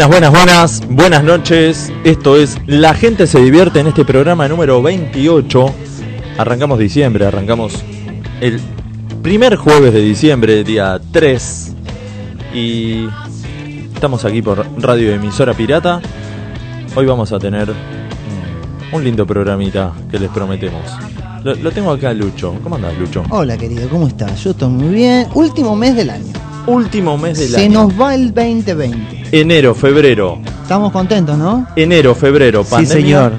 Buenas, buenas, buenas, buenas noches. Esto es La gente se divierte en este programa número 28. Arrancamos diciembre, arrancamos el primer jueves de diciembre, día 3. Y estamos aquí por Radio Emisora Pirata. Hoy vamos a tener mm, un lindo programita que les prometemos. Lo, lo tengo acá, Lucho. ¿Cómo andas, Lucho? Hola querido, ¿cómo estás? Yo estoy muy bien. Último mes del año. Último mes del Se año. nos va el 2020. Enero, febrero. Estamos contentos, ¿no? Enero, febrero, Sí, pandemia. señor.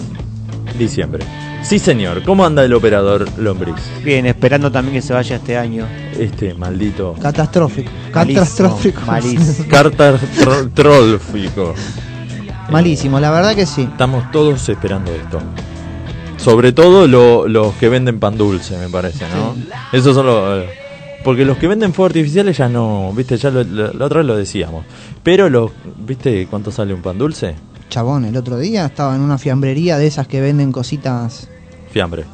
Diciembre. Sí, señor. ¿Cómo anda el operador Lombriz? Bien, esperando también que se vaya este año. Este maldito. Catastrófico. Catastrófico. malísimo. Trollfico. Malísimo, la verdad que sí. Estamos todos esperando esto. Sobre todo lo- los que venden pan dulce, me parece, ¿no? Esos son los. Porque los que venden fuegos artificiales ya no, viste, ya lo- lo- la otra vez lo decíamos. Pero los, ¿viste cuánto sale un pan dulce? Chabón, el otro día estaba en una fiambrería de esas que venden cositas. Fiambre.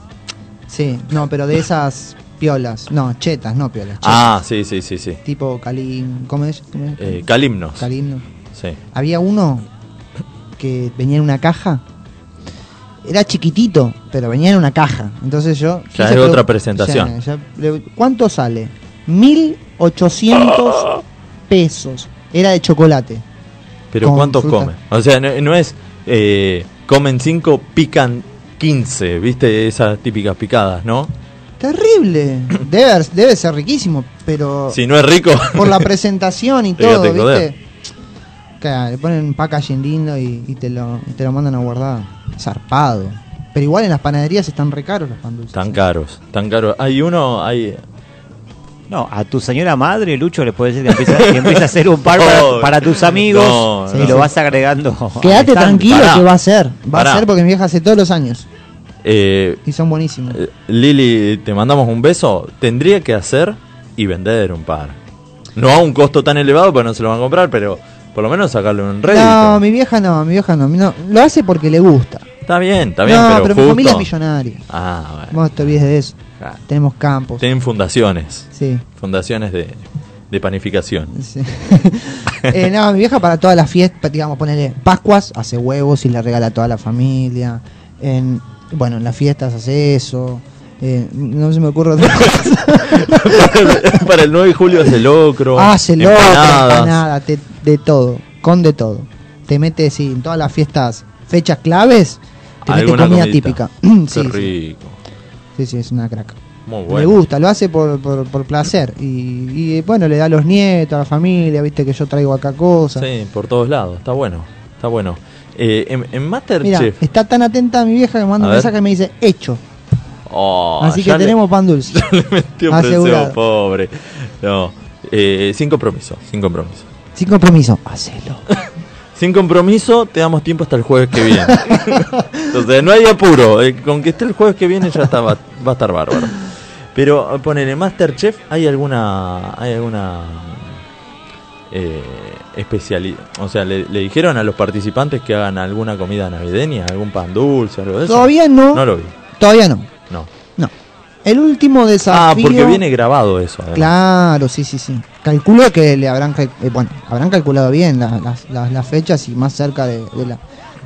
Sí, no, pero de esas piolas. No, chetas, no piolas. chetas. Ah, sí, sí, sí, sí. Tipo Calim. ¿Cómo es? ¿Cómo es? Eh, Calimnos. Calim, no. Sí. Había uno que venía en una caja. Era chiquitito, pero venía en una caja. Entonces yo. Ya es otra presentación. ya- ya le- ¿Cuánto sale? 1800 pesos. Era de chocolate. Pero ¿cuántos comen? O sea, no, no es eh, comen 5, pican 15, ¿viste? Esas típicas picadas, ¿no? Terrible. Debe, debe ser riquísimo, pero Si no es rico. por la presentación y todo. ¿viste? Claro, le ponen un packaging lindo y, y te, lo, y te lo mandan a guardar. Zarpado. Pero igual en las panaderías están re caros los pan dulces. tan caros, tan caros. Hay uno, hay... No, a tu señora madre, Lucho, le puedes decir que empieza, que empieza a hacer un par para, Oh, para tus amigos no, y no. lo vas agregando. Quédate tranquilo Pará. que va a ser. Va Pará. a ser porque mi vieja hace todos los años. eh, Y son buenísimos. eh, Lili, te mandamos un beso. Tendría que hacer y vender un par. No a un costo tan elevado, porque no se lo van a comprar, pero por lo menos sacarle un rédito. No, mi vieja no, mi vieja no, no. Lo hace porque le gusta. Está bien, está bien, no, pero, pero, mi familia es millonaria. Ah, bueno. Vos te olvides de eso. Tenemos campos. Tienen fundaciones, Sí. fundaciones de, de panificación. sí. Eh, no, mi vieja para todas las fiestas, digamos, ponerle Pascuas, hace huevos y le regala a toda la familia. En, bueno, en las fiestas hace eso. Eh, no se me ocurre otra cosa. Para el 9 de julio hace locro. Hace loco, empanadas. empanada, te- de todo, con de todo. Te mete, sí, en todas las fiestas, fechas claves, te mete Alguna comida comidita. típica. Sí, sí, rico. sí, sí, es una crack. Muy Le bueno. gusta, lo hace por, por, por placer. Y, y, bueno, le da a los nietos, a la familia, viste que yo traigo acá cosas. Sí, por todos lados. Está bueno. Está bueno. Eh, en, en Masterchef. está tan atenta mi vieja que me manda un mensaje y me dice, hecho. Oh, Así que le- tenemos pan dulce. le metió Asegurado. presión, pobre. No. Eh, sin compromiso. Sin compromiso. Sin compromiso, hacelo. Sin compromiso, te damos tiempo hasta el jueves que viene. Entonces, no hay apuro. eh, con que esté el jueves que viene ya está, va, va a estar bárbaro. Pero eh, ponele Masterchef, ¿hay alguna hay alguna eh, especialidad? O sea, ¿le, le dijeron a los participantes que hagan alguna comida navideña? ¿Algún pan dulce? Algo de eso? Todavía no, No lo vi. todavía no. No. No. El último desafío. Ah, porque viene grabado eso. además. Claro, sí, sí, sí. Calculo que le habrán, eh, bueno, habrán calculado bien la- las, las- las fechas y más cerca de, de la,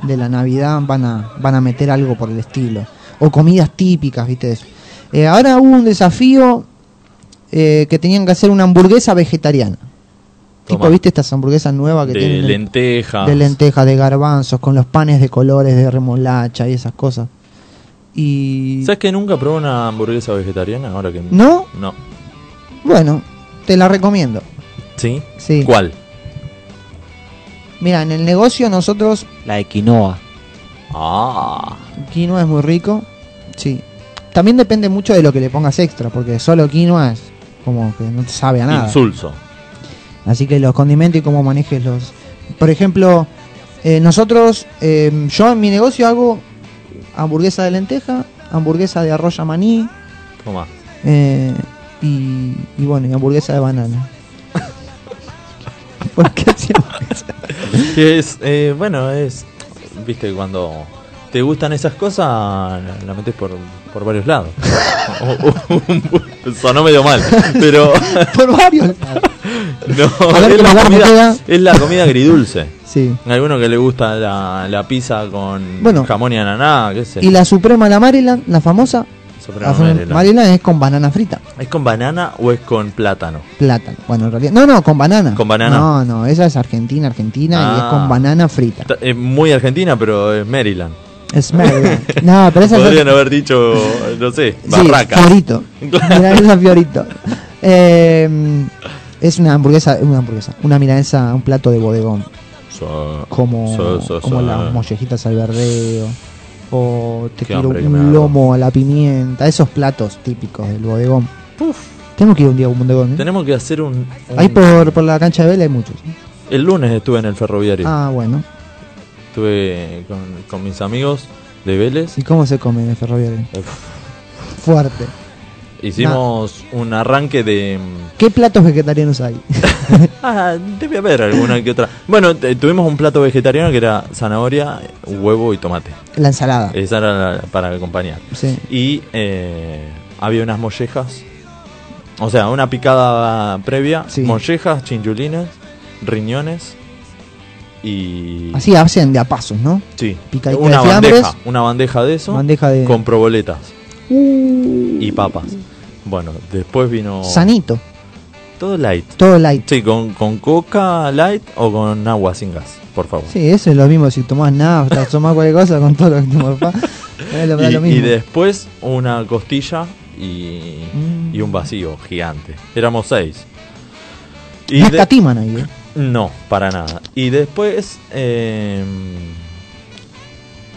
de la Navidad van a, van a meter algo por el estilo. O comidas típicas, ¿viste? Eso. Eh, ahora hubo un desafío eh, que tenían que hacer una hamburguesa vegetariana. Toma. Tipo, ¿viste estas hamburguesas nuevas que De tienen? lentejas. de lentejas, de garbanzos, con los panes de colores, de remolacha y esas cosas. Y... ¿Sabes que nunca probé una hamburguesa vegetariana? Ahora que ¿No? No. Bueno, te la recomiendo. ¿Sí? Sí. ¿Cuál? Mira, en el negocio nosotros La de quinoa. Ah. Quinoa es muy rico, sí. También depende mucho de lo que le pongas extra, porque solo quinoa es como que no te sabe a nada. Insulso. Así que los condimentos y cómo manejes los... Por ejemplo, eh, nosotros, eh, yo en mi negocio hago hamburguesa de lenteja, hamburguesa de arroz maní Toma. eh, y, y bueno, y hamburguesa de banana. ¿Por qué? Que es, eh, bueno, es, viste, cuando te gustan esas cosas, la metes por, por varios lados. Sonó medio mal, pero Por varios lados. No, ver es, la comida, es la comida agridulce. Sí. Hay alguno que le gusta la, la pizza con Bueno. jamón y ananá, qué sé. Y la Suprema, la Maryland, la famosa, Suprema la Maryland. Maryland es con banana frita. ¿Es con banana o es con plátano? Plátano. Bueno, en realidad. No, no, con banana. ¿Con banana? No, no, esa es Argentina, Argentina y es Ah. con banana frita. Ta- Es muy argentina, pero es Maryland. Maryland. No, pero esa Podrían haber dicho, no sé, Sí, barraca. Fiorito. Milanesa Fiorito. Eh, es una hamburguesa, una hamburguesa, una milanesa, un plato de bodegón. So- Como, so- so- como las mollejitas al verdeo. O te quiero un lomo a la pimienta. Esos platos típicos del bodegón. Tenemos que ir un día a un bodegón. ¿eh? Tenemos que hacer un... un- Ahí por, por la cancha de Vela hay muchos. ¿eh? El lunes estuve en el ferroviario. Ah, bueno. Estuve con, con mis amigos de Vélez. ¿Y cómo se come en el ferroviario? Fuerte. Hicimos un arranque de... ¿Qué platos vegetarianos hay? Ah, debe haber alguna que otra. Bueno, tuvimos un plato vegetariano que era zanahoria, huevo y tomate. la ensalada. Esa era la- para acompañar. Sí. Y eh, había unas mollejas. O sea, una picada previa. Sí. Mollejas, chinchulines, riñones. Y. Así hacen de a pasos, ¿no? Sí. Picadita Una de bandeja. Una bandeja de eso. Bandeja de. Con proboletas Uh, y papas. Bueno, después vino. Sanito. Todo light. Todo light. Sí, con, con coca light o con agua sin gas, por favor. Sí, eso es lo mismo. Si tomás nafta, tomás cualquier cosa con todo lo que tomas. pa, Es lo, y, lo y mismo. después una costilla y, Mm. y un vacío gigante. Éramos seis. Y no de- ahí, ¿eh? No, para nada. Y después eh,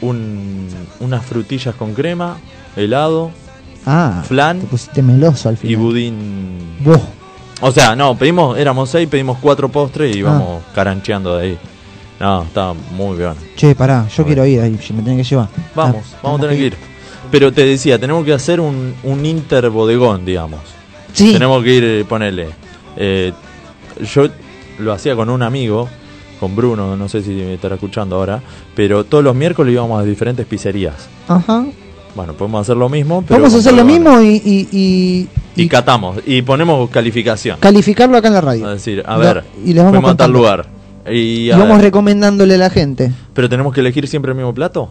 un- unas frutillas con crema, helado Ah, Flan te pusiste meloso al y final. budín. Vos. O sea, no, pedimos, éramos seis, pedimos cuatro postres y Ah. íbamos carancheando de ahí. No, estaba muy bien. Che, pará, yo quiero ir ahí, me tenés que llevar. Vamos, Ah, vamos a tener que ir. Pero te decía, tenemos que hacer un, un interbodegón, digamos. Sí, Tenemos que ir, eh, ponerle. eh, yo lo hacía con un amigo, con Bruno, no sé si me estará escuchando ahora, pero todos los miércoles íbamos a diferentes pizzerías. ajá. Bueno, podemos hacer lo mismo. Pero Vamos a hacer lo mismo y, y, y, Y y catamos, y ponemos calificación. calificarlo acá en la radio. Es decir, a ver, y les vamos a tal lugar. Y, a vamos ver, recomendándole a la gente. pero tenemos que elegir siempre el mismo plato.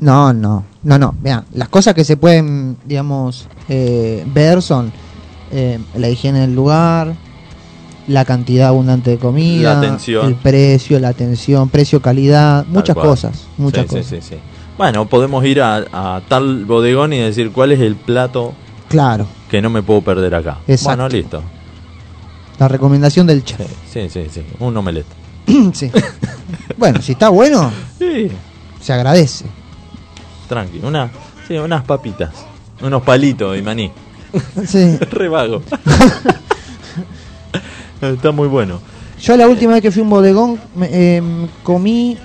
No, no, no, no. Vean, las cosas que se pueden, digamos, eh, ver son eh, la higiene del lugar, la cantidad abundante de comida, La atención. el precio, la atención, precio, calidad, muchas cual. cosas, muchas Sí, cosas. sí, sí. Bueno, podemos ir a, a tal bodegón y decir cuál es el plato Claro, que no me puedo perder acá. Exacto. Bueno, listo. la recomendación del chef. Sí, sí, sí. Un omelette. sí. bueno, si está bueno, Sí, se agradece. tranqui. Una, sí, unas papitas. Unos palitos y maní. Sí. Re vago. Está muy bueno. Yo la última vez que fui a un bodegón me- em, comí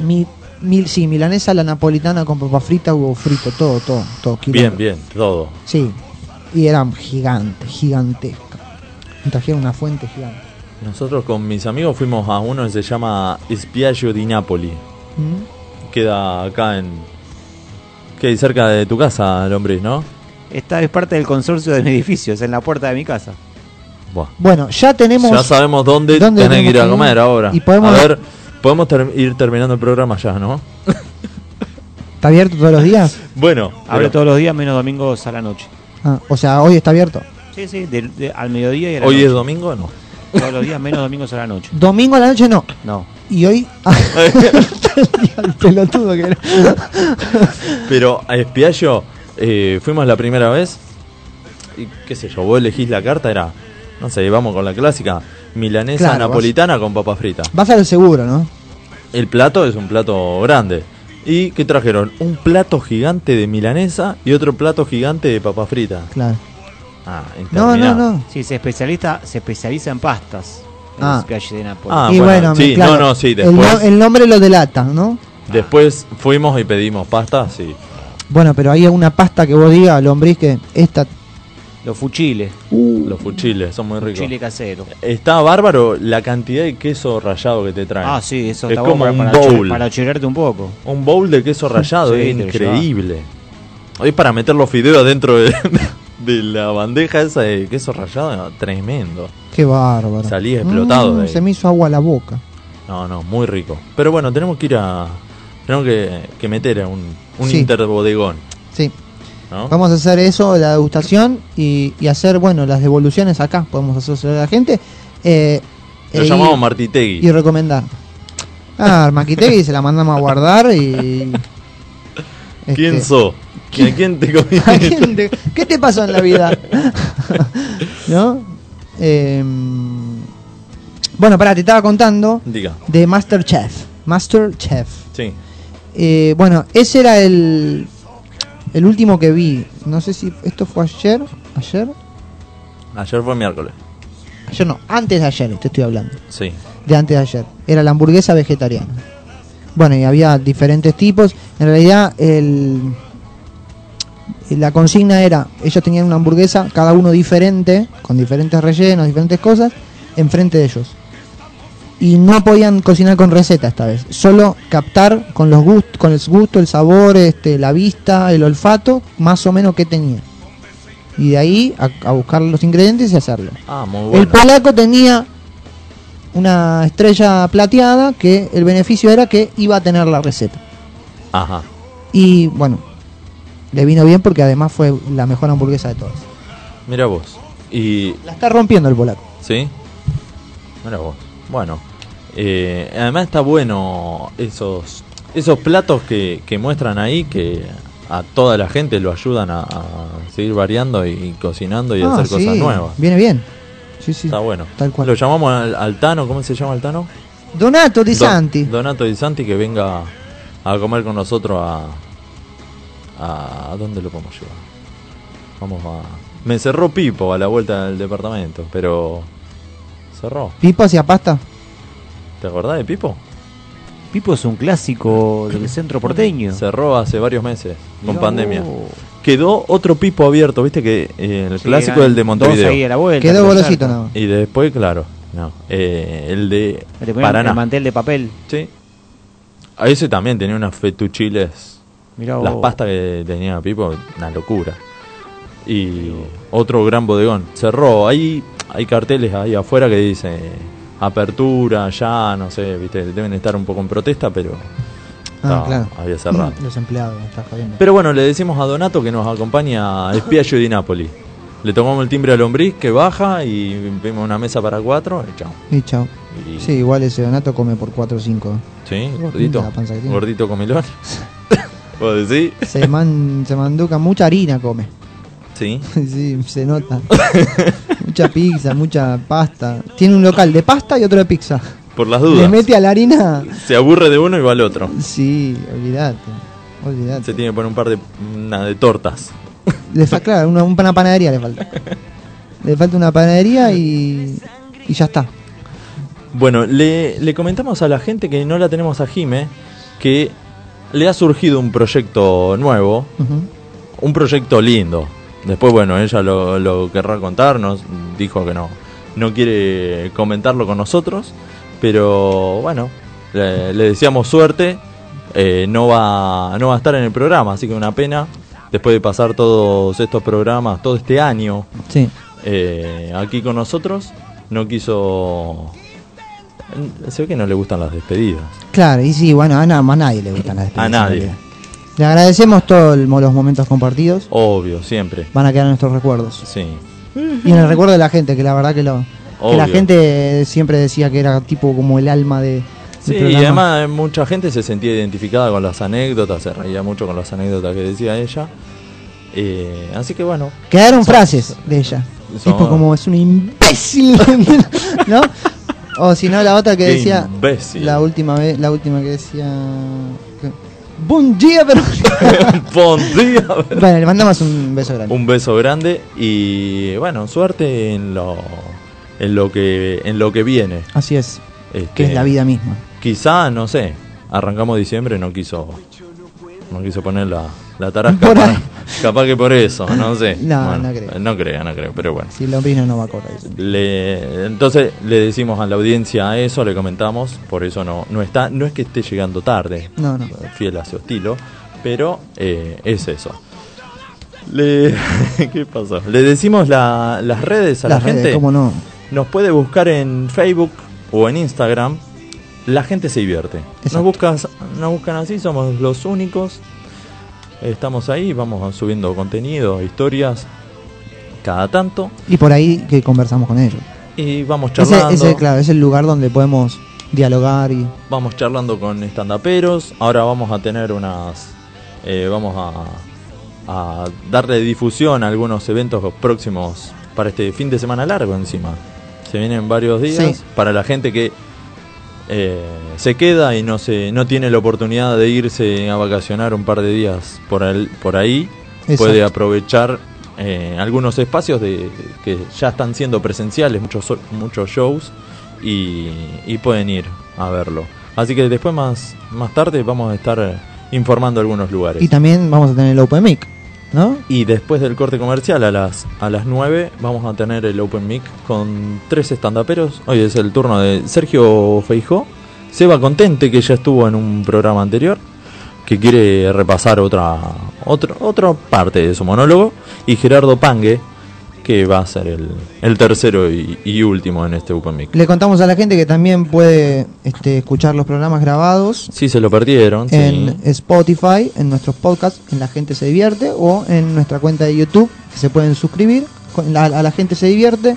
mi, mil, sí, milanesa, la napolitana con papa frita, huevo frito, todo, todo, todo. Bien, quilombo. bien, todo. Sí, y eran gigantes, gigantescas. Me trajeron una fuente gigante. Nosotros con mis amigos fuimos a uno que se llama Spiaggio di Napoli. ¿Mm? Queda acá en. Que cerca de tu casa, Lombriz, ¿no? Esta es parte del consorcio de mi edificio, es en la puerta de mi casa. Buah. Bueno, ya tenemos. Ya sabemos dónde, ¿Dónde tenés que ir a comer ahora. Y podemos- A ver, podemos ter- ir terminando el programa ya, ¿no? ¿Está abierto todos los días? Bueno, Abre pero todos los días menos domingos a la noche. Ah, o sea, hoy está abierto. Sí, sí, de- de- al mediodía y a la hoy noche. es domingo, ¿no? Todos los días menos domingos a la noche. Domingo a la noche no. No. Y hoy. el pelotudo que era. Pero a Espiallo eh, fuimos la primera vez y qué sé yo, vos elegís la carta, era, no sé, vamos con la clásica, milanesa Claro, napolitana con papa frita. Vas al seguro, ¿no? El plato es un plato grande. ¿Y qué trajeron? Un plato gigante de milanesa y otro plato gigante de papa frita. Claro. Ah, No, no, no. Sí, se especializa, se especializa en pastas. El Ah. Spiaggi de Nápoles. Ah, y bueno, bueno, sí, claro, no, no, sí, el, después- no- el nombre lo delata, ¿no? Después fuimos y pedimos pasta, sí. Bueno, pero hay una pasta que vos digas, lombriz, que esta. Los fuchiles. Los fuchiles son muy ricos. Fuchile casero. Está bárbaro la cantidad de queso rallado que te traen. Ah, sí, eso Es está como bueno un para, bowl. para chorearte un poco. Un bowl de queso rallado, Sí, es increíble. Es para meter los fideos adentro de, de la bandeja esa de queso rallado, tremendo. Qué bárbaro. Salía explotado Mm, de ahí. se me hizo agua la boca. No, no, muy rico. Pero bueno, tenemos que ir a. Tenemos que, que meter a un, un Sí. interbodegón. Sí. ¿No? Vamos a hacer eso, la degustación y, y hacer, bueno, las devoluciones acá. Podemos hacer a la gente. Eh, Lo e llamamos Martitegui. y recomendar. Ah, Maquitegui se la mandamos a guardar y. ¿Quién este, sos? ¿Quién, quién te ¿a comiste? quién te- ¿Qué te pasó en la vida? ¿No? Eh, bueno, pará, te estaba contando Diga. de Masterchef. Masterchef. Sí. Eh, bueno, ese era el, el último que vi. No sé si esto fue ayer. ¿Ayer? Ayer fue miércoles. Ayer no, antes de ayer te estoy hablando. Sí. De antes de ayer. Era la hamburguesa vegetariana. Bueno, y había diferentes tipos. En realidad, el, la consigna era: ellos tenían una hamburguesa, cada uno diferente, con diferentes rellenos, diferentes cosas, enfrente de ellos. Y no podían cocinar con receta esta vez, solo captar con los gust con el gusto, el sabor, este, la vista, el olfato, más o menos qué tenía. Y de ahí a, a buscar los ingredientes y hacerlo. Ah, muy El bueno. polaco tenía una estrella plateada que el beneficio era que iba a tener la receta. Ajá. Y bueno, le vino bien porque además fue la mejor hamburguesa de todas. Mira vos. Y. La está rompiendo el polaco. ¿Sí? Mira vos. Bueno. Eh, además está bueno esos esos platos que, que muestran ahí que a toda la gente lo ayudan a, a seguir variando y, cocinando y Ah, hacer cosas nuevas. Viene bien. Sí, sí. Está bueno. Tal cual. Lo llamamos al, al Tano, ¿cómo se llama el Tano? Donato Di Don- Santi. Donato Di Santi que venga a comer con nosotros a, a... ¿a dónde lo podemos llevar? Vamos a... Me cerró Pipo a la vuelta del departamento, pero... Cerró. Pipo hacía pasta. ¿Te acordás de Pipo? Pipo es un clásico del centro porteño. Cerró hace varios meses, con Mirá pandemia. Quedó otro Pipo abierto, viste que eh, el Sí, clásico eran del de dos Montevideo. ahí a la vuelta, Quedó pero golosito cerca. nada más. Y después, claro, no. eh, el de Le ponían Paraná. el mantel de papel. Sí. A ese también tenía unas fetuchiles Mirá Las vos. pastas que tenía Pipo, una locura. Y otro gran bodegón. Cerró. Hay, hay carteles ahí afuera que dicen apertura, ya, no sé, viste, deben estar un poco en protesta, pero Ah, claro. había cerrado. Los empleados, me estás jodiendo. Pero bueno, le decimos a Donato que nos acompaña a Espiaggio di Napoli. Le tomamos el timbre a lombriz que baja y vemos una mesa para cuatro y chao. Y chao. Y- Sí, igual ese Donato come por 4 o 5. Sí, gordito. Gordito comilón. ¿Vos decís? Se, man, se manduca, mucha harina come. Sí. sí, se nota. mucha pizza, mucha pasta. Tiene un local de pasta y otro de pizza. Por las Le dudas. mete a la harina. Se aburre de uno y va al otro. Sí, olvídate. Olvídate. Se tiene que poner un par de, una de tortas. Le falta, claro, una, una panadería le falta. Le falta una panadería y, y ya está. Bueno, le, le comentamos a la gente que no la tenemos a Jime, que le ha surgido un proyecto nuevo, un proyecto lindo. Después, bueno, ella lo, lo querrá contarnos, dijo que no, no quiere comentarlo con nosotros, pero bueno, le, le deseamos suerte, eh, no, va, no va a estar en el programa, así que una pena, después de pasar todos estos programas, todo este año Sí. eh, aquí con nosotros, no quiso... Se ve que no le gustan las despedidas. Claro, y sí, bueno, a, na- a nadie le gustan las despedidas. A nadie. Le agradecemos todos los momentos compartidos. Obvio, siempre. Van a quedar en nuestros recuerdos. Sí. Y en el recuerdo de la gente, que la verdad que, lo, que la gente siempre decía que era tipo como el alma de. Sí, y además eh, mucha gente se sentía identificada con las anécdotas, se reía mucho con las anécdotas que decía ella. Eh, así que bueno, Quedaron Son- frases de ella. son- Tipo como es un imbécil. ¿No? O si no, la otra que decía. imbécil. La última vez, la última que decía. Buen día, pero. pondría bueno, le mandamos un beso grande. un beso grande y bueno, suerte en lo en lo que en lo que viene. Así es. Este, Que es la vida misma. Quizá, no sé, arrancamos diciembre, no quiso no quiso poner la, la tarasca. Para- capaz que por eso, no sé. No, no creo. No creo, no creo, pero bueno. Si el hombre no va a cobrar eso. Le, entonces le decimos a la audiencia eso, le comentamos, por eso no, no está, no es que esté llegando tarde, No, no. fiel a su estilo, pero eh, es eso. Le, ¿Qué pasó? Le decimos la- las redes a Las la redes, gente. cómo no. Nos puede buscar en Facebook o en Instagram. La gente se divierte. Nos, Exacto. buscas, nos buscan así, somos los únicos. Estamos ahí, vamos subiendo contenido, historias, cada tanto. Y por ahí que conversamos con ellos. Y vamos Ese, charlando. ese, claro, es el lugar donde podemos dialogar y Vamos charlando con estandaperos. Ahora vamos a tener unas. eh, vamos a, a darle difusión a algunos eventos próximos para este fin de semana largo encima. Se vienen varios días Sí. para la gente que eh, se queda y no se no tiene la oportunidad de irse a vacacionar un par de días por, el- por ahí. Puede aprovechar eh, algunos espacios de, que ya están siendo presenciales, muchos, muchos shows, y, y pueden ir a verlo. Así que después, más, más tarde, vamos a estar eh, informando algunos lugares. Y también vamos a tener el Open Mic, ¿no? Y después del corte comercial, a las, a las 9, vamos a tener el Open Mic con tres estandaperos. Hoy es el turno de Sergio Feijó, Seba Contente, que ya estuvo en un programa anterior, que quiere repasar otra, otra, otra parte de su monólogo, y Gerardo Pangue, que va a ser el, el tercero y, y último en este Open Mic. Le contamos a la gente que también puede este, escuchar los programas grabados Si se lo perdieron, sí. en Spotify, en nuestros podcasts, en La Gente Se Divierte, o en nuestra cuenta de YouTube, que se pueden suscribir con la- a La Gente Se Divierte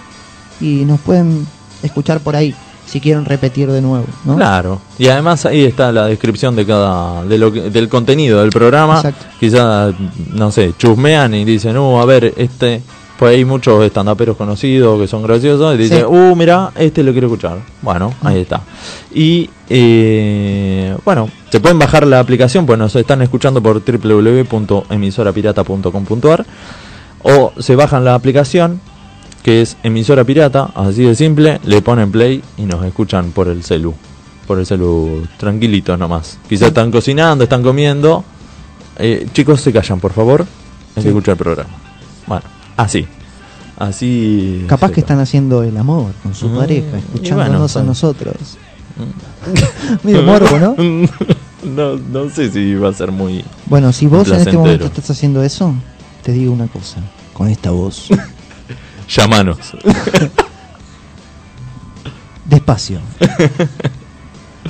y nos pueden escuchar por ahí, si quieren repetir de nuevo, ¿no? Claro, y además ahí está la descripción de cada de lo que- del contenido del programa. Quizás, no sé, chusmean y dicen, uh, a ver, este. Pues hay muchos estandaperos conocidos que son graciosos y dicen, Sí. uh, mira, este lo quiero escuchar. Bueno, ahí está. Y, eh, bueno, se pueden bajar la aplicación, pues nos están escuchando por www.emisorapirata.com.ar o se bajan la aplicación que es emisora pirata, así de simple, le ponen play y nos escuchan por el celu. Por el celu, tranquilitos nomás. Quizás están cocinando, están comiendo. Eh, chicos, se callan, por favor. Hay que Sí. escuchar el programa. Bueno, así. Así. Capaz que están haciendo el amor con su Mm, pareja, escuchándonos bueno, a nosotros. Medio morbo, ¿no? no, no sé si va a ser muy. Bueno, si vos en este momento estás haciendo eso, te digo una cosa, con esta voz. Llamanos. Despacio.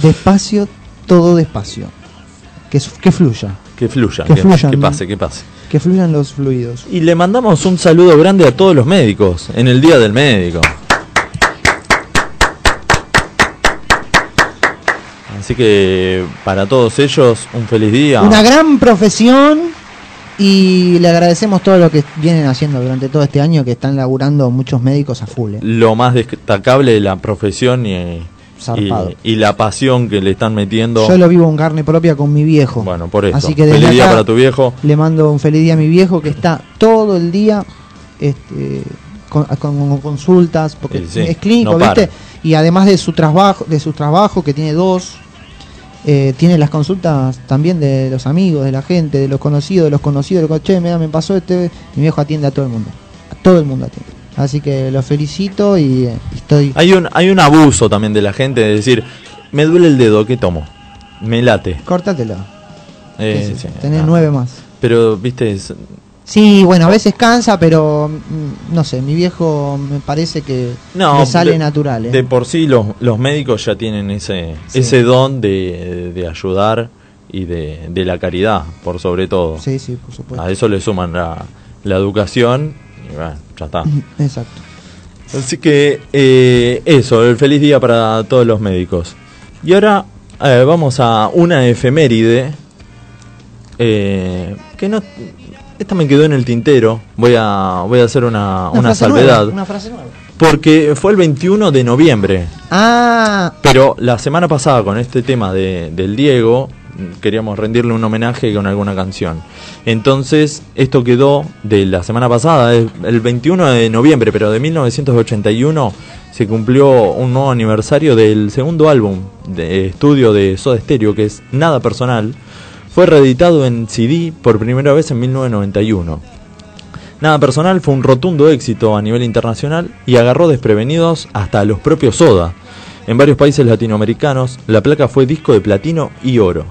Despacio, todo despacio. Que, que fluya. Que fluya, Que que, fluyan. que pase, que pase. Que fluyan los fluidos. Y le mandamos un saludo grande a todos los médicos en el Día del Médico. Así que para todos ellos, un feliz día. Una gran profesión y le agradecemos todo lo que vienen haciendo durante todo este año, que están laburando muchos médicos a full. ¿eh? Lo más destacable de la profesión y, y, Zarpado. y la pasión que le están metiendo. Yo lo vivo en carne propia con mi viejo. Bueno, por eso. Así que feliz día para tu viejo. Le mando un feliz día a mi viejo que está todo el día este, con, con- con consultas, porque Sí, sí, es clínico, no ¿viste? Y además de su trabajo, de su trabajo que tiene dos, eh, tiene las consultas también de los amigos, de la gente, de los conocidos, de los conocidos, de los che, mira, me pasó este, mi viejo atiende a todo el mundo, a todo el mundo atiende. Así que lo felicito y eh, estoy Hay un, hay un abuso también de la gente de decir, me duele el dedo, ¿qué tomo? Me late. Córtatelo. Eh, Sí, sí, tenés no. nueve más. Pero, viste, es- Sí, bueno, a veces cansa, pero mm, no sé, mi viejo me parece que No, le sale de- natural. ¿eh? De por sí los, los médicos ya tienen ese, Sí. ese don de, de ayudar y de, de la caridad, por sobre todo. Sí, sí, por supuesto. A eso le suman la, la educación y bueno, ya está. Exacto. Así que eh, eso, el feliz día para todos los médicos. Y ahora eh, vamos a una efeméride eh, que no... Esta me quedó en el tintero. Voy a, voy a hacer una, una, salvedad. nueva, una frase nueva. Porque fue el 21 de noviembre. Ah, Pero la semana pasada con este tema de, del Diego, queríamos rendirle un homenaje con alguna canción. Entonces, esto quedó de la semana pasada, el el 21 de noviembre, pero de 1981 se cumplió un nuevo aniversario del segundo álbum de estudio de Soda Stereo, que es Nada Personal. Fue reeditado en CD por primera vez en 1991. Nada personal fue un rotundo éxito a nivel internacional y agarró desprevenidos hasta los propios Soda. En varios países latinoamericanos, la placa fue disco de platino y oro.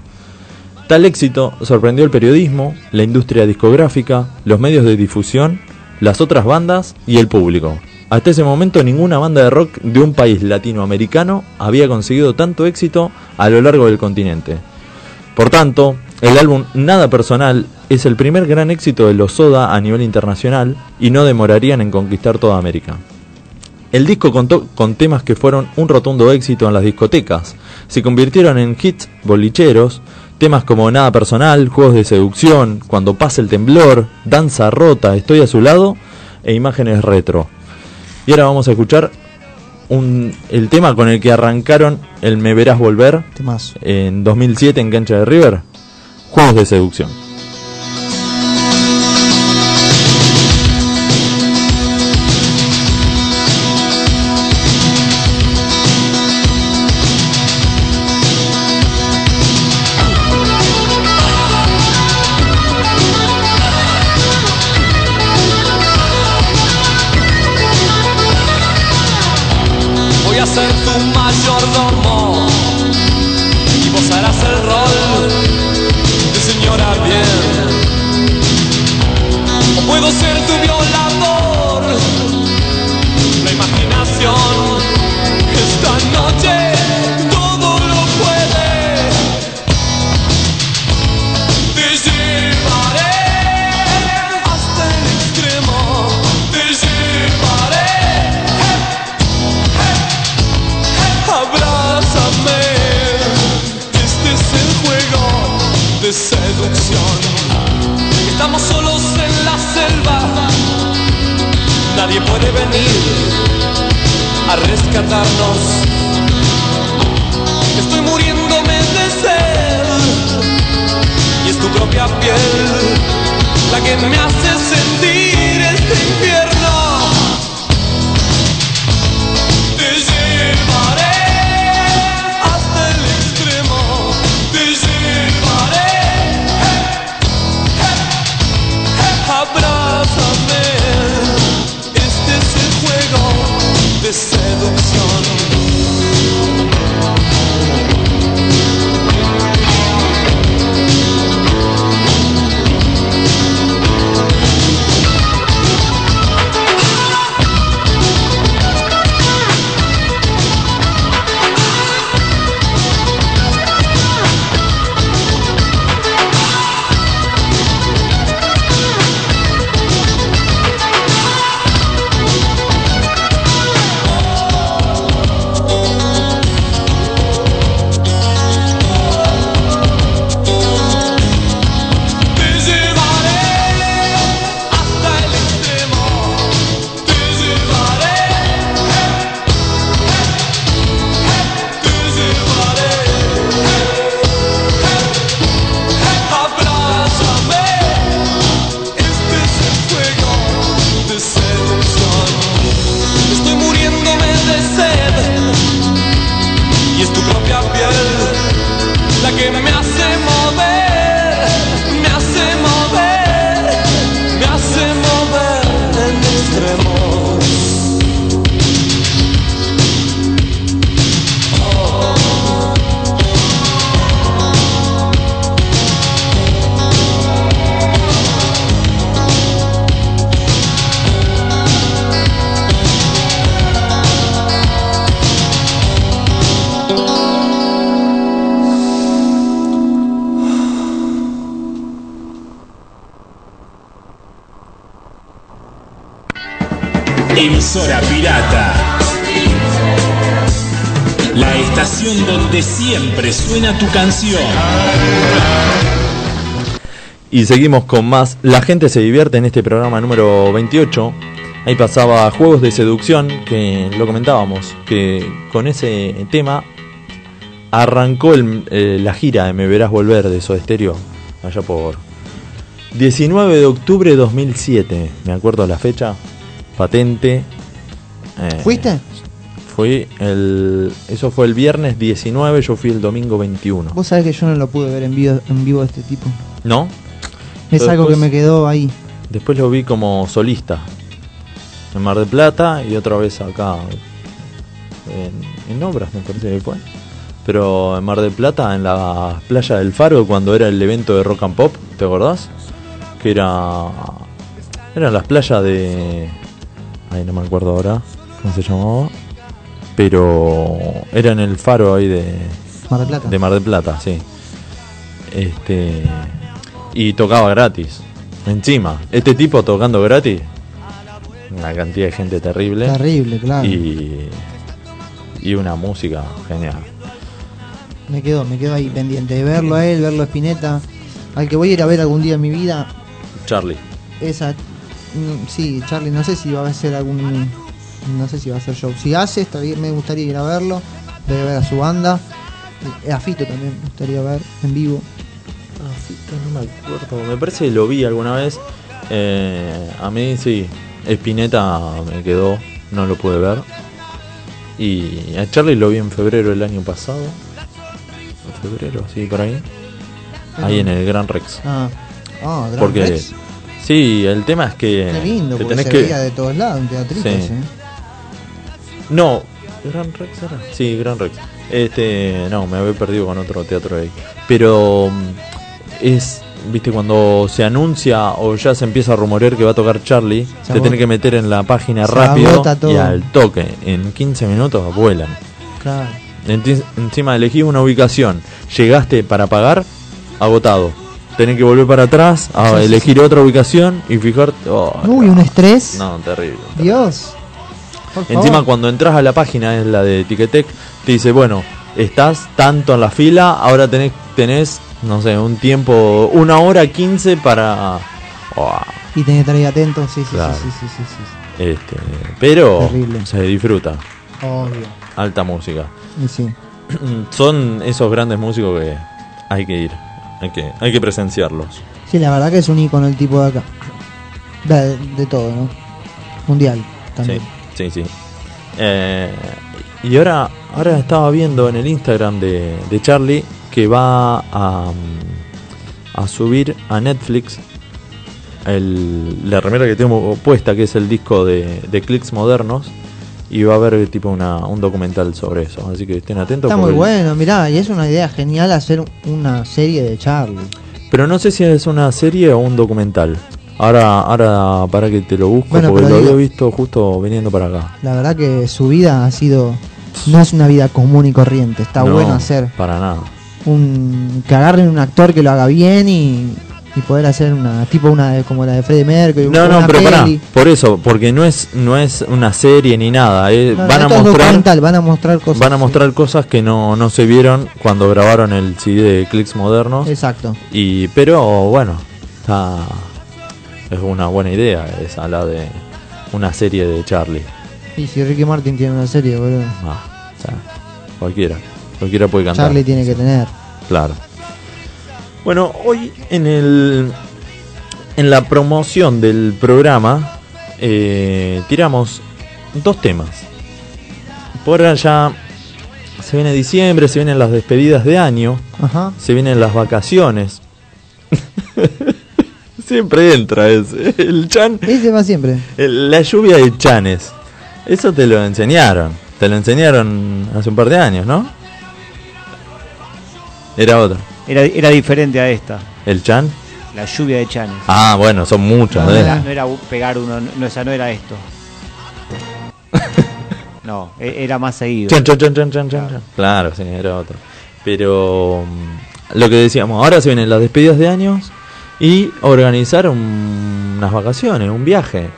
Tal éxito sorprendió el periodismo, la industria discográfica, los medios de difusión, las otras bandas y el público. Hasta ese momento ninguna banda de rock de un país latinoamericano había conseguido tanto éxito a lo largo del continente. Por tanto, el álbum Nada Personal es el primer gran éxito de los Soda a nivel internacional y no demorarían en conquistar toda América. El disco contó con temas que fueron un rotundo éxito en las discotecas, se convirtieron en hits bolicheros, temas como Nada Personal, Juegos de Seducción, Cuando pasa el temblor, Danza Rota, Estoy a su lado e imágenes retro. Y ahora vamos a escuchar un, el tema con el que arrancaron el Me Verás Volver en 2007 en Cancha de River. Juegos de seducción. Puedo ser tu violador. Estoy muriéndome de sed. Y es tu propia piel la que me hace sentir de seducción. Canción. Y seguimos con más. La gente se divierte en este programa número 28. Ahí pasaba Juegos de Seducción, que lo comentábamos, que con ese tema arrancó el- eh, la gira de Me Verás Volver de Soda Stereo, allá por 19 de octubre de 2007. Me acuerdo la fecha, patente. Eh, ¿Fuiste? Fui el. Eso fue el viernes 19, yo fui el domingo 21. Vos sabés que yo no lo pude ver en vivo, en vivo de este tipo. ¿No? Es Pero algo que me quedó ahí. Después lo vi como solista en Mar del Plata y otra vez acá en, en Obras, me parece que fue. pero en Mar del Plata, en la playa del Faro, cuando era el evento de Rock and Pop, ¿te acordás? Que era. Eran las playas de. Ay, no me acuerdo ahora cómo se llamaba. Pero era en el Faro ahí de, Mar del Plata. de Mar del Plata, sí. Este. Y tocaba gratis. Encima, este tipo tocando gratis. Una cantidad de gente terrible. Terrible, claro. Y. Y una música genial. Me quedo, me quedo ahí pendiente de verlo a él, verlo a Spinetta. Al que voy a ir a ver algún día en mi vida, Charlie. esa. mm, Sí, Charlie, no sé si va a hacer algún. No sé si va a hacer show. Si hace, estaría, me gustaría ir a verlo. A ver a su banda. Eh, A Fito también me gustaría ver en vivo. Ah, Fito, no me acuerdo. Me parece que lo vi alguna vez. Eh, a mí sí. Spinetta me quedó. No lo pude ver. Y a Charlie lo vi en febrero del año pasado. En febrero, sí, por ahí. Ahí en el Gran Rex. Ah, ah Gran Porque. Rex. Sí, el tema es que. Qué lindo, te porque tenés se que. veía de todos lados, un teatrito Sí. ¿eh? No, Gran Rex era. Sí, Gran Rex. Este, no, me había perdido con otro teatro ahí. Pero mm, es, viste, cuando se anuncia o ya se empieza a rumorear que va a tocar Charlie, Se te agota. tenés que meter en la página Se rápido y al toque. En 15 minutos vuelan. Claro. Encima elegís una ubicación, llegaste para pagar, agotado. Tenés que volver para atrás, a Sí, sí, elegir otra ubicación y fijarte. oh, Uy, un estrés. no, terrible. Dios. Encima cuando entras a la página, es la de Ticketek, te dice, bueno, estás tanto en la fila, ahora tenés, tenés no sé, un tiempo, una hora quince para... Oh, Y tenés que estar ahí atento. Sí, sí, Claro. sí, sí, sí, sí, sí. este, pero Terrible. se disfruta, Obvio. alta música. Y sí. Son esos grandes músicos que hay que ir, hay que, hay que presenciarlos. Sí, la verdad que es un icono el tipo de acá. De, de todo, ¿no? Mundial también. sí, sí. Eh, y ahora, ahora estaba viendo en el Instagram de, de Charlie que va a, mm, a subir a Netflix el, la remera que tengo puesta, que es el disco de, de Clicks Modernos, y va a haber tipo una, un documental sobre eso. Así que estén atentos. Está muy bueno, mirá, y es una idea genial hacer una serie de Charlie. Pero no sé si es una serie o un documental. Ahora, ahora para que te lo busco, Bueno, porque lo digo- había visto justo viniendo para acá. La verdad que su vida ha sido. No es una vida común y corriente. Está No, bueno hacer Para nada. un. que agarren un actor que lo haga bien y. y poder hacer una. tipo una de- como la de Freddie Mercury. No, una no, pero pará, por eso, porque no es no es una serie ni nada, eh, No, no, van a mostrar van a mostrar cosas. van a mostrar cosas que no, no se vieron cuando grabaron el CD de Clicks Modernos Exacto. y pero bueno, está es una buena idea esa la de una serie de Charlie. Y si Ricky Martin tiene una serie, boludo. Ah, o sea, cualquiera, cualquiera puede cantar. Charlie tiene que tener. Claro. Bueno, hoy en el en la promoción del programa eh, tiramos dos temas. Por allá se viene diciembre, se vienen las despedidas de año, Ajá. se vienen las vacaciones. Siempre entra ese. El chan, Ese va siempre. el- la lluvia de chanes. Eso te lo enseñaron. Te lo enseñaron hace un par de años, ¿no? Era otro. Era, era diferente a esta, ¿El chan? la lluvia de chanes. Ah, bueno, son muchos. no, ¿eh? era, no era pegar uno, no, esa no era esto. No, e- era más seguido. Chan, chan, chan, chan, chan, chan, chan. Claro, sí, era otro. Pero mm, lo que decíamos, ahora se vienen las despedidas de años y organizar un- unas vacaciones, un viaje.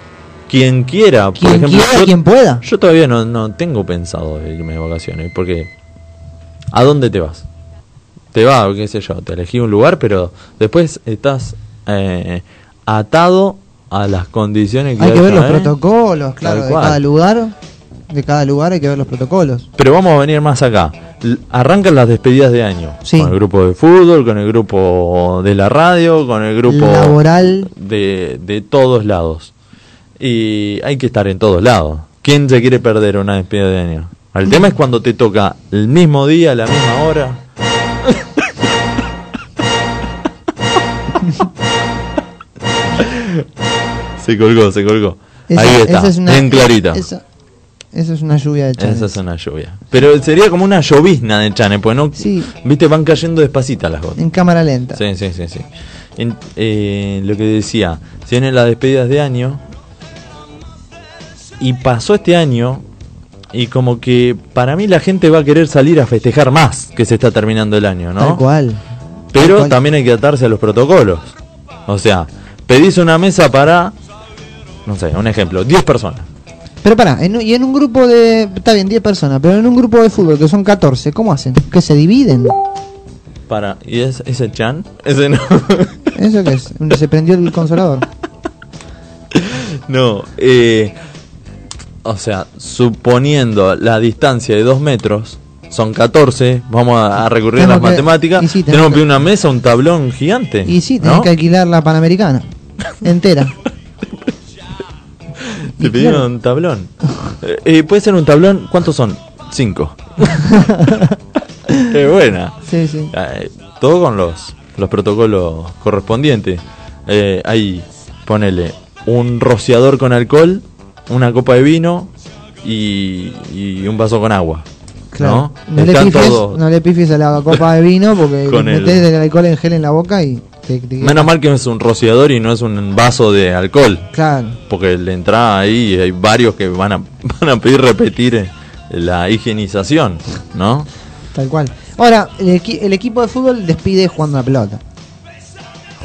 Quien quiera, por Quien ejemplo, quiera, yo, quien pueda. yo todavía no, no tengo pensado irme de vacaciones, porque ¿a dónde te vas? Te vas, qué sé yo, te elegí un lugar, pero después estás eh, atado a las condiciones que Hay que ver los ¿eh? protocolos, claro, de cada lugar. De cada lugar hay que ver los protocolos. Pero vamos a venir más acá. Arrancan las despedidas de año. Sí. Con el grupo de fútbol, con el grupo de la radio, con el grupo Laboral. de, de todos lados. Y hay que estar en todos lados. ¿Quién se quiere perder una despedida de año? El tema es cuando te toca el mismo día, la misma hora. se colgó, se colgó. Ahí está, es una, bien clarita. Esa, Eso es una lluvia de chanes. Esa es una lluvia. Pero sería como una llovizna de chanes, pues no. Sí. Viste, van cayendo despacita las gotas. En cámara lenta. Sí, sí, sí, sí. En- eh, lo que decía, se vienen las despedidas de año. Y pasó este año. Y como que para mí la gente va a querer salir a festejar más que se está terminando el año, ¿no? Tal cual. Pero Tal cual. también hay que atarse a los protocolos. O sea, pedís una mesa para, no sé, un ejemplo, 10 personas. Pero pará, en, y en un grupo de. Está bien, 10 personas, pero en un grupo de fútbol que son 14, ¿cómo hacen? ¿Que se dividen? Para, ¿Y es, ese Chan? Ese no. ¿Eso qué es? Se prendió el consolador. no, eh, o sea, suponiendo la distancia de 2 metros, son 14, vamos a, a recurrir a las que- matemáticas. sí, tenemos que que- pedir una mesa, un tablón gigante. Y sí, tenés ¿no? que alquilar la Panamericana. Entera. Te pidieron tablón. Eh, eh, puede ser un tablón, ¿cuántos son? 5. es buena. Sí, sí. Eh, todo con los, los protocolos correspondientes. Eh, ahí, ponele un rociador con alcohol, una copa de vino y, y un vaso con agua. Claro. ¿No? No, le pifies, todos- no le pifies a la copa de vino porque el- metés el alcohol en gel en la boca y te, te- Menos mal que es un rociador y no es un vaso de alcohol. Claro. Porque le entra ahí y hay varios que van a, van a pedir repetir eh, la higienización, ¿no? Tal cual. Ahora, el, equi- el equipo de fútbol despide jugando la pelota.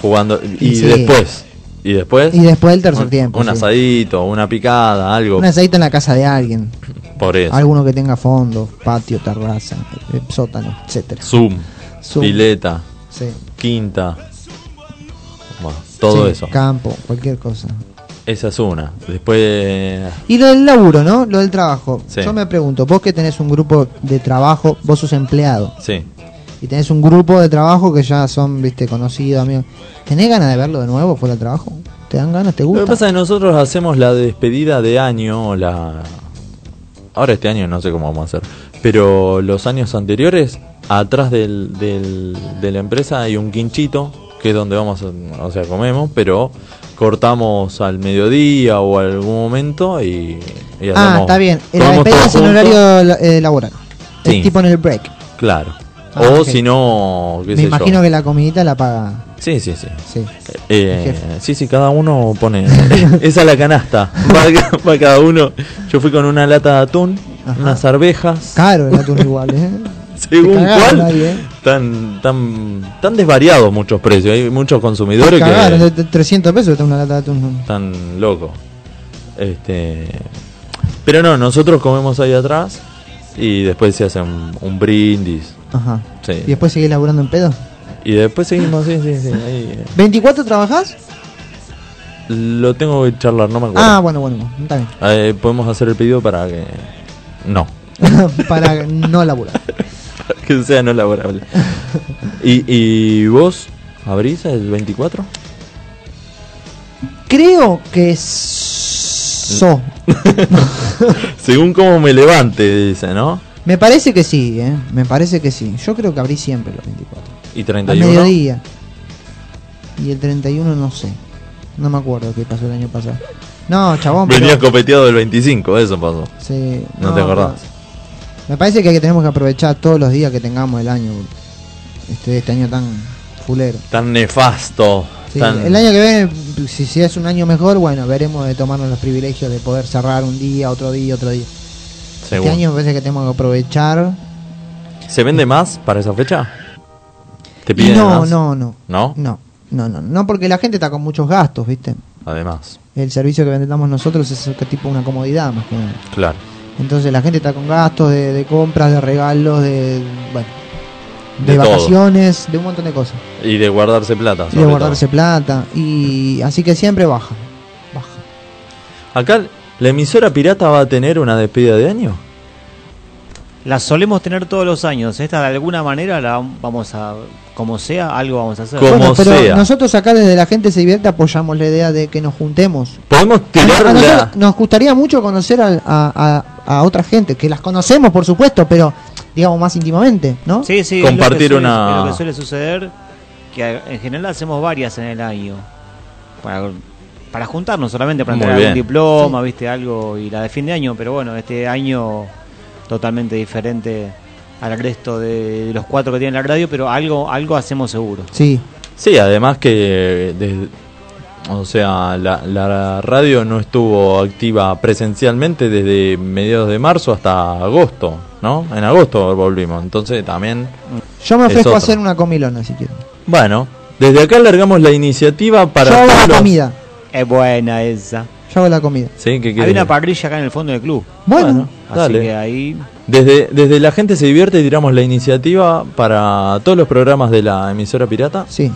Jugando. Y Sí. después. Y después. Y después del tercer un, tiempo. Un sí. asadito, una picada, algo. Un asadito en la casa de alguien. Por eso. Alguno que tenga fondo, patio, terraza, eh, sótano, etcétera. Zoom, Zoom. pileta, Sí. quinta. Bueno, todo Sí, eso. Campo, cualquier cosa. Esa es una. Después. Y lo del laburo, ¿no? Lo del trabajo. Sí. Yo me pregunto, vos que tenés un grupo de trabajo, vos sos empleado, Sí. y tenés un grupo de trabajo que ya son, viste, conocidos, amigos. ¿Tenés ganas de verlo de nuevo fuera del trabajo? ¿Te dan ganas? ¿Te Lo gusta? que pasa es que nosotros hacemos la despedida de año, la... Ahora este año no sé cómo vamos a hacer, pero los años anteriores, atrás del, del- de la empresa hay un quinchito, que es donde vamos, a, o sea, comemos, pero cortamos al mediodía o algún momento y, y ah, hacemos- está bien. La despedida es en horario eh, laboral. Sí. Es tipo en el break. Claro. Ah, o si no, qué Me sé imagino yo. que la comidita la paga. Sí, sí, sí. Sí. Eh, jefe. sí, sí, cada uno pone. Esa es la canasta. Va, va cada uno. Yo fui con una lata de atún, Ajá. unas arvejas. Caro el atún igual, ¿eh? Según cuál, ¿eh? Tan, tan, tan desvariados muchos precios. Hay muchos consumidores Cagaron, de que de 300 pesos está una lata de atún. están locos. Este, pero no, nosotros comemos ahí atrás y después se hace un, un brindis. Ajá. Sí. ¿Y después seguís laburando en pedo? Y después seguimos, sí, sí, sí. ahí, eh. ¿24 trabajás? Lo tengo que charlar, no me acuerdo. Ah, bueno, bueno, bueno, está bien. Eh, podemos hacer el pedido para que. No. Para no laburar. Que sea no laborable. ¿Y, y vos abrís el 24? Creo que so. Según cómo me levante, dice, ¿no? Me parece que sí, ¿eh? Me parece que sí. Yo creo que abrí siempre los 24. ¿Y Al 31? mediodía. Y el 31 no sé. No me acuerdo qué pasó el año pasado. No, chabón. pero- Venía copeteado del 25, eso pasó. Sí, No te acordás. pero- Me parece que tenemos que aprovechar todos los días que tengamos el año. Este, este año tan fulero. Tan nefasto. Sí, tan... El año que viene, si, si es un año mejor, bueno, veremos de tomarnos los privilegios de poder cerrar un día, otro día, otro día. Según. Este año me parece que tenemos que aprovechar. ¿Se vende más para esa fecha? ¿Te piden no, más? no, no, ¿No? no, no, no, no, porque la gente está con muchos gastos, ¿viste? Además, El servicio que vendemos nosotros es tipo una comodidad más que nada. claro. Entonces la gente está con gastos de, de compras, de regalos, de bueno, de, De todo. vacaciones, de un montón de cosas. Y de guardarse plata. Y de guardarse todo. plata. Y así que siempre baja. Baja. Acá, ¿la emisora pirata va a tener una despedida de año? La solemos tener todos los años. Esta de alguna manera la vamos a, como sea, algo vamos a hacer. Como Bueno, pero sea. nosotros acá desde la gente se divierte apoyamos la idea de que nos juntemos. Podemos A, tirar a nosotros nos gustaría mucho conocer a, a, a- a otra gente, que las conocemos por supuesto, pero digamos más íntimamente, ¿no? Sí, sí, Compartir es lo que suele- una- es lo que suele suceder, que en general hacemos varias en el año. Para para juntarnos solamente, para Muy entregar algún bien. diploma, viste, algo, y la de fin de año, pero bueno, este año totalmente diferente al resto de los cuatro que tienen la radio, pero algo, algo hacemos seguro. Sí, Sí, además que, desde- o sea, la, la radio no estuvo activa presencialmente desde mediados de marzo hasta agosto, ¿no? En agosto volvimos, entonces también, yo me ofrezco a hacer una comilona si quieren. bueno, desde acá largamos la iniciativa para... yo hago la los- comida, Es buena esa. Yo hago la comida. Sí, ¿qué Hay una parrilla acá en el fondo del club. Bueno, Bueno. Así Dale. que ahí Desde, desde La Gente Se Divierte tiramos la iniciativa para todos los programas de la emisora pirata. sí.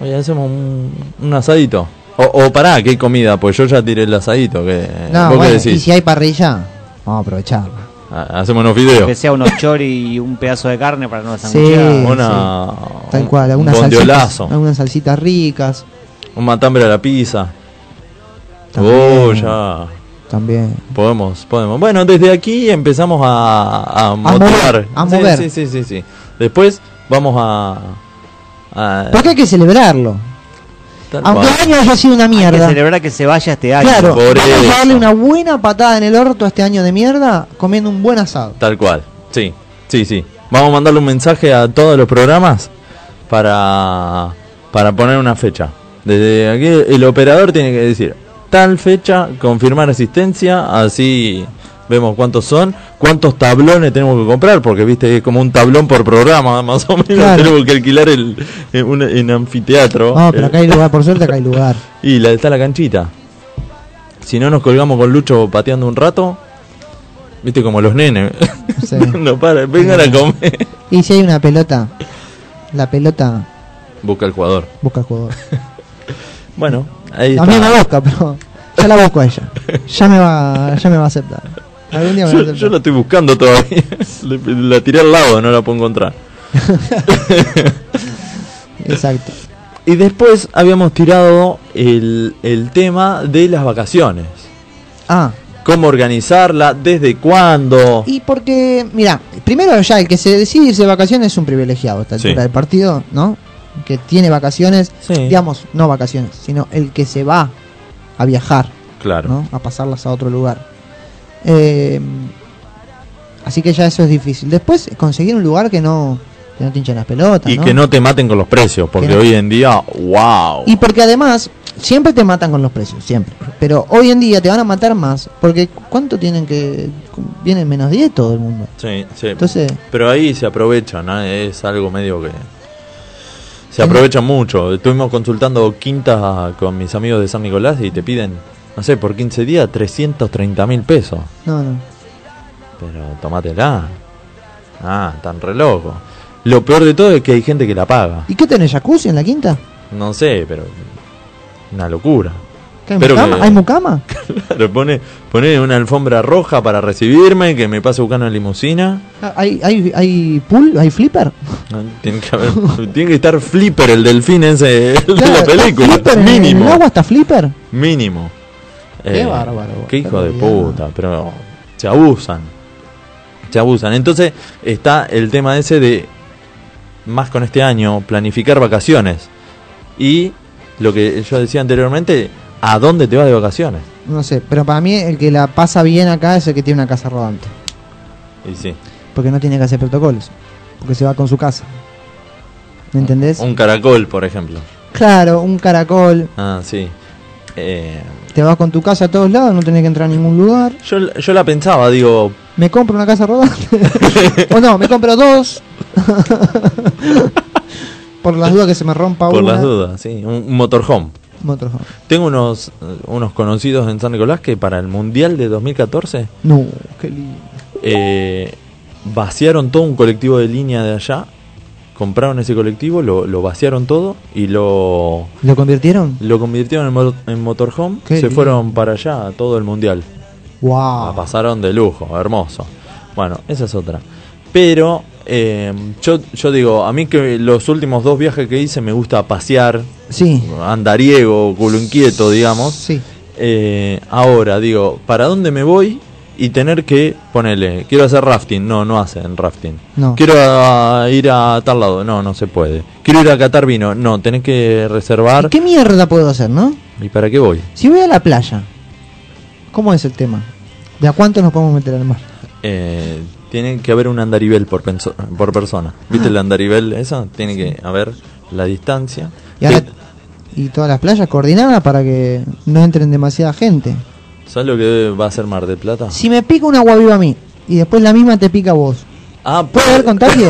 Oye, hacemos un, un asadito. O, o pará, que hay comida, pues yo ya tiré el asadito. Que, No, ¿Vos bueno, qué y decís? si hay parrilla, vamos a aprovecharla. Ha- Hacemos unos que videos. sea unos chori y un pedazo de carne para no Sí. Una, Tal un- cual, un algunas salsitas, algunas salsitas ricas. Un matambre a la pizza. También. Oh, ya. También. Podemos, podemos. Bueno, desde aquí empezamos a, a mover, motivar. a Sí, mover. Sí, sí, sí, sí. Después vamos a... a Porque hay que celebrarlo. tal Aunque el año haya sido una Hay que mierda. celebrar que se vaya este año. Claro, Por vamos eso. a darle una buena patada en el orto a este año de mierda comiendo un buen asado. Tal cual, sí, sí, sí. Vamos a mandarle un mensaje a todos los programas para, para poner una fecha. Desde aquí el operador tiene que decir tal fecha, confirmar asistencia, así vemos cuántos son, cuántos tablones tenemos que comprar, porque viste es como un tablón por programa, más o menos Claro. tenemos que alquilar el, en, un- en anfiteatro. No, pero Eh, acá hay lugar, por suerte acá hay lugar. y la, está la canchita. Si no nos colgamos con Lucho pateando un rato, viste como los nenes. Sí. no para, vengan a comer. Y si hay una pelota, la pelota Busca el jugador. busca al jugador. Bueno, ahí A mí está. me busca, pero ya la busco a ella. Ya me va, ya me va a aceptar. Algún día me va a Yo, aceptar. yo la estoy buscando todavía. Le- la tiré al lado, no la puedo encontrar. Exacto. Y después habíamos tirado el, el tema de las vacaciones. Ah, Cómo organizarla, desde cuándo. y porque, mira, primero ya el que se decide irse de vacaciones es un privilegiado a esta Sí. altura del partido, ¿no? Que tiene vacaciones, Sí. digamos, no vacaciones, sino el que se va a viajar, Claro. ¿no? A pasarlas a otro lugar. Eh, así que ya eso es difícil. Después conseguir un lugar que no, que no te hinchen las pelotas, Y ¿no? que no te maten con los precios, porque no- hoy en día, wow. Y porque además, siempre te matan con los precios, siempre. Pero hoy en día te van a matar más, porque ¿cuánto tienen que...? Vienen menos 10 todo el mundo. Sí, sí. Entonces, Pero ahí se aprovechan, ¿no? es algo medio que... Se aprovechan mucho. Estuvimos consultando quintas con mis amigos de San Nicolás y te piden, no sé, por 15 días 330 mil pesos. no, no. Pero tomátela. Ah, tan re loco. Lo peor de todo es que hay gente que la paga. ¿Y qué tenés, jacuzzi en la quinta? No sé, pero... Una locura. ¿Qué, ¿Hay, Pero mucama? que- ¿Hay mucama? Claro, pone, pone una alfombra roja para recibirme, que me pase buscando en limusina. Ah, ¿Hay, hay, ¿Hay pool? ¿Hay flipper? Tiene que, haber- tiene que estar Flipper, el delfín ese el de la ¿está película. flipper Mínimo. ¿En el agua está flipper? Mínimo. Qué bárbaro, Qué hijo de puta, pero se abusan. Se abusan. Entonces está el tema ese de, más con este año, planificar vacaciones. Y lo que yo decía anteriormente, ¿a dónde te vas de vacaciones? No sé, pero para mí el que la pasa bien acá es el que tiene una casa rodante. Y sí, Porque no tiene que hacer protocolos. Porque se va con su casa. ¿Me entendés? un caracol, por ejemplo. Claro, un caracol. Ah, sí. Eh, Te vas con tu casa a todos lados, no tenés que entrar a ningún lugar. yo, yo la pensaba, digo, Me compro una casa rodante. o no, me compro dos. Por las dudas que se me rompa por una. las dudas, sí, un, un motorhome. Motorhome. Tengo unos, unos conocidos en San Nicolás que para el Mundial de 2014 No, qué lindo. eh, vaciaron todo un colectivo de línea de allá, compraron ese colectivo, lo, lo vaciaron todo y lo, ¿Lo convirtieron? lo convirtieron en, mo- en motorhome. Qué Se lindo. fueron para allá a todo el Mundial. Wow. La pasaron de lujo, hermoso. Bueno, esa es otra. Pero eh, yo, yo digo, a mí que los últimos dos viajes que hice me gusta pasear, Sí, andariego, culo inquieto, digamos. sí. Eh, ahora, digo, ¿para dónde me voy? Y tener que ponerle, quiero hacer rafting, no, no hacen rafting. No. Quiero ah, ir a tal lado, no, no se puede. Quiero ir a catar vino, no, tenés que reservar. ¿Qué mierda puedo hacer, no? ¿Y para qué voy? Si voy a la playa, ¿cómo es el tema? ¿De a cuánto nos podemos meter al mar? Eh, tiene que haber un andarivel por, penso- por persona. ¿Viste el andarivel eso? Tiene que haber la distancia. Y, ahora- Que- y todas las playas coordinadas para que no entren demasiada gente. ¿Sabes lo que va a ser Mar del Plata? Si me pica un agua viva a mí y después la misma te pica a vos, Ah, ¿puede haber contagio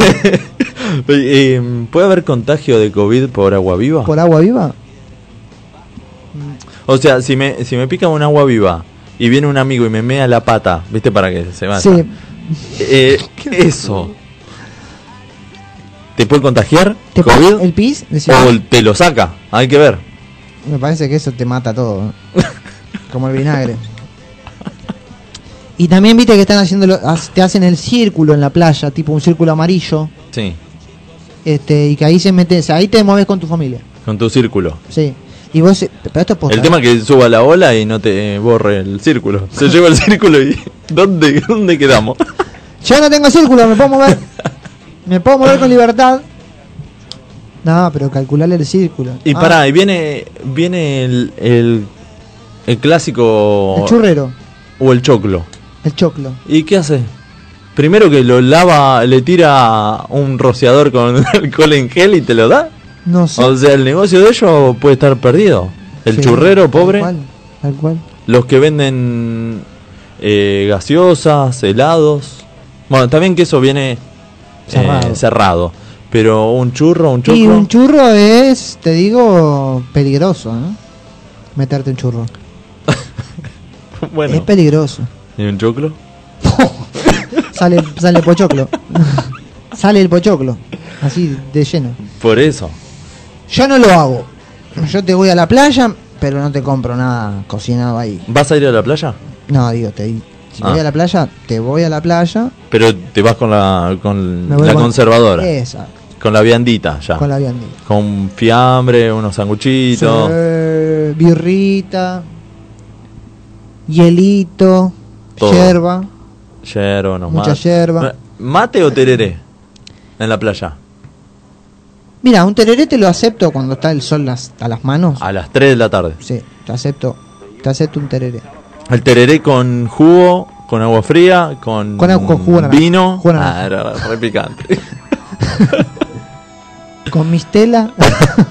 Eh, ¿Puede haber contagio de COVID por agua viva? por agua viva? O sea, si me, si me pica un agua viva y viene un amigo y me mea la pata, ¿viste? Para que se vaya. Sí, Eh, eso. ¿Te puede contagiar? ¿Te ¿COVID? el pis? O te lo saca. Hay que ver. Me parece que eso te mata todo. Como el vinagre. Y también viste que están haciendo, lo- te hacen el círculo en la playa, tipo un círculo amarillo, Sí. este, y que ahí se metes, ahí te mueves con tu familia. Con tu círculo. Sí. Y vos, eh, pero esto es posta, El tema ¿eh? es que suba la ola y no te borre el círculo. Se lleva el círculo y. ¿Dónde, dónde quedamos? Yo no tengo círculo, me puedo mover. me puedo mover con libertad. No, pero calcularle el círculo. Y Ah, pará, y viene, viene el, el, el clásico. El churrero, O el choclo. el choclo. ¿Y qué hace? Primero que lo lava, le tira un rociador con alcohol en gel y te lo da. No sé. O sea, el negocio de ellos puede estar perdido. El Sí, churrero, tal pobre. cual, Tal cual. Los que venden eh, gaseosas, helados. Bueno, también que eso viene eh, Cerrado. Pero un churro, un choclo. Y un churro es, te digo, peligroso, ¿no? Meterte un churro. Es bueno, peligroso. ¿y un choclo? Sale, sale el pochoclo. sale el pochoclo. Así de lleno. Por eso. Yo no lo hago. Yo te voy a la playa, pero no te compro nada cocinado ahí. ¿Vas a ir a la playa? No, digo, te, si Ah. voy a la playa, te voy a la playa. Pero te vas con la, con la con- conservadora. Esa, Con la viandita ya. con la viandita. Con fiambre, unos sanguchitos. Sí, birrita, hielito, Todo. yerba. Yerba, unos Mucha yerba. ¿Mate o tereré? En la playa. Mira, un tereré te lo acepto cuando está el sol las- a las manos. A las 3 de la tarde. Sí, te acepto. Te acepto un tereré. El tereré con jugo, con agua fría, con, Con con jugo vino. Jugo. Ah, era re picante. Con mistela.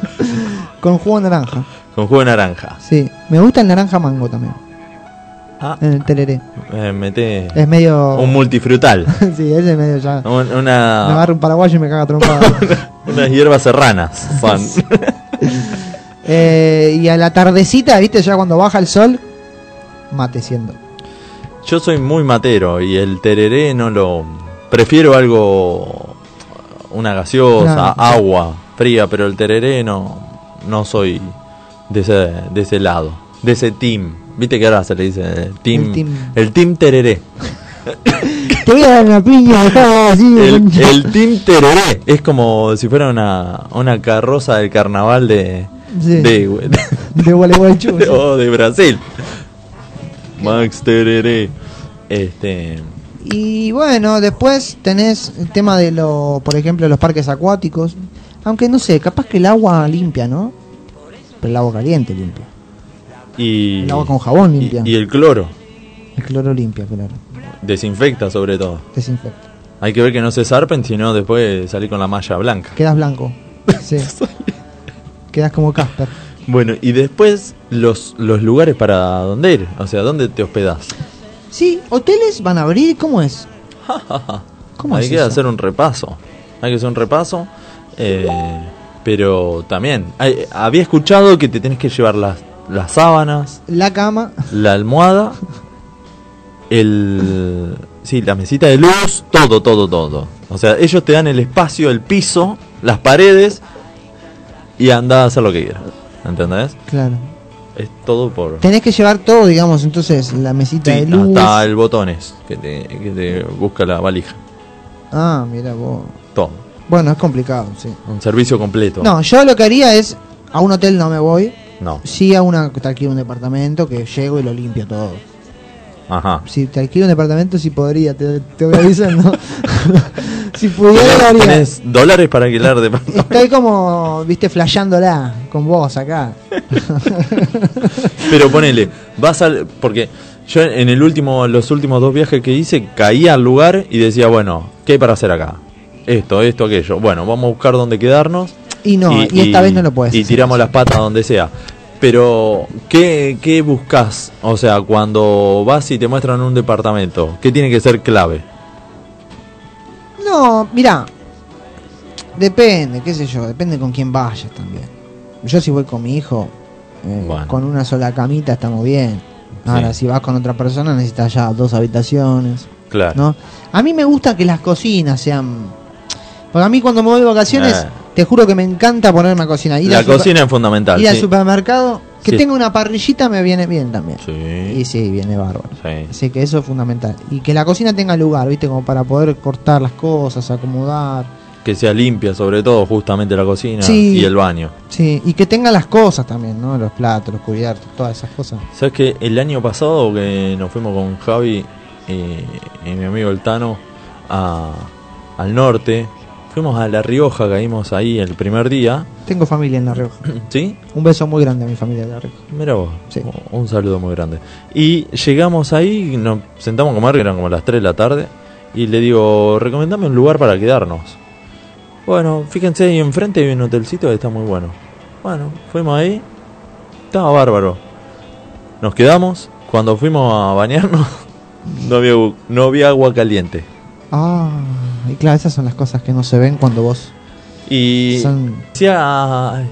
con jugo de naranja. con jugo de naranja. Sí, me gusta el naranja mango también. Ah, En el tereré. eh, mete Es medio. un multifrutal. sí, ese es medio ya. Un- Me agarra un paraguayo y me caga trompada. Unas hierbas serranas son. Eh, y a la tardecita, viste, ya cuando baja el sol, mate siendo. Yo soy muy matero y el tereré no lo. Prefiero algo. Una gaseosa, Claro. agua fría, pero el tereré no. No soy de ese, de ese lado, de ese team. Viste que ahora se le dice team. El team. El team tereré. Te voy a dar una piña, dejá así. El, el team tereré es como si fuera una, una carroza del carnaval de. Sí. De, de Gualeguaychú. de, oh, de Brasil. Max tereré. Este. Y bueno, después tenés el tema de lo, por ejemplo, los parques acuáticos. Aunque no sé, capaz que el agua limpia, ¿no? Pero el agua caliente limpia. Y, El agua con jabón limpia. Y, y el cloro El cloro limpia, claro. Desinfecta sobre todo. Desinfecta. Hay que ver que no se zarpen, si no después salir con la malla blanca. Quedas blanco. Sí. Quedas como Casper. Bueno, y después los, los lugares para dónde ir, o sea, ¿dónde te hospedás? Sí, hoteles van a abrir, ¿cómo es? ¿Cómo Hay es que eso? hacer un repaso. Hay que hacer un repaso. eh, pero también, hay- había escuchado que te tenés que llevar las, las sábanas, La cama. la almohada, el... Sí, la mesita de luz, todo, todo, todo. O sea, ellos te dan el espacio, el piso, las paredes y anda a hacer lo que quieras. ¿Entendés? Claro. Es todo por... Tenés que llevar todo, digamos, entonces, la mesita Sí, de luz. hasta el botones que te, que te busca la valija. Ah, mira vos. Todo. Bueno, es complicado, sí. Un servicio completo. No, yo lo que haría es, a un hotel no me voy, No. sí a una, está aquí un departamento que llego y lo limpio todo. Ajá. Si te alquilo un departamento, sí podría, te, te voy avisando. si pudiera, lo. ¿Tenés dólares para alquilar de Estoy como, viste, flasheándola con vos acá. Pero ponele, vas al. Porque yo en el último, los últimos dos viajes que hice, caía al lugar y decía, bueno, ¿qué hay para hacer acá? Esto, esto, aquello. Bueno, vamos a buscar dónde quedarnos. Y no, y, esta vez no lo puedes. Y hacer. tiramos las patas donde sea. Pero, ¿qué, ¿qué buscas? O sea, cuando vas y te muestran un departamento, ¿qué tiene que ser clave? No, mira, depende, qué sé yo, depende con quién vayas también. Yo si voy con mi hijo, eh, Bueno. con una sola camita estamos bien. Ahora, Sí. si vas con otra persona necesitas ya dos habitaciones, Claro. ¿no? A mí me gusta que las cocinas sean... Porque a mí cuando me voy de vacaciones, Eh. te juro que me encanta ponerme a cocinar. Ir La al cocina es fundamental. Ir al sí. supermercado, que Sí. tenga una parrillita me viene bien también. Sí. Y sí, viene bárbaro. Sí. Así que eso es fundamental. Y que la cocina tenga lugar, ¿viste? Como para poder cortar las cosas, acomodar. Que sea limpia, sobre todo, justamente la cocina y el baño. Sí, y que tenga las cosas también, ¿no? Los platos, los cubiertos, todas esas cosas. ¿Sabes que el año pasado que nos fuimos con Javi y, y mi amigo El Tano a- al norte, fuimos a La Rioja, caímos ahí el primer día, Tengo familia en La Rioja. ¿sí? Un beso muy grande a mi familia de La Rioja. Mira vos, Sí. un saludo muy grande. Y llegamos ahí, nos sentamos a comer, eran como las 3 de la tarde, y le digo, recomendame un lugar para quedarnos. Bueno, fíjense ahí enfrente hay un hotelcito que está muy bueno. Bueno, fuimos ahí, estaba bárbaro. Nos quedamos, cuando fuimos a bañarnos, no había, no había agua caliente. Ah, y claro, esas son las cosas que no se ven cuando vos. Y Son- hacía-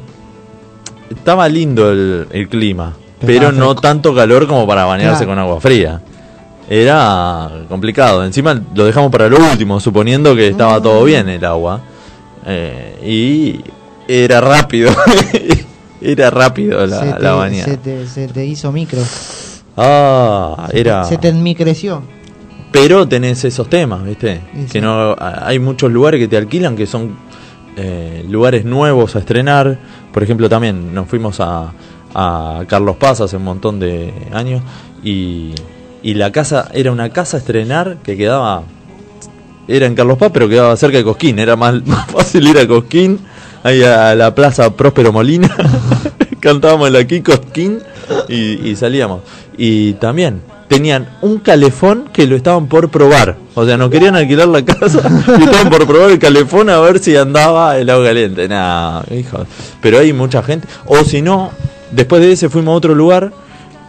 estaba lindo el, el clima, Pero no tanto calor como para bañarse Claro. con agua fría. Era complicado. Encima lo dejamos para lo último, suponiendo que estaba Mm. todo bien el agua. Eh, y era rápido. era rápido la, se, la te, bañada. se, te, se te hizo micro. Ah, era. Se te enmicreció. Pero tenés esos temas, ¿viste? Que sí. no hay muchos lugares que te alquilan que son eh, lugares nuevos a estrenar. Por ejemplo, también nos fuimos a, a Carlos Paz hace un montón de años y, y la casa era una casa a estrenar que quedaba era en Carlos Paz, pero quedaba cerca de Cosquín, era más, más fácil ir a Cosquín, ahí a la Plaza Próspero Molina. Cantábamos el aquí Cosquín y, y salíamos. Y también tenían un calefón que lo estaban por probar. O sea, no querían alquilar la casa y estaban por probar el calefón a ver si andaba el agua caliente. Nah, hijo. Pero hay mucha gente. O si no, después de ese fuimos a otro lugar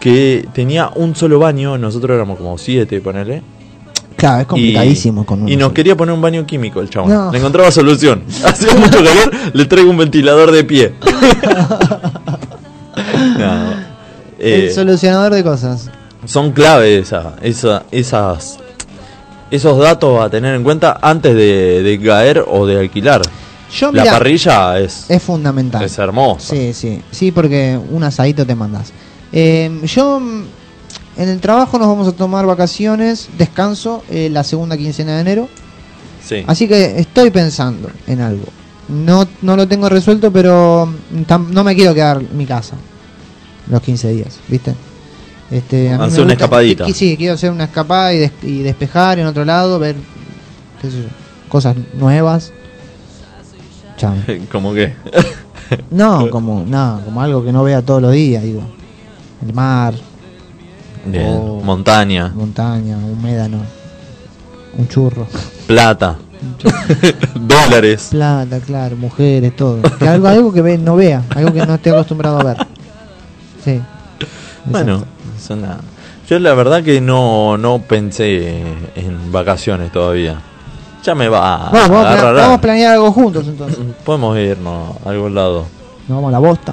que tenía un solo baño. Nosotros éramos como siete, ponele. Claro, es complicadísimo y, con uno Y nos solo. quería poner un baño químico el chabón. No. Le encontraba solución. Hacía mucho calor, le traigo un ventilador de pie. No. Eh, El solucionador de cosas. Son clave esa, esa, esas, esos datos a tener en cuenta antes de, de caer o de alquilar. Yo, La parrilla es, es fundamental. es hermosa. Sí, sí, sí, porque un asadito te mandas. Eh, yo en el trabajo nos vamos a tomar vacaciones, descanso eh, la segunda quincena de enero, Sí. así que estoy pensando en algo. No, no lo tengo resuelto, pero no me quiero quedar en mi casa los 15 días, ¿viste? Este, a mí Hacer me una gusta- escapadita. Sí, quiero hacer una escapada y, des- y despejar en otro lado, ver qué sé yo, cosas nuevas. Chao. Como que. No, como, no, como algo que no vea todos los días, digo. El mar, Bien. Oh. Montaña, montaña, un médano, un churro, plata, dólares. plata, claro, mujeres, todo. Que algo, algo que ve, no vea, algo que no esté acostumbrado a ver. Sí. Bueno. Es una- yo la verdad que no, no pensé en vacaciones todavía. Ya me va Vamos, vamos, a vamos a planear algo juntos entonces. Podemos irnos a algún lado. Nos vamos a la bosta.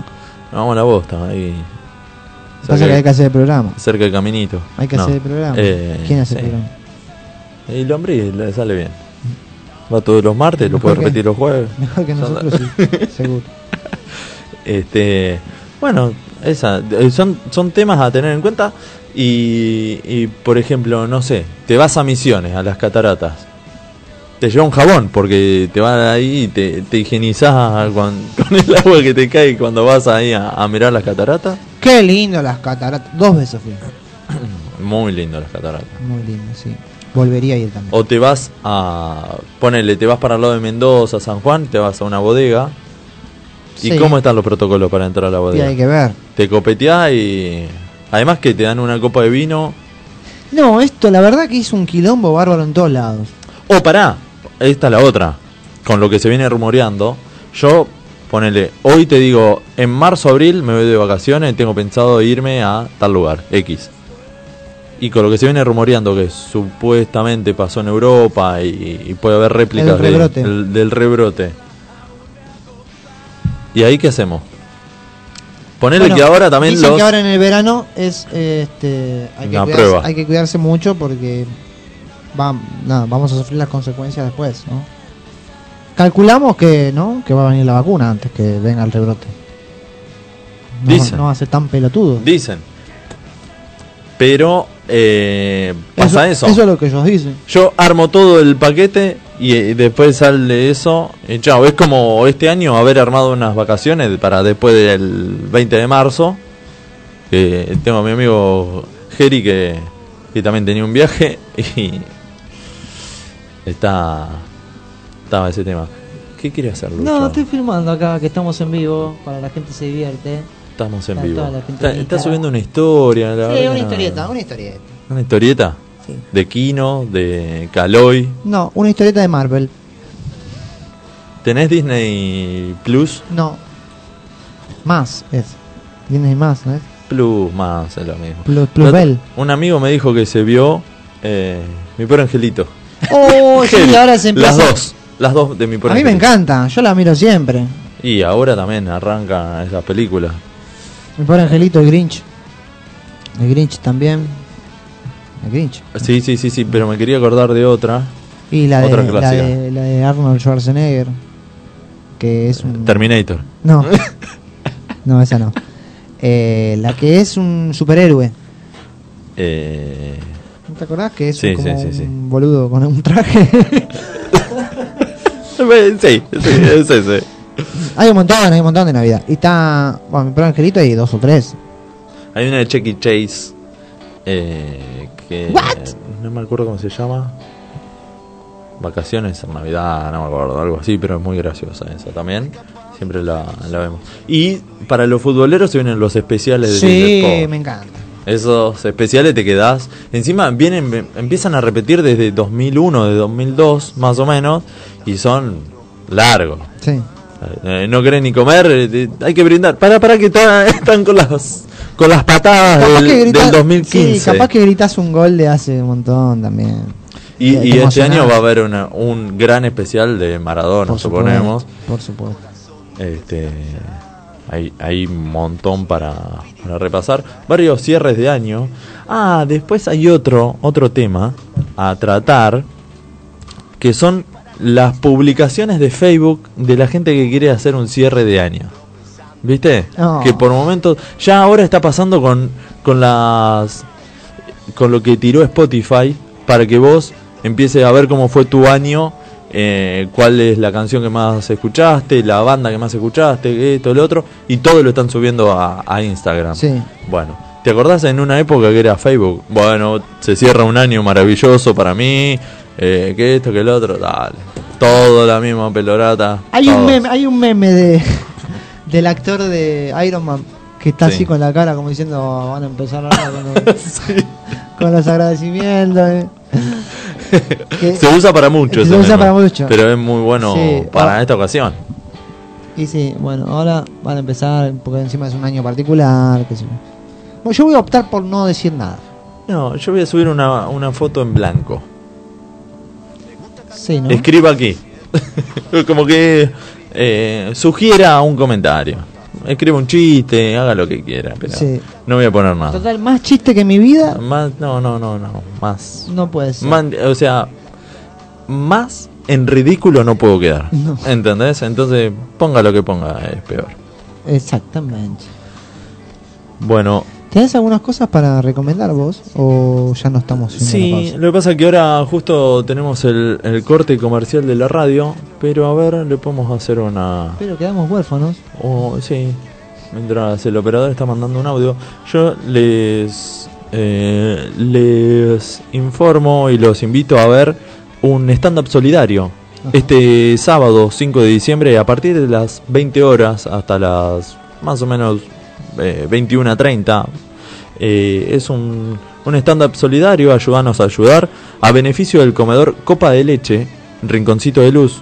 Nos vamos a la bosta, ahí. Pasa que hay que hacer el programa. cerca del caminito. Hay que No. hacer el programa. Eh, ¿Quién hace sí. el programa? Y el hombre le sale bien. Va todos los martes, lo puede que- repetir los jueves. Mejor que nosotros, sí, seguro. Este, bueno, esa, eh, son, son temas a tener en cuenta. Y, y, por ejemplo, no sé, te vas a misiones, a las cataratas. Te lleva un jabón porque te vas ahí y te, te higienizás con, con el agua que te cae cuando vas ahí a, a mirar las cataratas. Qué lindo las cataratas. Dos veces fui. Muy lindo las cataratas. Muy lindo, sí. Volvería a ir también. O te vas a. Ponele, te vas para el lado de Mendoza, San Juan, te vas a una bodega. ¿Y cómo están los protocolos para entrar a la Y bodega? hay que ver. Te copeteás y. Además que te dan una copa de vino. No, esto la verdad que hizo un quilombo bárbaro en todos lados. Oh, pará. Esta es la otra. Con lo que se viene rumoreando. Yo, ponele, hoy te digo, en marzo, abril me voy de vacaciones, tengo pensado irme a tal lugar, X. Y con lo que se viene rumoreando, que supuestamente pasó en Europa y, y puede haber réplicas El de- rebrote. del, del rebrote. ¿Y ahí qué hacemos? Ponele Bueno, que ahora también dicen los... que ahora en el verano es este hay que, Una cuidarse, prueba. hay que cuidarse mucho porque va, nada, vamos a sufrir las consecuencias después, ¿no? Calculamos que, ¿no? Que va a venir la vacuna antes que venga el rebrote. No, Dicen. no va a ser tan pelotudo. Dicen. Pero eh, pasa eso. Eso es lo que ellos dicen. Yo armo todo el paquete y, eh, después sale eso. Y chao, es como este año haber armado unas vacaciones para después del 20 de marzo. Que tengo a mi amigo Jerry que, que también tenía un viaje y está estaba ese tema. ¿Qué quiere hacer Lucho? No, estoy filmando acá que estamos en vivo para la gente se divierte. Estamos en está vivo. Está, subiendo una historia. la verdad Sí, una historieta, una historieta. ¿Una historieta? Sí. De Kino, de Caloy. No, una historieta de Marvel. ¿Tenés Disney Plus? No. Más es. Disney más, ¿no es? Plus más, es lo mismo. Plus, plus Bell. Un amigo me dijo que se vio eh, Mi Pobre Angelito. Oh, sí, ahora se empieza. Las dos. Las dos de Mi Pobre A mí me encanta, yo la miro siempre. Y ahora también arranca esa película. Mi pobre angelito, el Grinch. El Grinch también. Grinch. Sí, sí, sí, sí, pero me quería acordar de otra. Y la de, la de, la de Arnold Schwarzenegger. Que es un. Terminator. No. no, esa no. Eh, la que es un superhéroe. Eh, ¿No te acordás que es Sí, como sí, sí, sí. un boludo con un traje? sí, sí, es ese. hay un montón, hay un montón de Navidad. Y está. Bueno, mi pobre angelito hay dos o tres. Hay una de Chucky Chase. Eh, que. No me acuerdo cómo se llama. Vacaciones en Navidad, no me acuerdo, algo así, pero es muy graciosa esa también. Siempre la, la vemos. Y para los futboleros se vienen los especiales de Sí, me encanta. Esos especiales te quedás. Encima vienen, empiezan a repetir desde 2001, de 2002 más o menos, y son largos. Sí. Eh, no querés ni comer, eh, hay que brindar. Para, para que está- están con las con las patadas Capaz del, que gritas- del 2015. Sí, capaz que gritas un gol de hace un montón también. y y este año va a haber una- un gran especial de Maradona, Por suponemos. supuesto, Por supuesto. Este, hay, hay un montón para, para repasar. Varios cierres de año. Ah, después hay otro, otro tema a tratar, que son las publicaciones de Facebook de la gente que quiere hacer un cierre de año. ¿Viste? Oh. Que por momentos, ya ahora está pasando con, con las con lo que tiró Spotify para que vos empieces a ver cómo fue tu año, eh, cuál es la canción que más escuchaste, la banda que más escuchaste, esto, lo otro, y todo lo están subiendo a, a Instagram. Sí. Bueno, ¿te acordás en una época que era Facebook? Bueno, se cierra un año maravilloso para mí, eh, que esto, que el otro, dale. Todo la misma pelorata. Hay un meme, hay un meme de del actor de Iron Man que está Sí. así con la cara como diciendo van a empezar ahora con, los, con los agradecimientos. eh". Que- Se usa para mucho. Se ese usa meme, para mucho. Pero es muy bueno Sí, para ah. esta ocasión. y sí, bueno, ahora van a empezar porque encima es un año particular. yo. Bueno, yo voy a optar por no decir nada. No, yo voy a subir una, una foto en blanco. Sí, ¿no? Escriba aquí. Como que eh, sugiera un comentario. Escriba un chiste, haga lo que quiera. Pero Sí. no voy a poner nada. Total, más chiste que mi vida Más, no, no, no, no. Más. no puede ser. más- o sea, más en ridículo no puedo quedar. No. ¿Entendés? Entonces, ponga lo que ponga, es peor. Exactamente. Bueno, ¿Tenés algunas cosas para recomendar vos? ¿O ya no estamos Sí, lo que pasa es que ahora justo tenemos el, el corte comercial de la radio, pero a ver, le podemos hacer una... Pero quedamos huérfanos. o sí, mientras el operador está mandando un audio, yo les eh, les informo y los invito a ver un stand-up solidario. Este sábado 5 de diciembre a partir de las 20 horas hasta las más o menos eh, 21.30. Eh, es un, un stand-up solidario, ayúdanos a ayudar, a beneficio del comedor Copa de Leche, Rinconcito de Luz,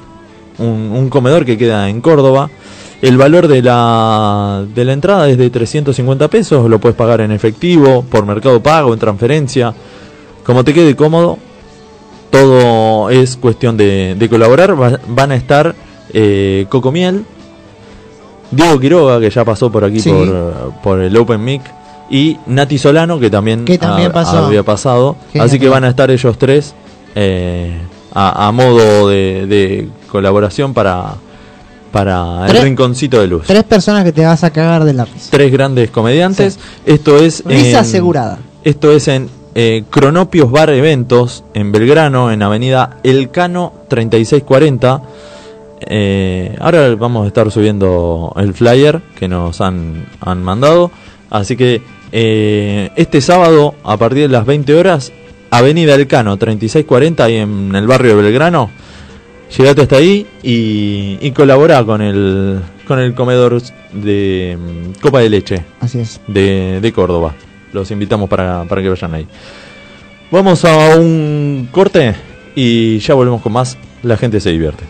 un, comedor que queda en Córdoba. El valor de la, de la entrada es de 350 pesos, lo puedes pagar en efectivo, por mercado pago, en transferencia, como te quede cómodo. Todo es cuestión de, colaborar. Va- van a estar eh, Coco Miel, Diego Quiroga, que ya pasó por aquí Sí. por, por el Open Mic, y Nati Solano, que también, Que también ha- pasó. había pasado. Genial. Así que van a estar ellos tres eh, a, a modo de, de colaboración para, para el Rinconcito de Luz. Tres personas que te vas a cagar de la risa. Tres grandes comediantes. Esto es. Risa en- asegurada. Esto es en eh, Cronopios Bar Eventos, en Belgrano, en Avenida Elcano 3640. Eh, ahora vamos a estar subiendo el flyer que nos han, han mandado. Así que eh, este sábado, a partir de las 20 horas, Avenida Elcano 3640, ahí en el barrio de Belgrano. Llegate hasta ahí y, y colabora con el, con el comedor de mm, Copa de Leche Así es. de, de Córdoba. Los invitamos para, para que vayan ahí. Vamos a un corte y ya volvemos con más. La gente se divierte.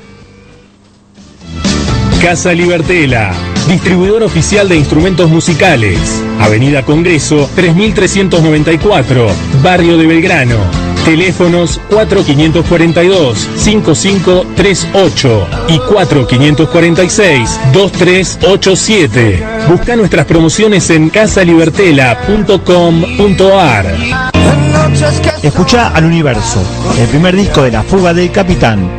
Casa Libertela, distribuidor oficial de instrumentos musicales. Avenida Congreso 3394, Barrio de Belgrano. Teléfonos 4542-5538 y 4546-2387. Busca nuestras promociones en casalibertela.com.ar. Escucha al universo, el primer disco de La Fuga del Capitán.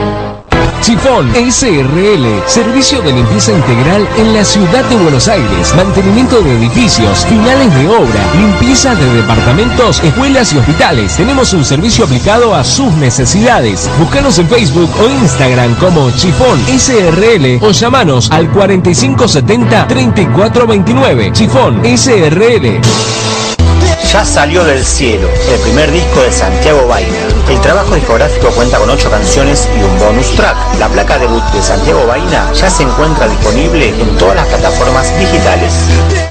Chifón SRL, servicio de limpieza integral en la ciudad de Buenos Aires, mantenimiento de edificios, finales de obra, limpieza de departamentos, escuelas y hospitales. Tenemos un servicio aplicado a sus necesidades. Búscanos en Facebook o Instagram como Chifón SRL o llamanos al 4570-3429. Chifón SRL. Ya salió del cielo, el primer disco de Santiago Baina. El trabajo discográfico cuenta con 8 canciones y un bonus track. La placa debut de Santiago Baina ya se encuentra disponible en todas las plataformas digitales.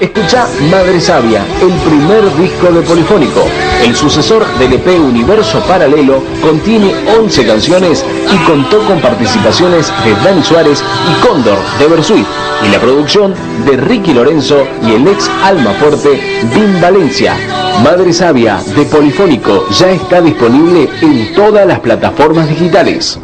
Escucha Madre Sabia, el primer disco de Polifónico. El sucesor del EP Universo Paralelo contiene 11 canciones y contó con participaciones de Dani Suárez y Cóndor de Versuit y la producción de Ricky Lorenzo y el ex Alma Fuerte, Vin Valencia. Madre Sabia de Polifónico ya está disponible en todas las plataformas digitales.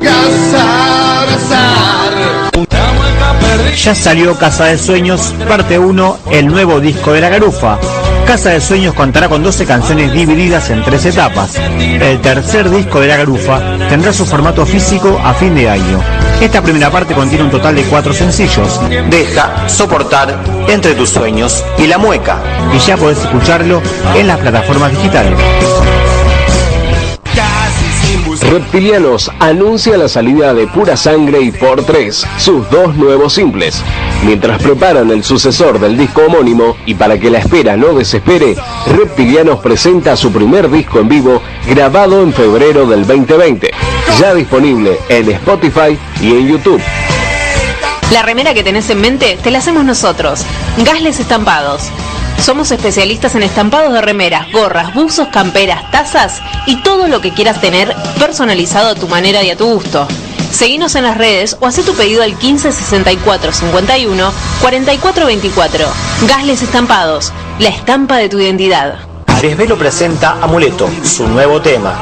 Ya salió Casa de Sueños, parte 1, el nuevo disco de la garufa. Casa de Sueños contará con 12 canciones divididas en tres etapas. El tercer disco de la garufa tendrá su formato físico a fin de año. Esta primera parte contiene un total de cuatro sencillos. Deja, Soportar, Entre tus sueños y La Mueca. Y ya podés escucharlo en las plataformas digitales. Reptilianos anuncia la salida de Pura Sangre y Por 3, sus dos nuevos simples. Mientras preparan el sucesor del disco homónimo y para que la espera no desespere, Reptilianos presenta su primer disco en vivo grabado en febrero del 2020, ya disponible en Spotify y en YouTube. La remera que tenés en mente te la hacemos nosotros. Gasles Estampados. Somos especialistas en estampados de remeras, gorras, buzos, camperas, tazas y todo lo que quieras tener personalizado a tu manera y a tu gusto. Seguinos en las redes o haz tu pedido al 15 64 51 44 24. Gasles Estampados, la estampa de tu identidad. Desvelo presenta Amuleto, su nuevo tema.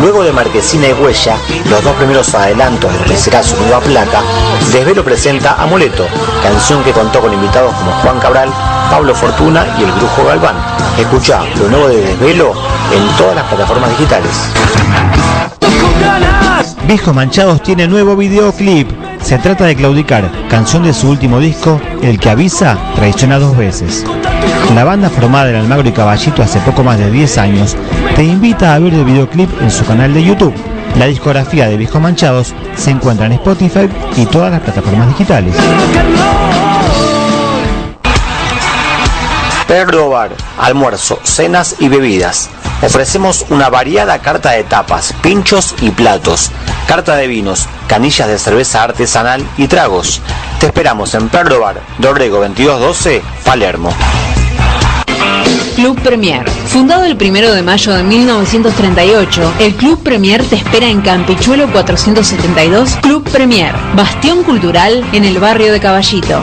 Luego de Marquesina y Huella, los dos primeros adelantos de será su nueva placa, Desvelo presenta Amuleto, canción que contó con invitados como Juan Cabral, Pablo Fortuna y el Brujo Galván. Escucha lo nuevo de Desvelo en todas las plataformas digitales. Viejos Manchados tiene nuevo videoclip. Se trata de Claudicar, canción de su último disco, El que avisa, traiciona dos veces. La banda formada en Almagro y Caballito hace poco más de 10 años te invita a ver el videoclip en su canal de YouTube. La discografía de Viejos Manchados se encuentra en Spotify y todas las plataformas digitales. Perro Bar, almuerzo, cenas y bebidas. Ofrecemos una variada carta de tapas, pinchos y platos, carta de vinos, canillas de cerveza artesanal y tragos. Te esperamos en Perro Bar, Dorrego 2212, Palermo. Club Premier. Fundado el 1 de mayo de 1938, el Club Premier te espera en Campichuelo 472, Club Premier, bastión cultural en el barrio de Caballito.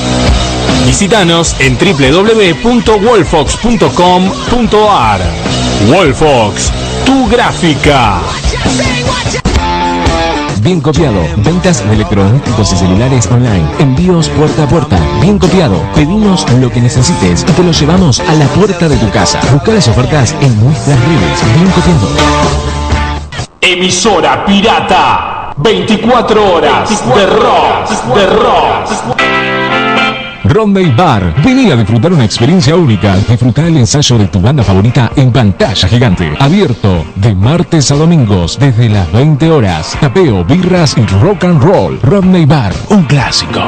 Visítanos en www.wolfox.com.ar. Wolfox, tu gráfica. Bien copiado. Ventas de electrodomésticos y celulares online. Envíos puerta a puerta. Bien copiado. Pedimos lo que necesites y te lo llevamos a la puerta de tu casa. Busca las ofertas en nuestras redes. Bien copiado. Emisora pirata. 24 horas de rock, de rock. Ronda y Bar. Vení a disfrutar una experiencia única. Disfrutar el ensayo de tu banda favorita en pantalla gigante. Abierto de martes a domingos desde las 20 horas. Tapeo, birras y rock and roll. Ronda y Bar. Un clásico.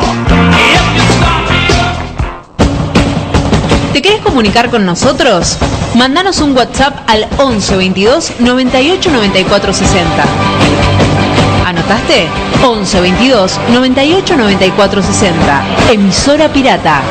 ¿Te querés comunicar con nosotros? Mandanos un WhatsApp al 11 22 98 94 60. ¿Anotaste? 11 22 98 94 60. Emisora Pirata.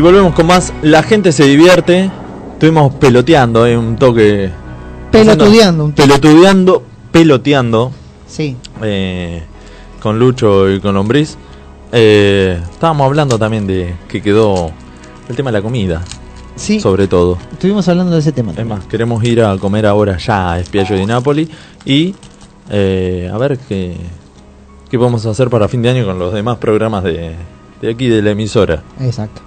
Y volvemos con más. La gente se divierte. Estuvimos peloteando, eh, un toque. Pelotudeando un toque. Pelotudeando, peloteando. Sí. eh, con Lucho y con Lombriz. Eh, estábamos hablando también de que quedó el tema de la comida. Sí. Sobre todo. Estuvimos hablando de ese tema. Es más, queremos ir a comer ahora ya a Espiallo de Nápoli y eh, a ver qué, qué podemos hacer para fin de año con los demás programas de, de aquí de la emisora. Exacto.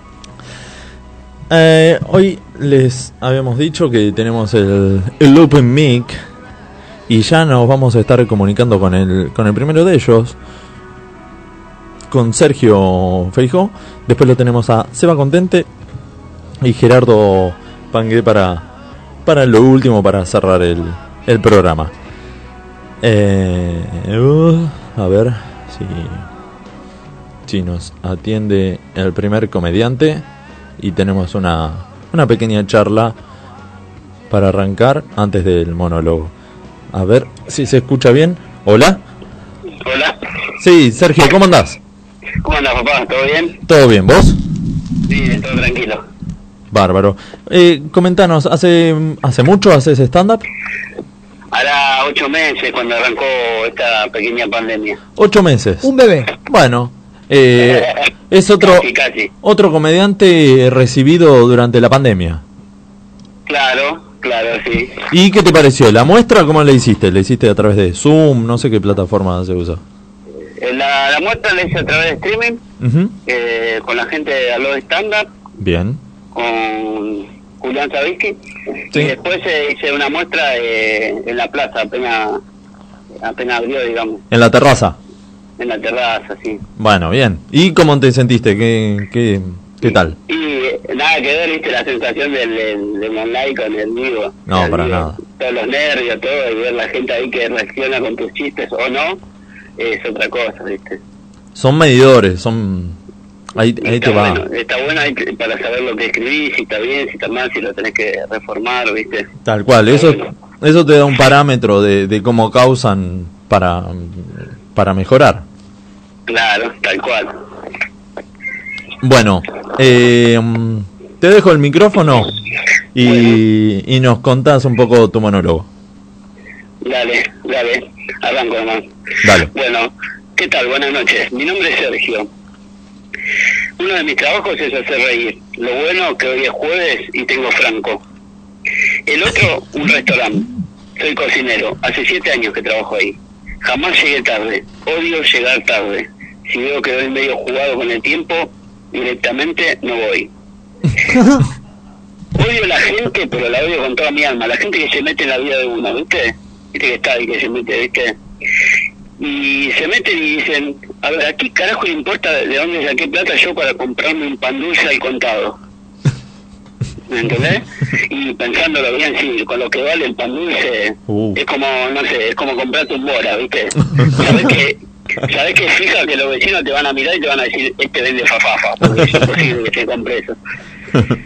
Eh, hoy les habíamos dicho que tenemos el, Open Mic y ya nos vamos a estar comunicando con el, con el primero de ellos, con Sergio Feijó. Después lo tenemos a Seba Contente y Gerardo Pangue para, para lo último, para cerrar el, el programa. Eh, uh, a ver si, si nos atiende el primer comediante y tenemos una, una pequeña charla para arrancar antes del monólogo. A ver si se escucha bien. Hola. Hola, Sí, Sergio, ¿cómo andás? ¿cómo andas papá? ¿Todo bien? ¿Todo bien? ¿Vos? Sí, todo tranquilo. Bárbaro. Eh, comentanos, ¿hace, ¿hace mucho haces stand-up? Hará ocho meses cuando arrancó esta pequeña pandemia. Ocho meses. Un bebé. Bueno, eh, es otro, Casi, casi. otro comediante recibido durante la pandemia. Claro, claro, sí. ¿Y qué te pareció? ¿La muestra cómo la hiciste? ¿La hiciste a través de Zoom? No sé qué plataforma se usa. Eh, La, la muestra la hice a través de streaming eh, con la gente de Aló Stand Up, Bien. con Julián Sabisky. Sí. Y después eh, hice una muestra eh, en la plaza, apenas, apenas abrió, digamos, En la terraza. En la terraza, sí. Bueno, bien. ¿Y cómo te sentiste? ¿Qué, qué, qué tal? Y eh, nada que ver, viste, la sensación del, del, del online con el vivo. No, El para vivo, nada. Todos los nervios, todo, y ver la gente ahí que reacciona con tus chistes o no, es otra cosa, viste. Son medidores, son... Ahí, ahí está te va. bueno, está bueno ahí para saber lo que escribís, si está bien, si está mal, si lo tenés que reformar, viste. Tal cual. Eso, eso te da un parámetro de, de cómo causan para, para mejorar. Claro, tal cual. Bueno, eh, te dejo el micrófono y, y nos contás un poco tu monólogo. Dale, dale, arranco nomás. Dale. Bueno, ¿qué tal? Buenas noches. Mi nombre es Sergio. Uno de mis trabajos es hacer reír. Lo bueno que hoy es jueves y tengo franco. El otro, un restaurante. Soy cocinero. Hace siete años que trabajo ahí. Jamás llegué tarde. Odio llegar tarde. Si veo que voy medio jugado con el tiempo, directamente no voy. Odio la gente, pero la odio con toda mi alma. La gente que se mete en la vida de uno, ¿viste? Viste que está y que se mete, ¿viste? Y se meten y dicen, a ver, ¿a qué carajo le importa de dónde saqué plata yo para comprarme un pan dulce al contado? ¿Me entendés? Y pensándolo bien, sí, con lo que vale el pan dulce, Uh. es como, no sé, es como comprarte un bora, ¿viste? ¿Sabés que, sabés que fija que los vecinos te van a mirar y te van a decir, este vende fafafa, porque es imposible que se compre eso.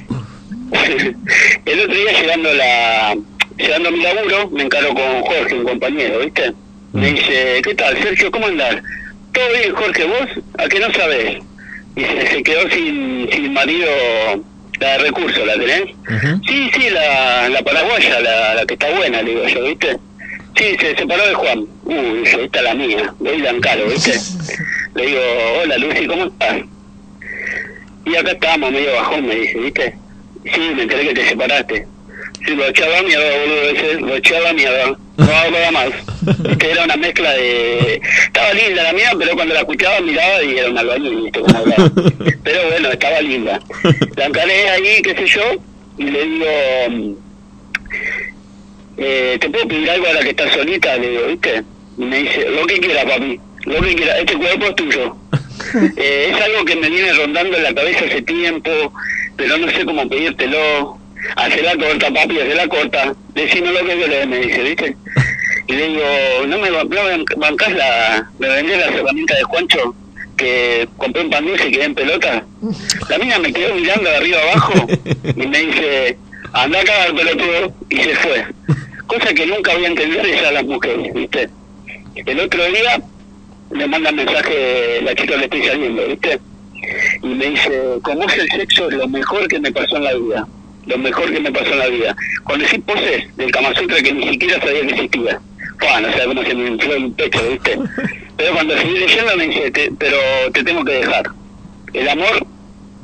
el otro día llegando la llegando a mi laburo me encaro con Jorge un compañero viste me dice qué tal Sergio cómo andás todo bien Jorge vos a que no sabés y se, se quedó sin sin marido la de recursos la tenés sí sí la, la paraguaya la, la que está buena le digo yo viste sí se separó de Juan. Uy dice, esta es la mía voy tan caro viste le digo hola Lucy cómo estás y acá estábamos medio bajón me dice viste Sí, me enteré que te separaste. Sí, lo echaba mierda, boludo, ese, lo echaba mierda. No hablaba más. Viste, era una mezcla de... Estaba linda la mía, pero cuando la escuchaba miraba y era una albañil, hablaba. Pero bueno, estaba linda. La encaré ahí, qué sé yo, y le digo... mm, Eh, ¿Te puedo pedir algo a la que está solita? Le digo, ¿viste? Y me dice, lo que quiera, papi. Lo que quiera, este cuerpo es tuyo. Eh, es algo que me viene rondando en la cabeza hace tiempo, pero no sé cómo pedírtelo. Hacela corta, papi, hacela corta. Decime lo que querés, me dice, ¿viste? Y le digo, ¿no me, no bancás la, me vendés las herramientas de Juancho? Que compré un pan dulce y quedé en pelota. La mina me quedó mirando de arriba abajo y me dice, anda acá al pelotudo, y se fue. Cosa que nunca voy a entender esa a las mujeres, ¿viste? El otro día me manda mensaje la chica le estoy saliendo, ¿viste? Y me dice, como es el sexo, lo mejor que me pasó en la vida. Lo mejor que me pasó en la vida. Con decir poses del Kama que ni siquiera sabía que existía. Fua, no sé cómo se me infló el pecho, ¿viste? Pero cuando seguí leyendo me dice, "Te- pero te tengo que dejar. El amor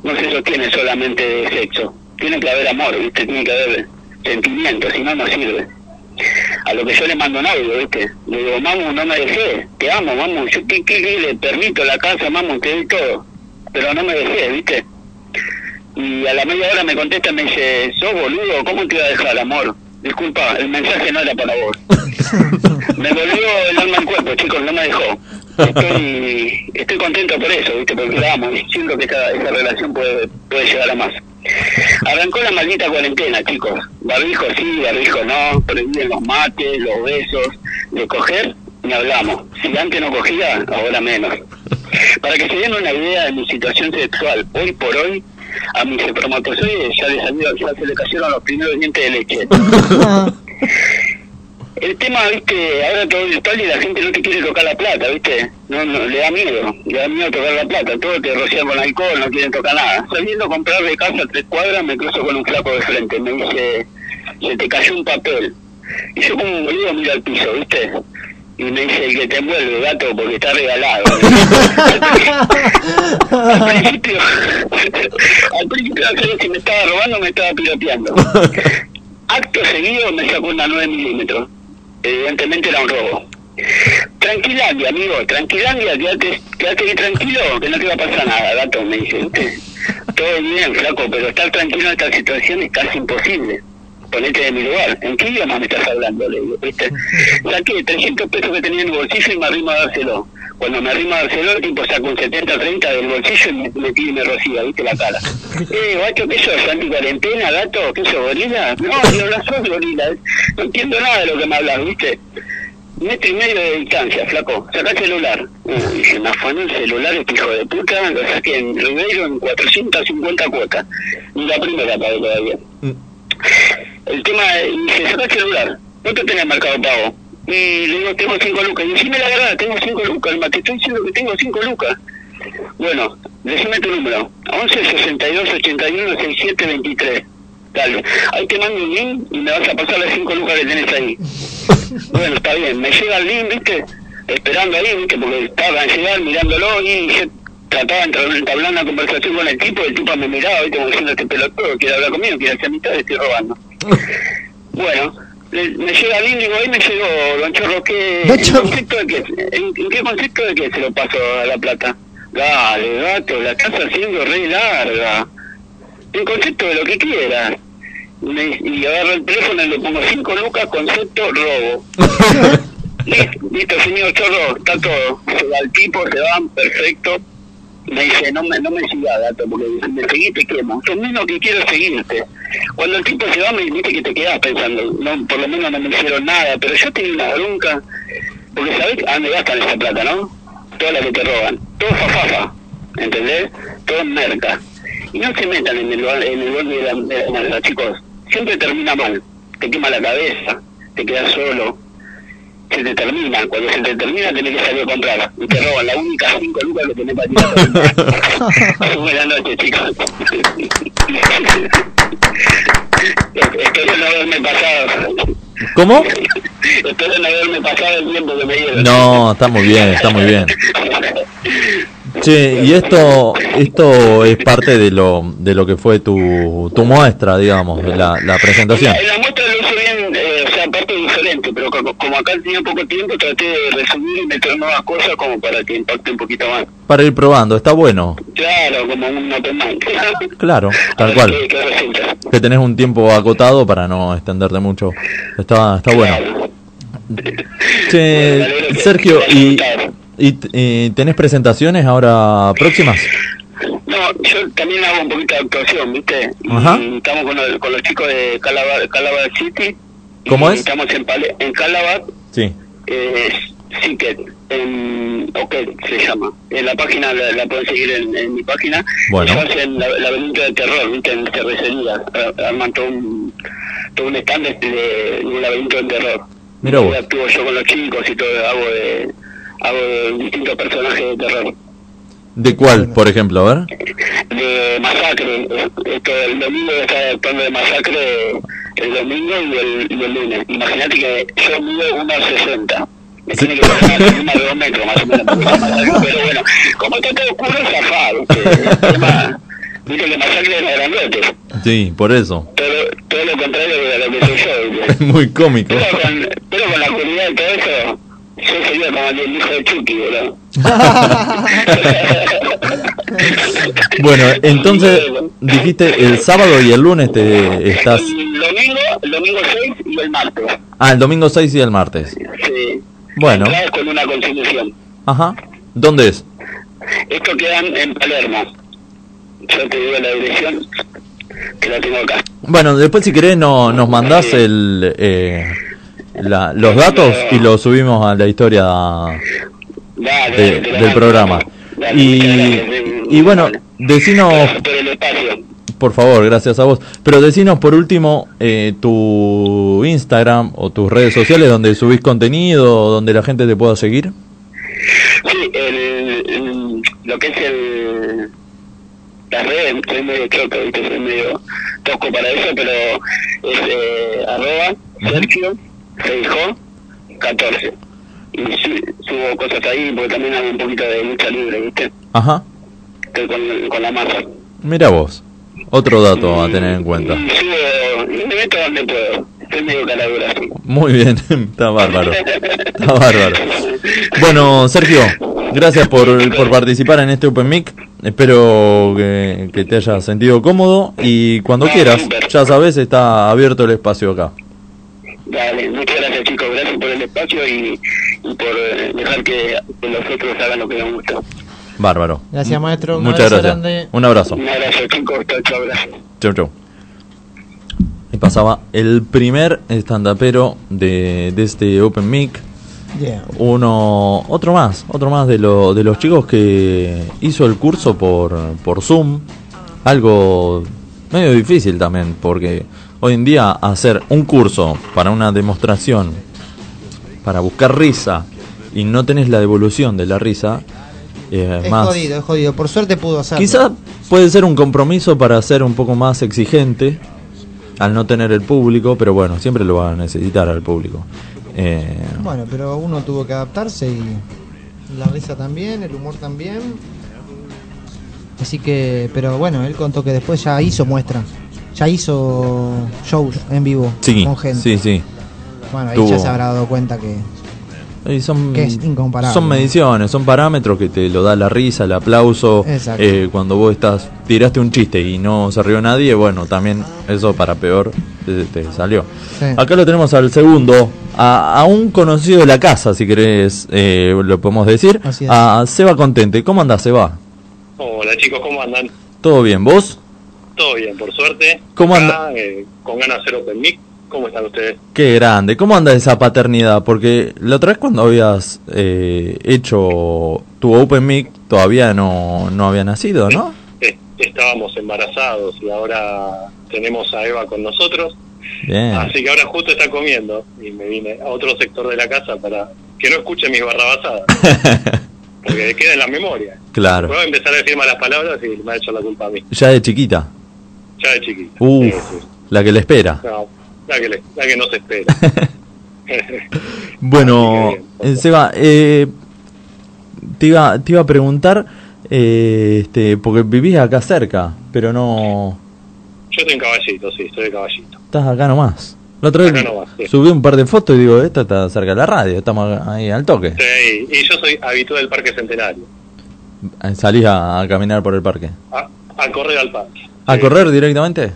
no se sostiene solamente de sexo. Tiene que haber amor, ¿viste? Tiene que haber sentimiento, si no, no sirve a lo que yo le mando un audio, ¿viste? Le digo, mamu, no me dejé, te amo, mamu, yo ¿qué, qué, qué? le permito la casa, mamu, te doy todo, pero no me dejé, ¿viste? Y a la media hora me contesta y me dice, sos boludo, ¿cómo te iba a dejar, amor? Disculpa, el mensaje no era para vos. me volvió el alma al cuerpo, chicos, no me dejó. Estoy, estoy contento por eso, ¿viste? Porque la amo y siento que esa, esa relación puede, puede llegar a más. Arrancó la maldita cuarentena, chicos. Barbijo sí, barbijo no, prohíben los mates, los besos, de coger, ni hablamos. Si antes no cogía, ahora menos. Para que se den una idea de mi situación sexual, hoy por hoy, a mis espermatozoides ya, les salió- ya se le cayeron los primeros dientes de leche. El tema, viste, ahora todo virtual y la gente no te quiere tocar la plata, viste. No, no, le da miedo, le da miedo tocar la plata. Todo te rocian con alcohol, no quieren tocar nada. Saliendo a comprar de casa a tres cuadras, me cruzo con un flaco de frente. Me dice, se te cayó un papel. Y yo como un boludo miro al piso, viste. Y me dice, el que te envuelve, gato, porque está regalado. al principio, al principio, sé si me estaba robando me estaba piroteando. Acto seguido me sacó una 9 milímetros. Evidentemente era un robo. Tranquilandia, amigo, tranquilandia, quédate, quédate tranquilo, que no te va a pasar nada, gato, me dice. Todo bien, flaco, pero estar tranquilo en esta situación es casi imposible. Ponete de mi lugar. ¿En qué idioma me estás hablando? Le digo, ¿viste? Saqué 300 pesos que tenía en el bolsillo y me arrimo a dárselo. Cuando me arrimo a dárselo, el tipo saca un 70-30 del bolsillo y me, me tira y me rocía, ¿viste? La cara. Eh, guacho, ¿qué sos? ¿Anti-cuarentena, gato? ¿Qué sos, gorila? No, yo no soy gorila. No entiendo nada de lo que me hablas, ¿viste? metro y medio de distancia, flaco. Sacá el celular. Uh, y se me afanó el celular, este hijo de puta. Lo saqué en Ribeiro en 450 cuotas. Ni la primera pagué todavía. El tema dice, sacá el celular. No te tenés marcado pago. Y le digo, tengo 5 lucas. Y decime la verdad, tengo 5 lucas. Alma, te estoy diciendo que tengo 5 lucas. Bueno, decime tu número. 11 62 81 67 23. Dale. Ahí te mando un link y me vas a pasar las 5 lucas que tenés ahí. Bueno, está bien. Me llega el link, ¿viste? Esperando ahí, ¿viste? Porque estaba en llegar mirándolo y trataba de entablar una conversación con el tipo. El tipo me miraba, ¿viste? Como diciendo, este pelotudo quiere hablar conmigo, quiere hacer amistad, estoy robando. Bueno, le- me llega el link, digo, ahí me llegó, don Chorro, ¿qué, ¿en, concepto de qué, en, en qué concepto de qué se lo paso a la plata? Dale, gato, la estás haciendo re larga. En concepto de lo que quieras. Me- y agarro el teléfono y le pongo 5 lucas, concepto, robo. listo, listo, señor Chorro, está todo. Se va el tipo, se van, perfecto. Me dice, no me, no me sigas, gato, porque me seguís te quemo. Yo menos que quiero seguirte. Cuando el tipo se va, me dice que te quedas pensando, no, por lo menos no me hicieron nada, pero yo tenía una bronca, porque sabés a dónde gastan esa plata, ¿no? Toda la que te roban. Todo fafafa, ¿entendés? Todo en merca. Y no se metan en el, en el gol de la, de la merca, chicos. Siempre termina mal. Te quema la cabeza, te quedas solo. Se te termina. Cuando se te termina, tenés que salir a comprar. Y te roban la única 5 lucas que tenés para tirar. Buenas noches, chicos. Espero no haberme pasado. ¿Cómo? Espero no haberme pasado el tiempo que me dieron. No, está muy bien, está muy bien. Che, y esto esto es parte de lo de lo que fue tu, tu muestra, digamos, de la, la presentación. En la muestra lo hice bien, eh, o sea, pero co- como acá tenía poco tiempo, traté de resumir y meter nuevas cosas como para que impacte un poquito más. Para ir probando, está bueno. Claro, como un open mic. Claro, tal ver cual. resulta. Que tenés un tiempo acotado para no extenderte mucho. Está está bueno. Che, Sergio, ¿y, y, y tenés presentaciones ahora próximas? No, yo también hago un poquito de actuación, ¿viste? Y estamos con, los- con los chicos de Calabar, Calabar City. ¿Cómo es? Estamos en, Pale- en Calabar, Sí. eh, Sicket, en Oquet se llama. En la página la, la pueden seguir en, en mi página. Bueno. Ellos hacen la- laberinto de terror, ¿viste? En cervecería. Ar- Arman todo un, todo un stand de, de un laberinto de terror. Mira Y vos. actúo yo con los chicos y todo, hago de, hago de distintos personajes de terror. ¿De cuál, por ejemplo? A ver. de masacre. Esto, el domingo está actuando de masacre el domingo y el, y el lunes. Imagínate que yo mido 1,60. Me tiene que poner encima de dos metros más o menos. Pero bueno, como está todo oscuro, es zafado. ¿viste? Que masacre es la grandote. Sí, por eso. Todo, todo lo contrario de lo que soy yo. Es muy cómico. Pero con, pero con la oscuridad y todo eso, yo sería como el hijo de Chucky, boludo. Bueno, entonces dijiste el sábado y el lunes te estás... El domingo, el domingo 6 y el martes. Ah, el domingo 6 y el martes. Sí. Bueno, con una consumición. ajá. ¿Dónde es? Esto quedan en Palermo. Yo te digo la dirección, que la tengo acá. Bueno, después si querés no, nos mandás el, eh, la- los datos y los subimos a la historia Dale, de- dale, del programa. Y, y bueno, decinos por el espacio. Por favor, gracias a vos. Pero decinos por último eh, tu Instagram o tus redes sociales donde subís contenido, donde la gente te pueda seguir. Sí, el, el- lo que es el las redes, soy medio choco, ¿viste? soy medio tosco para eso, pero es eh, arroba Sergio Feijó 14. Y su- subo cosas ahí porque también hago un poquito de lucha libre, ¿viste? Ajá. Estoy con, con la masa. Mira vos. Otro dato a tener en cuenta. Subo, y me meto donde puedo. Estoy medio caladura. Muy bien, está bárbaro. Está bárbaro. Bueno, Sergio, gracias por, por participar en este Open Mic. Espero que, que te hayas sentido cómodo y cuando quieras, ya sabes, está abierto el espacio acá. Dale, muchas gracias chicos, gracias por el espacio y, y por eh, dejar que, los otros hagan lo que les gusta. Bárbaro. Gracias, maestro. Un Muchas abrazo gracias. grande. Un abrazo. Un abrazo chicos, chao, chao, gracias. Chau, chau. Y pasaba el primer estandapero de, de este Open Mic. Yeah. Uno, otro más, otro más de, lo, de los chicos que hizo el curso por, por Zoom. Algo medio difícil también, porque hoy en día hacer un curso para una demostración, para buscar risa, y no tenés la devolución de la risa, eh, Es más... jodido, es jodido. Por suerte pudo hacerlo. Quizá puede ser un compromiso para ser un poco más exigente al no tener el público, pero bueno, siempre lo va a necesitar al público. Eh, Bueno, pero uno tuvo que adaptarse y la risa también, el humor también. Así que, pero bueno, él contó que después ya hizo muestra. Ya hizo shows en vivo sí, con gente. sí, sí. Bueno, ahí Tuvo- ya se habrá dado cuenta que, Y son, que es incomparable. son mediciones, son parámetros que te lo da la risa, el aplauso. Exacto. Eh, cuando vos estás tiraste un chiste y no se rió nadie, bueno, también eso para peor te, te salió. Sí. Acá lo tenemos al segundo, a, a un conocido de la casa, si querés, eh, lo podemos decir, Así es. a Seba Contente. ¿Cómo andás, Seba? Hola chicos, ¿cómo andan? ¿Todo bien? ¿Vos? Todo bien, por suerte. ¿Cómo Acá, eh, con ganas de hacer Open Mic. ¿Cómo están ustedes? Qué grande. ¿Cómo anda esa paternidad? Porque la otra vez cuando habías eh, hecho tu Open Mic todavía no, no había nacido, ¿no? Eh, estábamos embarazados y ahora tenemos a Eva con nosotros. Bien. Así que ahora justo está comiendo y me vine a otro sector de la casa para que no escuche mis barrabasadas. porque queda en la memoria. Claro. Voy a empezar a decir malas palabras y me ha hecho la culpa a mí. Ya de chiquita. Ya de chiquito. Uf, Sí, la que le espera. No, la que, le- la que no se espera. Bueno, eh, Seba, eh, te, iba, te iba a preguntar, eh, este, porque vivís acá cerca, pero no... Yo estoy en caballito, sí, estoy de caballito. Estás acá nomás. La otra vez Acá nomás, sí. subí un par de fotos y digo, esta está cerca de la radio, estamos ahí al toque. Sí, y yo soy habitual del Parque Centenario. Salís a, a caminar por el parque. A, a correr al parque. ¿A correr directamente?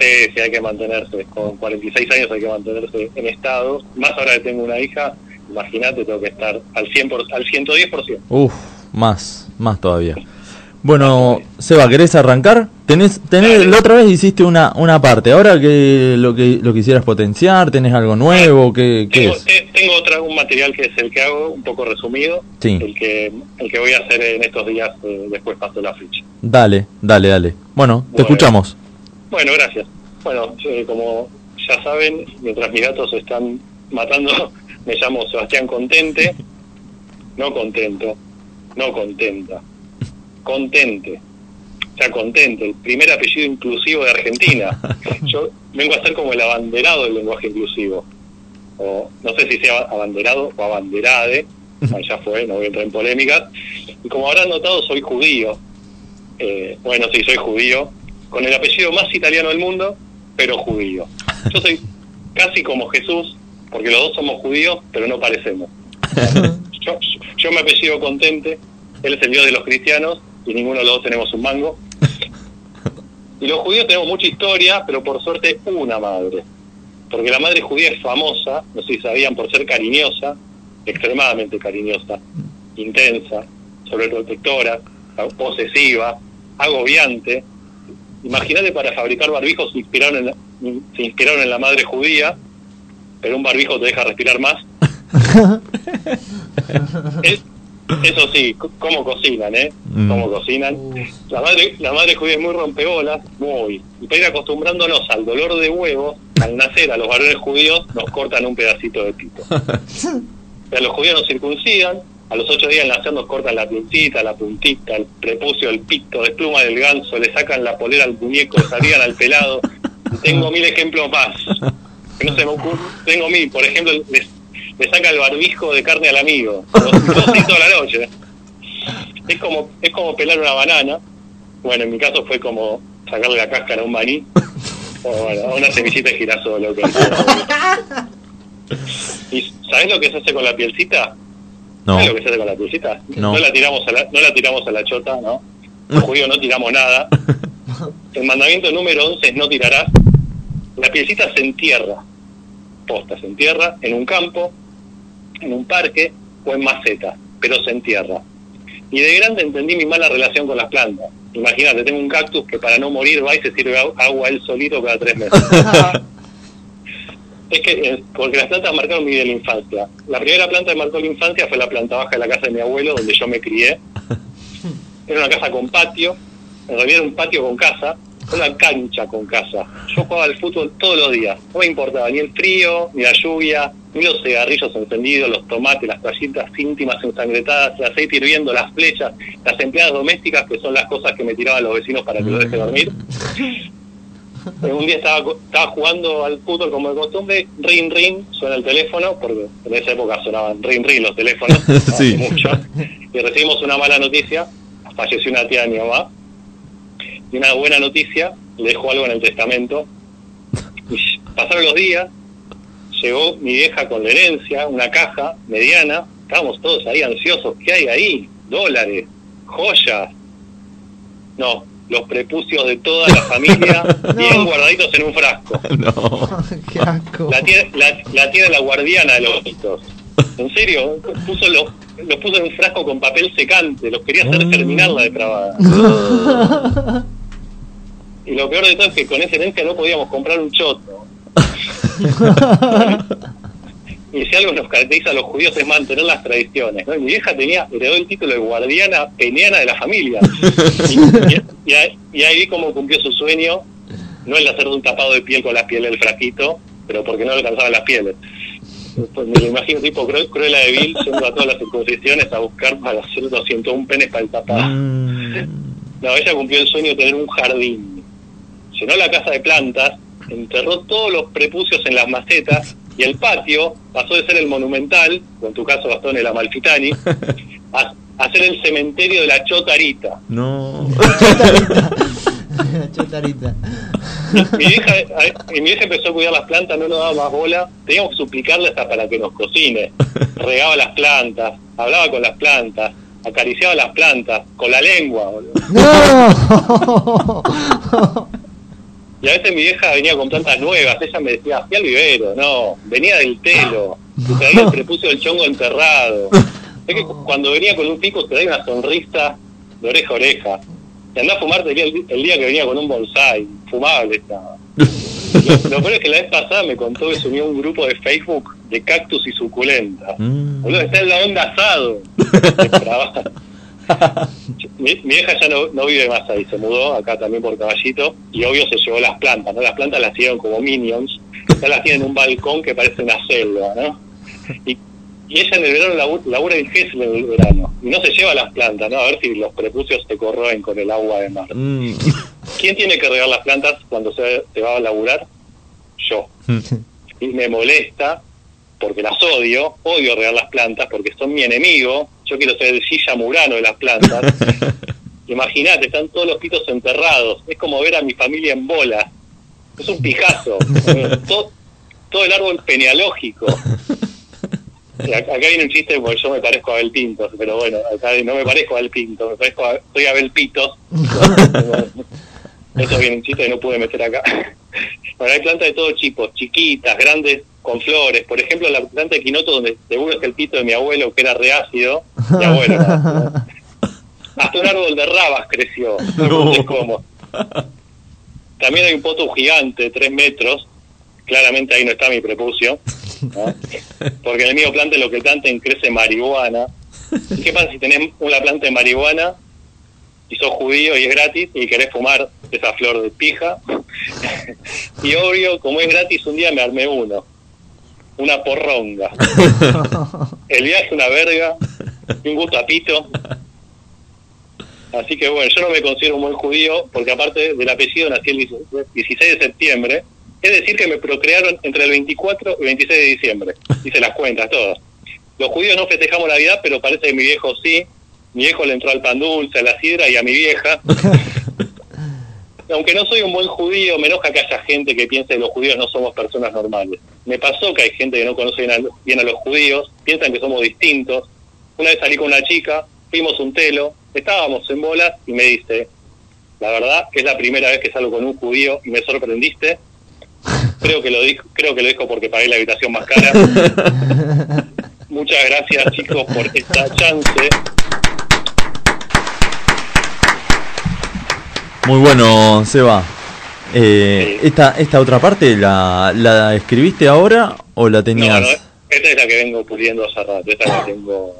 Sí, sí, hay que mantenerse. Con 46 años hay que mantenerse en estado. Más ahora que tengo una hija, imagínate, tengo que estar al 100 por- al 110%. Uf, más, más todavía. Bueno, Seba, ¿querés arrancar? Tenés, tenés, la otra vez hiciste una, una parte, ahora que lo que lo quisieras potenciar, tenés algo nuevo, ¿qué, qué Tengo, es? tengo otra, un material que es el que hago, un poco resumido. Sí. El que, el que voy a hacer en estos días, eh, después paso la ficha. Dale, dale, dale. Bueno, te Bueno. escuchamos. Bueno, gracias. Bueno, eh, como ya saben, mientras mis gatos se están matando, me llamo Sebastián Contente. No contento, no contenta. Contente. O sea, contente, el primer apellido inclusivo de Argentina. Yo vengo a ser como el abanderado del lenguaje inclusivo. O no sé si sea abanderado o abanderade, ya fue, no voy a entrar en polémicas. Y como habrán notado, soy judío. Eh, bueno, sí, soy judío, con el apellido más italiano del mundo, pero judío. Yo soy casi como Jesús, porque los dos somos judíos, pero no parecemos. Yo, yo me apellido Contente, él es el Dios de los cristianos, y ninguno de los dos tenemos un mango. Y los judíos tenemos mucha historia, pero por suerte una madre. Porque la madre judía es famosa, no sé si sabían, por ser cariñosa, extremadamente cariñosa, intensa, sobreprotectora, posesiva, agobiante. Imagínate para fabricar barbijos se inspiraron en la, se inspiraron en la madre judía, pero un barbijo te deja respirar más. Eso sí, cómo cocinan, ¿eh? Mm. Cómo cocinan. La madre, la madre judía es muy rompebolas, muy. Y para ir acostumbrándonos al dolor de huevos, al nacer a los varones judíos nos cortan un pedacito de pito. A los judíos nos circuncidan, a los ocho días del nacer nos cortan la pincita, la puntita, el prepucio, el pito, despluma del ganso, le sacan la polera al muñeco, salían al pelado. Y tengo mil ejemplos más. Que no se me ocurre. Tengo mil, por ejemplo, le, le saca el barbijo de carne al amigo. Toda la noche. Es como, es como pelar una banana. Bueno, en mi caso fue como sacarle la cáscara a un maní. O bueno, a una semillita de girasol. ¿Y sabes lo que se hace con la pielcita? No. ¿Sabes lo que se hace con la pielcita? No. la tiramos a la, no la tiramos a la chota, ¿no? Los judíos no tiramos nada. El mandamiento número 11 es no tirarás. La pielcita se entierra. Posta, se entierra en un campo, en un parque o en maceta, pero se entierra. Y de grande entendí mi mala relación con las plantas. Imagínate, tengo un cactus que para no morir va y se sirve agua él solito cada tres meses. Es que, eh, porque las plantas marcaron mi vida de la infancia. La primera planta que marcó la infancia fue la planta baja de la casa de mi abuelo, donde yo me crié. Era una casa con patio, en realidad era un patio con casa, una cancha con casa. Yo jugaba al fútbol todos los días, no me importaba ni el frío, ni la lluvia, ni los cigarrillos encendidos, los tomates, las toallitas íntimas ensangrentadas, el aceite hirviendo, las flechas, las empleadas domésticas, que son las cosas que me tiraban los vecinos para que lo deje dormir. Un día estaba, estaba jugando al fútbol como de costumbre, ring ring, suena el teléfono, porque en esa época sonaban ring ring los teléfonos, Sí. mucho, y recibimos una mala noticia, falleció una tía de mi mamá, y una buena noticia, le dejó algo en el testamento, y pasaron los días, llegó mi vieja con la herencia, una caja mediana, estábamos todos ahí ansiosos, ¿qué hay ahí? Dólares, joyas, no, los prepucios de toda la familia, bien guardaditos en un frasco. No. Qué asco. La tía, la, la era la guardiana de los hitos. En serio, puso los, los puso en un frasco con papel secante, los quería hacer terminar la depravada. Y lo peor de todo es que con esa herencia no podíamos comprar un choto. Y si algo nos caracteriza a los judíos es mantener las tradiciones. ¿no? Y mi vieja tenía, heredó el título de guardiana peniana de la familia. Y, ahí, y ahí vi cómo cumplió su sueño, no el de hacer un tapado de piel con la piel del frasquito, pero porque no le alcanzaban las pieles. Pues me lo imagino tipo Cru- Cruella de Vil yendo a todas las circuncisiones a buscar para hacer 201 penes para el tapado. No, ella cumplió el sueño de tener un jardín. Llenó la casa de plantas, enterró todos los prepucios en las macetas y el patio pasó de ser el monumental, o en tu caso Gastón el Amalfitani, a, a ser el cementerio de la Chotarita. No. Chotarita. Mi vieja, mi vieja empezó a cuidar las plantas, no nos daba más bola. Teníamos que suplicarle hasta para que nos cocine. Regaba las plantas, hablaba con las plantas, acariciaba las plantas, con la lengua. boludo. ¡No! Y a veces mi vieja venía con plantas nuevas, ella me decía, fui al vivero, no, venía del telo, y traía el prepucio del chongo enterrado. Es que cuando venía con un pico te da una sonrisa de oreja a oreja. Y andá a fumarte el día, el día que venía con un bonsai, fumable estaba. Lo, lo peor es que la vez pasada me contó que se unió un grupo de Facebook de cactus y suculentas. Mm. Boludo, está en la onda asado. Mi, mi vieja ya no, no vive más ahí, se mudó acá también por Caballito y obvio se llevó las plantas, ¿no? Las plantas las hicieron como minions, ya las tienen en un balcón que parece una selva, ¿no? Y, y ella en el verano labu- labura en Gessel en el verano y no se lleva las plantas, ¿no? A ver si los prepucios se corroen con el agua de mar. Mm. ¿Quién tiene que regar las plantas cuando se, se va a laburar? Yo. Y me molesta porque las odio, odio regar las plantas porque son mi enemigo. Yo quiero ser el silla murano de las plantas. Imagínate, están todos los pitos enterrados. Es como ver a mi familia en bola. Es un pijazo. todo, todo el árbol acá, acá viene un chiste porque yo me parezco a Abel Pintos, pero bueno, acá no me parezco a Abel Pintos, me parezco a, soy Abel Pitos. Eso viene un chiste que no pude meter acá. Bueno, hay plantas de todo tipo, chiquitas, grandes, con flores. Por ejemplo, la planta de quinoto, donde seguro es el pito de mi abuelo, que era reácido. Mi abuelo. ¿no? Hasta un árbol de rabas creció. No sé cómo. También hay un poto gigante de tres metros. Claramente ahí no está mi prepucio. ¿no? Porque en el mío plante lo que planten crece marihuana. ¿Y qué pasa si tenés una planta de marihuana y sos judío y es gratis y querés fumar esa flor de pija? y obvio, como es gratis, un día me armé uno. Una porronga. El viaje una verga un gusto a pito. Así que bueno, yo no me considero un buen judío porque aparte del apellido nací el 16 de septiembre. Es decir, que me procrearon entre el 24 y 26 de diciembre. Hice las cuentas todas. Los judíos no festejamos Navidad, pero parece que mi viejo sí. Mi viejo le entró al pan dulce, a la sidra y a mi vieja. Aunque no soy un buen judío, me enoja que haya gente que piense que los judíos no somos personas normales. Me pasó que hay gente que no conoce bien a, bien a los judíos, piensan que somos distintos. Una vez salí con una chica, fuimos un telo, estábamos en bolas y me dice, la verdad que es la primera vez que salgo con un judío y me sorprendiste. Creo que lo dijo, creo que lo dijo porque pagué la habitación más cara. Muchas gracias chicos por esta chance. Muy bueno, Seba. Eh, esta, ¿Esta otra parte la, la escribiste ahora o la tenías? No, no, esta es la que vengo puliendo hace rato, esta la tengo,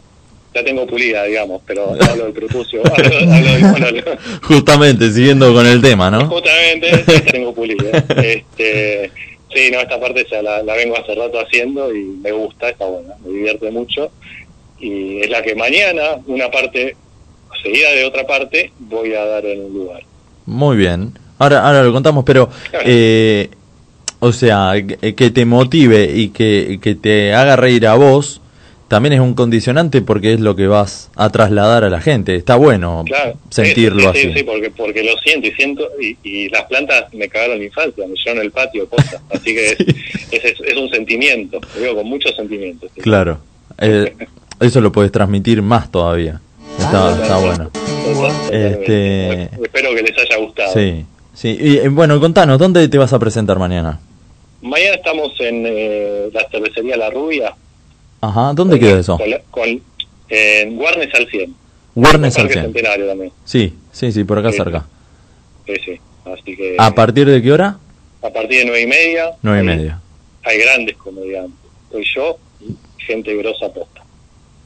la tengo pulida, digamos, pero hablo del prepucio, hablo, hablo del- Justamente, siguiendo con el tema, ¿no? justamente esta tengo pulida. Este, sí, no, esta parte ya la, la vengo hace rato haciendo y me gusta, está buena, me divierte mucho. Y es la que mañana, una parte seguida de otra parte, voy a dar en un lugar. Muy bien. Ahora, ahora lo contamos, pero, eh, o sea, que que te motive y que, que te haga reír a vos, también es un condicionante porque es lo que vas a trasladar a la gente. Está bueno Claro, sentirlo sí, sí, así. Sí, porque, porque lo siento y siento, y, y las plantas me cagaron la infancia, me llevaron el patio, cosa. Así que es, es, es- es un sentimiento, lo digo con muchos sentimientos. sí. Claro. Eh, eso lo puedes transmitir más todavía. Está, está bueno. Este, Espero que les haya gustado. sí, sí. Y eh, bueno, contanos, ¿dónde te vas a presentar mañana? Mañana estamos en eh, la cervecería La Rubia. Ajá, ¿dónde queda eso? Con, con- en Guarnes al 100. Guarnes al Parque 100. Centenario también. Sí, sí, sí, por acá Sí, cerca. Sí, sí. Así que ¿A partir de qué hora? a partir de nueve y media Nueve y media. hay grandes comediantes. Soy yo y gente grosa posta.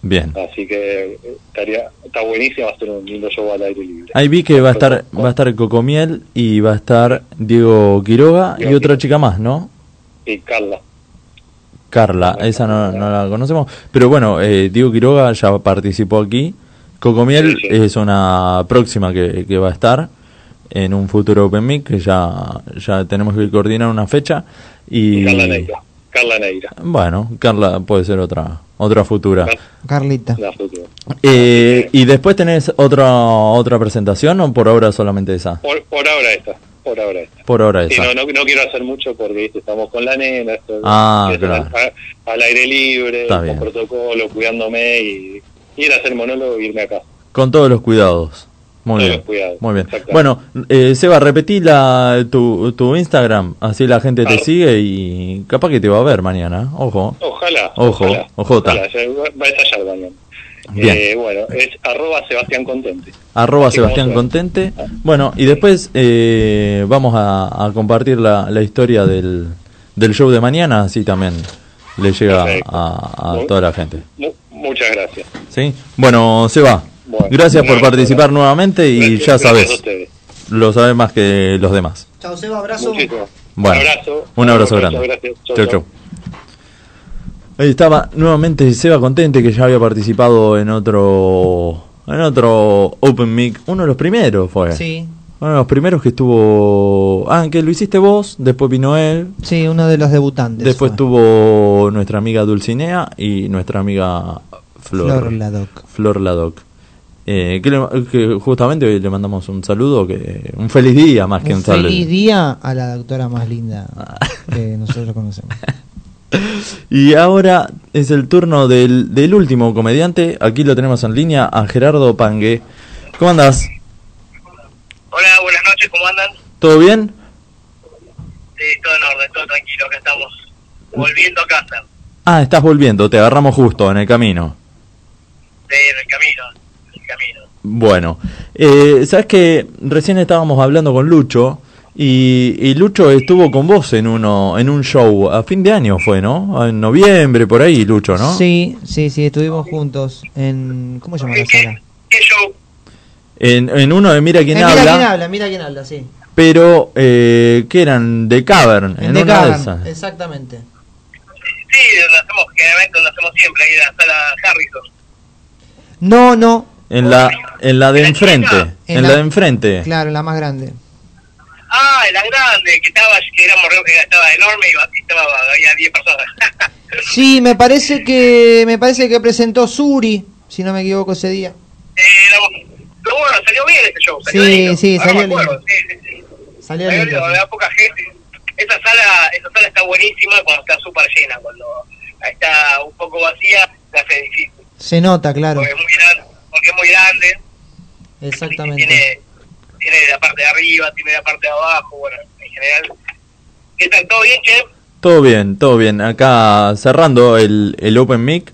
Bien. Así que eh, estaría, está buenísimo, va a ser un lindo show al aire libre. Ahí vi que va a estar va a estar Cocomiel y va a estar Diego Quiroga y otra chica más, ¿no? Y Carla. Carla, esa no, no la conocemos. Pero bueno, eh, Diego Quiroga ya participó aquí. Cocomiel es una próxima que, que va a estar en un futuro Open Mic, que ya, ya tenemos que coordinar una fecha. Y Carla Neira. Carla Neira. bueno, Carla puede ser otra otra futura. Carlita. La futura. Eh, ¿Y después tenés otra otra presentación o por ahora solamente esa? Por, por ahora esta. Por ahora esta. Por ahora Sí, esa. no, no, no quiero hacer mucho porque estamos con la nena, esto, Ah, claro. al, al aire libre, Está con bien. protocolo, cuidándome y ir a hacer monólogo y irme a casa. Con todos los cuidados. Muy bien. Muy bien. Bueno, eh, Seba, repetí la, tu, tu Instagram, así la gente te Ah. sigue y capaz que te va a ver mañana. Ojo. Ojalá. Ojo, ojalá, ojota. ojalá, ya va va a estallar mañana. Bien. Eh, bueno, es arroba Sebastián Contente. Arroba Así Sebastián. Contente. Bueno, y después eh, vamos a, a compartir la, la historia del, del show de mañana, así también le llega Perfecto. a, a toda la gente. Mu- muchas gracias. ¿Sí? Bueno, Seba, Bueno, gracias por participar nuevamente y Gracias- ya sabes, lo sabes más que los demás. Chao, Seba, abrazo. Muchísimo. Bueno, un abrazo. un abrazo grande. Gracias. Chau, Chau. Ahí estaba nuevamente Seba Contente que ya había participado en otro en otro Open Mic, uno de los primeros fue. Sí. Uno de los primeros que estuvo, ah, que lo hiciste vos, después vino él, Sí, uno de los debutantes. después fue. tuvo nuestra amiga Dulcinea y nuestra amiga Flor Flor Ladoc. Flor Ladoc. Eh, que, le- que justamente hoy le mandamos un saludo, que un feliz día más que un Un saludo. feliz día a la doctora más linda que nosotros conocemos. Y ahora es el turno del, del último comediante. Aquí lo tenemos en línea, a Gerardo Pangue. ¿Cómo andás? Hola, buenas noches, ¿cómo andan? ¿Todo bien? Sí, todo en orden, todo tranquilo, acá estamos volviendo a casa, Ah, estás volviendo, te agarramos justo en el camino. sí, en el camino, camino. Bueno, eh, sabes que recién estábamos hablando con Lucho Y, y Lucho estuvo con vos en uno, en un show a fin de año fue, ¿no? En noviembre por ahí, Lucho, ¿no? Sí, sí, sí, estuvimos juntos en... ¿Cómo se llama la sala? ¿Qué show? En, en uno de Mira quién Eh, habla. Mira quién habla, mira quién habla, sí. Pero que eran de Cavern, en, En The una Cavern, de esas. exactamente. Sí, donde hacemos, generalmente donde hacemos siempre, ahí en la sala Harrison. No, no, En la, en la de enfrente. En, En la, la- de enfrente. claro, la más grande. Ah, la grande, que estaba, que éramos, que estaba enorme y estaba, había 10 personas. Sí, me parece que me parece que presentó Suri, si no me equivoco ese día. Pero bueno, salió bien ese show. Salió Sí, lindo. sí, Ahora salió lindo. Sí, sí, sí. Salió Salió lindo, lindo, sí. había poca gente. Esa sala, esa sala está buenísima cuando está súper llena. Cuando está un poco vacía, se hace difícil. Se nota, claro. Porque es muy grande. Porque es muy grande. Exactamente. Tiene, tiene la parte de arriba, tiene la parte de abajo. Bueno, en general. ¿Qué tal? ¿Todo bien, Che? Todo bien, todo bien. Acá cerrando el, el Open Mic,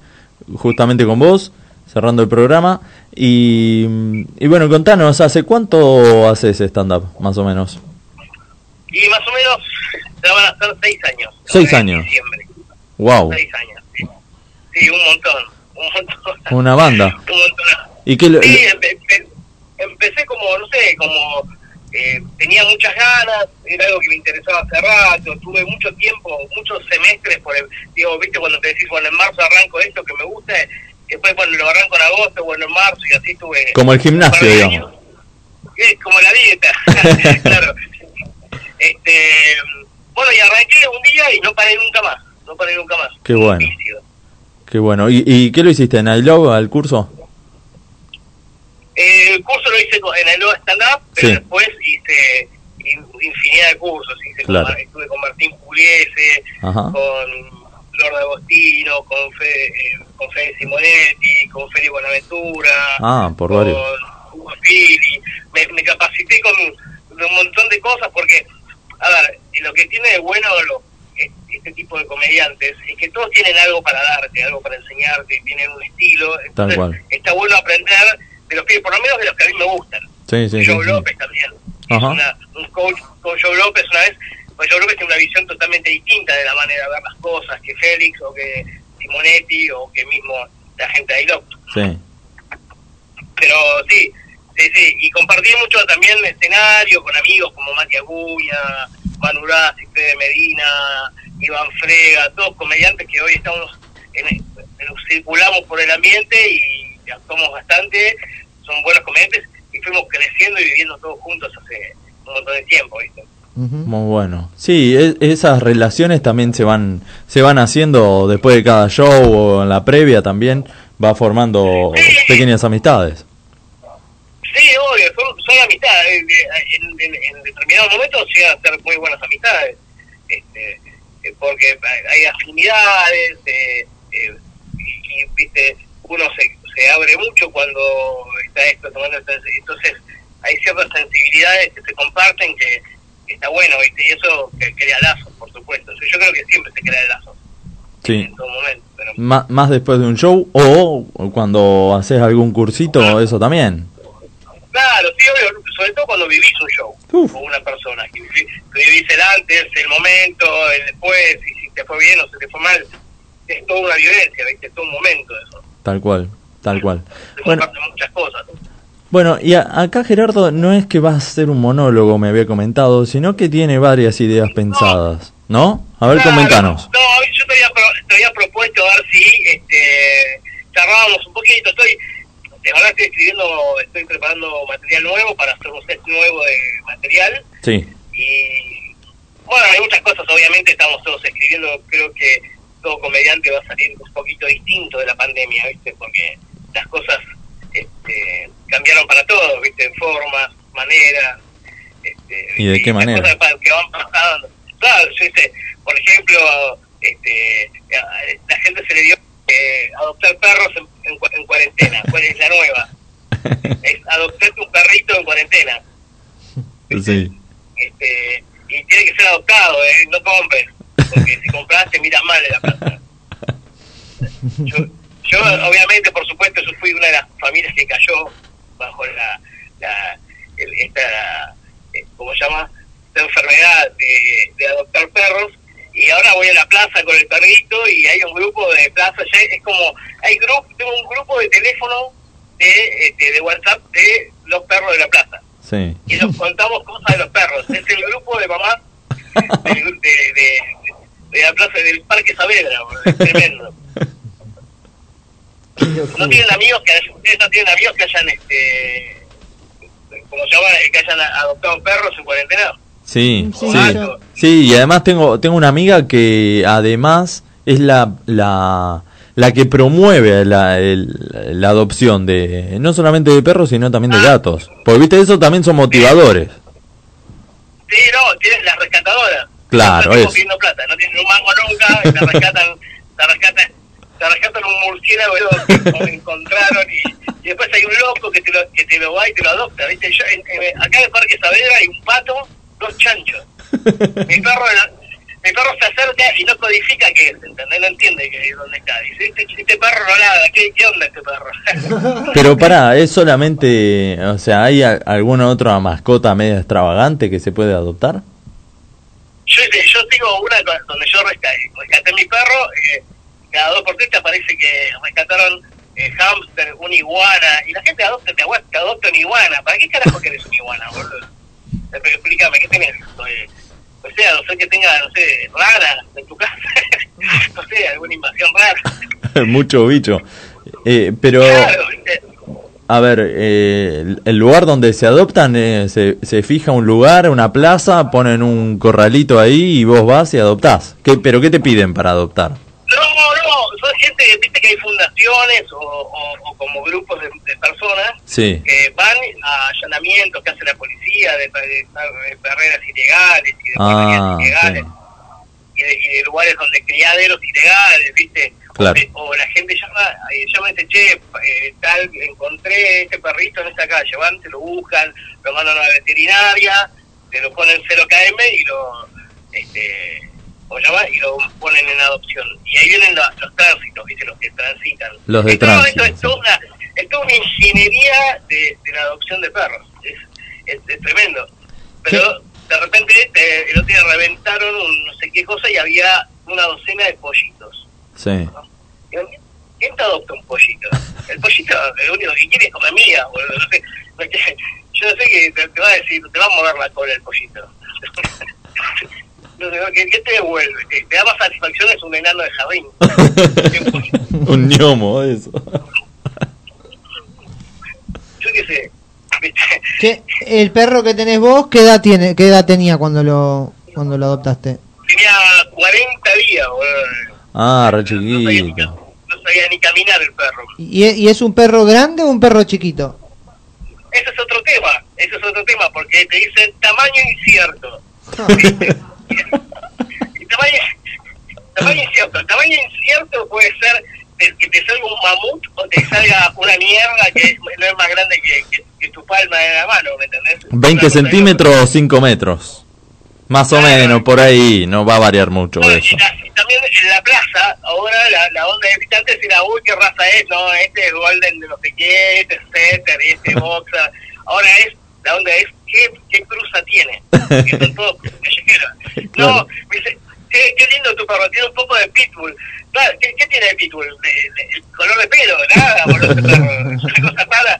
justamente con vos, cerrando el programa. Y, y bueno, contanos, ¿hace cuánto haces stand-up, más o menos? Y más o menos ya van a ser seis años. Seis años. diciembre. Wow, Seis años. Sí, Sí, un montón. Un montón. una banda. Un montón. ¿Y qué lo- Sí, empe- empe- empecé como, no sé, como eh, tenía muchas ganas, era algo que me interesaba hace rato, tuve mucho tiempo, muchos semestres, por el, digo, viste, cuando te decís, bueno, en marzo arranco esto que me gusta, después bueno, lo arranco en agosto, bueno, en marzo, y así tuve... Como el gimnasio, digamos. Sí, como la dieta, claro. Este, bueno, y arranqué un día y no paré nunca más, no paré nunca más. Qué bueno. Qué bueno. ¿Y, y qué lo hiciste en I Love, al curso? Eh, el curso lo hice en el nuevo stand-up, pero Sí. después hice in- infinidad de cursos. Hice con Claro. Estuve con Martín Pugliese, Ajá. con Lord Agostino, con, Fe, eh, con Fede Simonetti, con Feli Buenaventura, Ah, por varios. con Hugo Fili. Me, me capacité con un montón de cosas porque, a ver, lo que tiene de bueno lo- es- este tipo de comediantes es que todos tienen algo para darte, algo para enseñarte, tienen un estilo. Tal Entonces, cual. está bueno aprender de los que, por lo menos de los que a mí me gustan. Sí, sí. Joe sí. López también. Ajá. Una- un coach con Joe López una vez, pues Joe López tiene una visión totalmente distinta de la manera de ver las cosas que Félix o que Simonetti o que mismo la gente de Ailop. Sí. Pero sí, sí, sí. Y compartí mucho también escenario con amigos como Mati Aguña, Manu Rassi, Fede Medina, Iván Frega, todos comediantes que hoy estamos en, en- circulamos por el ambiente y actuamos bastante, son buenos comediantes y fuimos creciendo y viviendo todos juntos hace un montón de tiempo, ¿viste? Muy bueno. Sí, e- esas relaciones también se van se van haciendo después de cada show o en la previa también va formando pequeñas amistades. Sí, obvio, son, son amistades. En, en- en determinados momentos llegan a ser muy buenas amistades. Este, eh, porque hay afinidades, eh, eh, y, y, viste, uno se, se abre mucho cuando está esto tomando entonces hay ciertas sensibilidades que se comparten que, que está bueno, ¿viste? y eso que crea lazos, por supuesto. Yo, yo creo que siempre se crea lazos Sí. en todo momento. Pero más después de un show o cuando haces algún cursito, eso también. Claro, sí, obvio, sobre todo cuando vivís un show con una persona, que, que vivís el antes, el momento, el después, y si te fue bien o se te fue mal, es toda una vivencia, ¿viste? Es todo un momento eso, Tal cual, tal cual. Bueno, muchas cosas. bueno y a- acá Gerardo no es que va a ser un monólogo, me había comentado, sino que tiene varias ideas pensadas, ¿no? A ver, Claro, comentanos. No, yo te había, pro- te había propuesto a ver si este, charlábamos un poquito, estoy, verdad estoy escribiendo, estoy preparando material nuevo para hacer un set nuevo de material, Sí, y bueno, hay muchas cosas, obviamente estamos todos escribiendo, creo que todo comediante va a salir un poquito distinto de la pandemia, ¿viste? Porque las cosas este, cambiaron para todos, ¿viste? Formas, maneras. Este, ¿y de qué manera? cosas que van pasando. Claro, sé, por ejemplo, este, la gente se le dio eh, adoptar perros en, en en cuarentena. ¿Cuál es la nueva? Es adoptarte un perrito en cuarentena. Sí. Este, y tiene que ser adoptado, ¿eh? No compres. Porque si compras te miras mal de la plata. Yo, yo, obviamente, por supuesto, yo fui una de las familias que cayó bajo la, la el- esta, eh, ¿cómo se llama? esta enfermedad de, de adoptar perros y ahora voy a la plaza con el perrito y hay un grupo de plaza, ya es como, hay grupo, tengo un grupo de teléfono de, este, de WhatsApp de los perros de la plaza Sí. y nos contamos cosas de los perros. Es el grupo de mamás de, de, de, de la plaza del Parque Saavedra, es tremendo. No tienen amigos que hayan- ustedes no tienen amigos que hayan este como se llama que hayan adoptado perros en cuarentena. Sí, Sí, sí. y además tengo, tengo una amiga que además es la, la, la que promueve la, el- la adopción de no solamente de perros, sino también de gatos. Porque viste, eso también son motivadores. Sí, no, tienen las rescatadoras. Claro, pidiendo plata, no tienen un mango nunca, y te rescatan, te rescatan, te rescatan un murciélago que lo encontraron y, y después hay un loco que te lo, que te lo va y te lo adopta, ¿viste? Yo, en- en- acá en el Parque Saavedra hay un pato, dos chanchos. mi perro mi perro se acerca y no codifica qué es, ¿entendés? No entiende que dónde está. Dice, este, este perro no ladra, ¿qué, ¿qué onda este perro? Pero pará, es solamente, o sea, ¿hay a- alguna otra mascota media extravagante que se puede adoptar? Yo, yo tengo una donde yo rescaté, rescaté mi perro, eh, cada dos por tres te aparece que rescataron eh, hámster, una iguana, y la gente adopta, te, adopta una iguana. ¿Para qué carajo querés una iguana, boludo? Eh, Explícame, ¿qué tenés? Eh, o sea, no sé que tenga, no sé, rara en tu casa, no sé, alguna invasión rara. Mucho bicho. Eh, pero, Claro, ¿viste? A ver, eh, el- lugar donde se adoptan, eh, se, se fija un lugar, una plaza, ponen un corralito ahí y vos vas y adoptás. ¿Qué, ¿Pero qué te piden para adoptar? No, no, son gente, viste que hay fundaciones o, o, o como grupos de, de personas Sí. que van a allanamientos que hace la policía de, de, de carreras ilegales y de Ah, ilegales y de lugares donde criaderos ilegales, ¿viste? Claro. O, la gente llama, eh, llama y dice, che, eh, tal, encontré este perrito en esta calle, van, te lo buscan, lo mandan a la veterinaria, te lo ponen 0 km y lo, este, o llama, y lo ponen en adopción. Y ahí vienen los, los tránsitos, ¿viste? Los que transitan. Los de Y todo tránsito, esto es toda una, es toda una ingeniería de, de la adopción de perros. Es, es, es tremendo. Pero de repente te- el otro día reventaron un no sé qué cosa y había una docena de pollitos. Sí. Digo, ¿quién- ¿Quién te adopta un pollito? El pollito lo único que quiere es comer mía, boludo. No sé, no sé, yo no sé que te, te va a decir, te va a mover la cola el pollito. No sé, ¿qué, qué te devuelve? ¿Te, te da más satisfacción? Es un enano de jardín. un ñomo, eso. Yo qué sé. ¿viste? ¿Qué, el perro que tenés vos, ¿qué edad tiene, qué edad tenía cuando lo cuando lo adoptaste? Tenía 40 días, boludo. Ah, re chiquito. No sabía ni caminar el perro. ¿Y, y es un perro grande o un perro chiquito? Ese es otro tema, ese es otro tema, porque te dicen tamaño incierto. Y tamaño, tamaño incierto. Tamaño incierto puede ser que te salga un mamut o te salga una mierda que no es más grande que, que- que tu palma de la mano, ¿me entendés? 20 centímetros o 5 metros. Más o menos, por ahí, no va a variar mucho No, eso. y, la- y también en la plaza, ahora la, la onda de visitantes era, uy, qué raza es, no, este es Golden de no sé qué, este es Setter, este es Boxer. Ahora es, la onda es, ¿qué, qué cruza tiene? Que son todos callejeros. No, me dice, qué, qué lindo tu perro, tiene un poco de pitbull. Claro, ¿qué, qué tiene de pitbull? El color de pelo, nada, boludo, ese perro, es una cosa rara.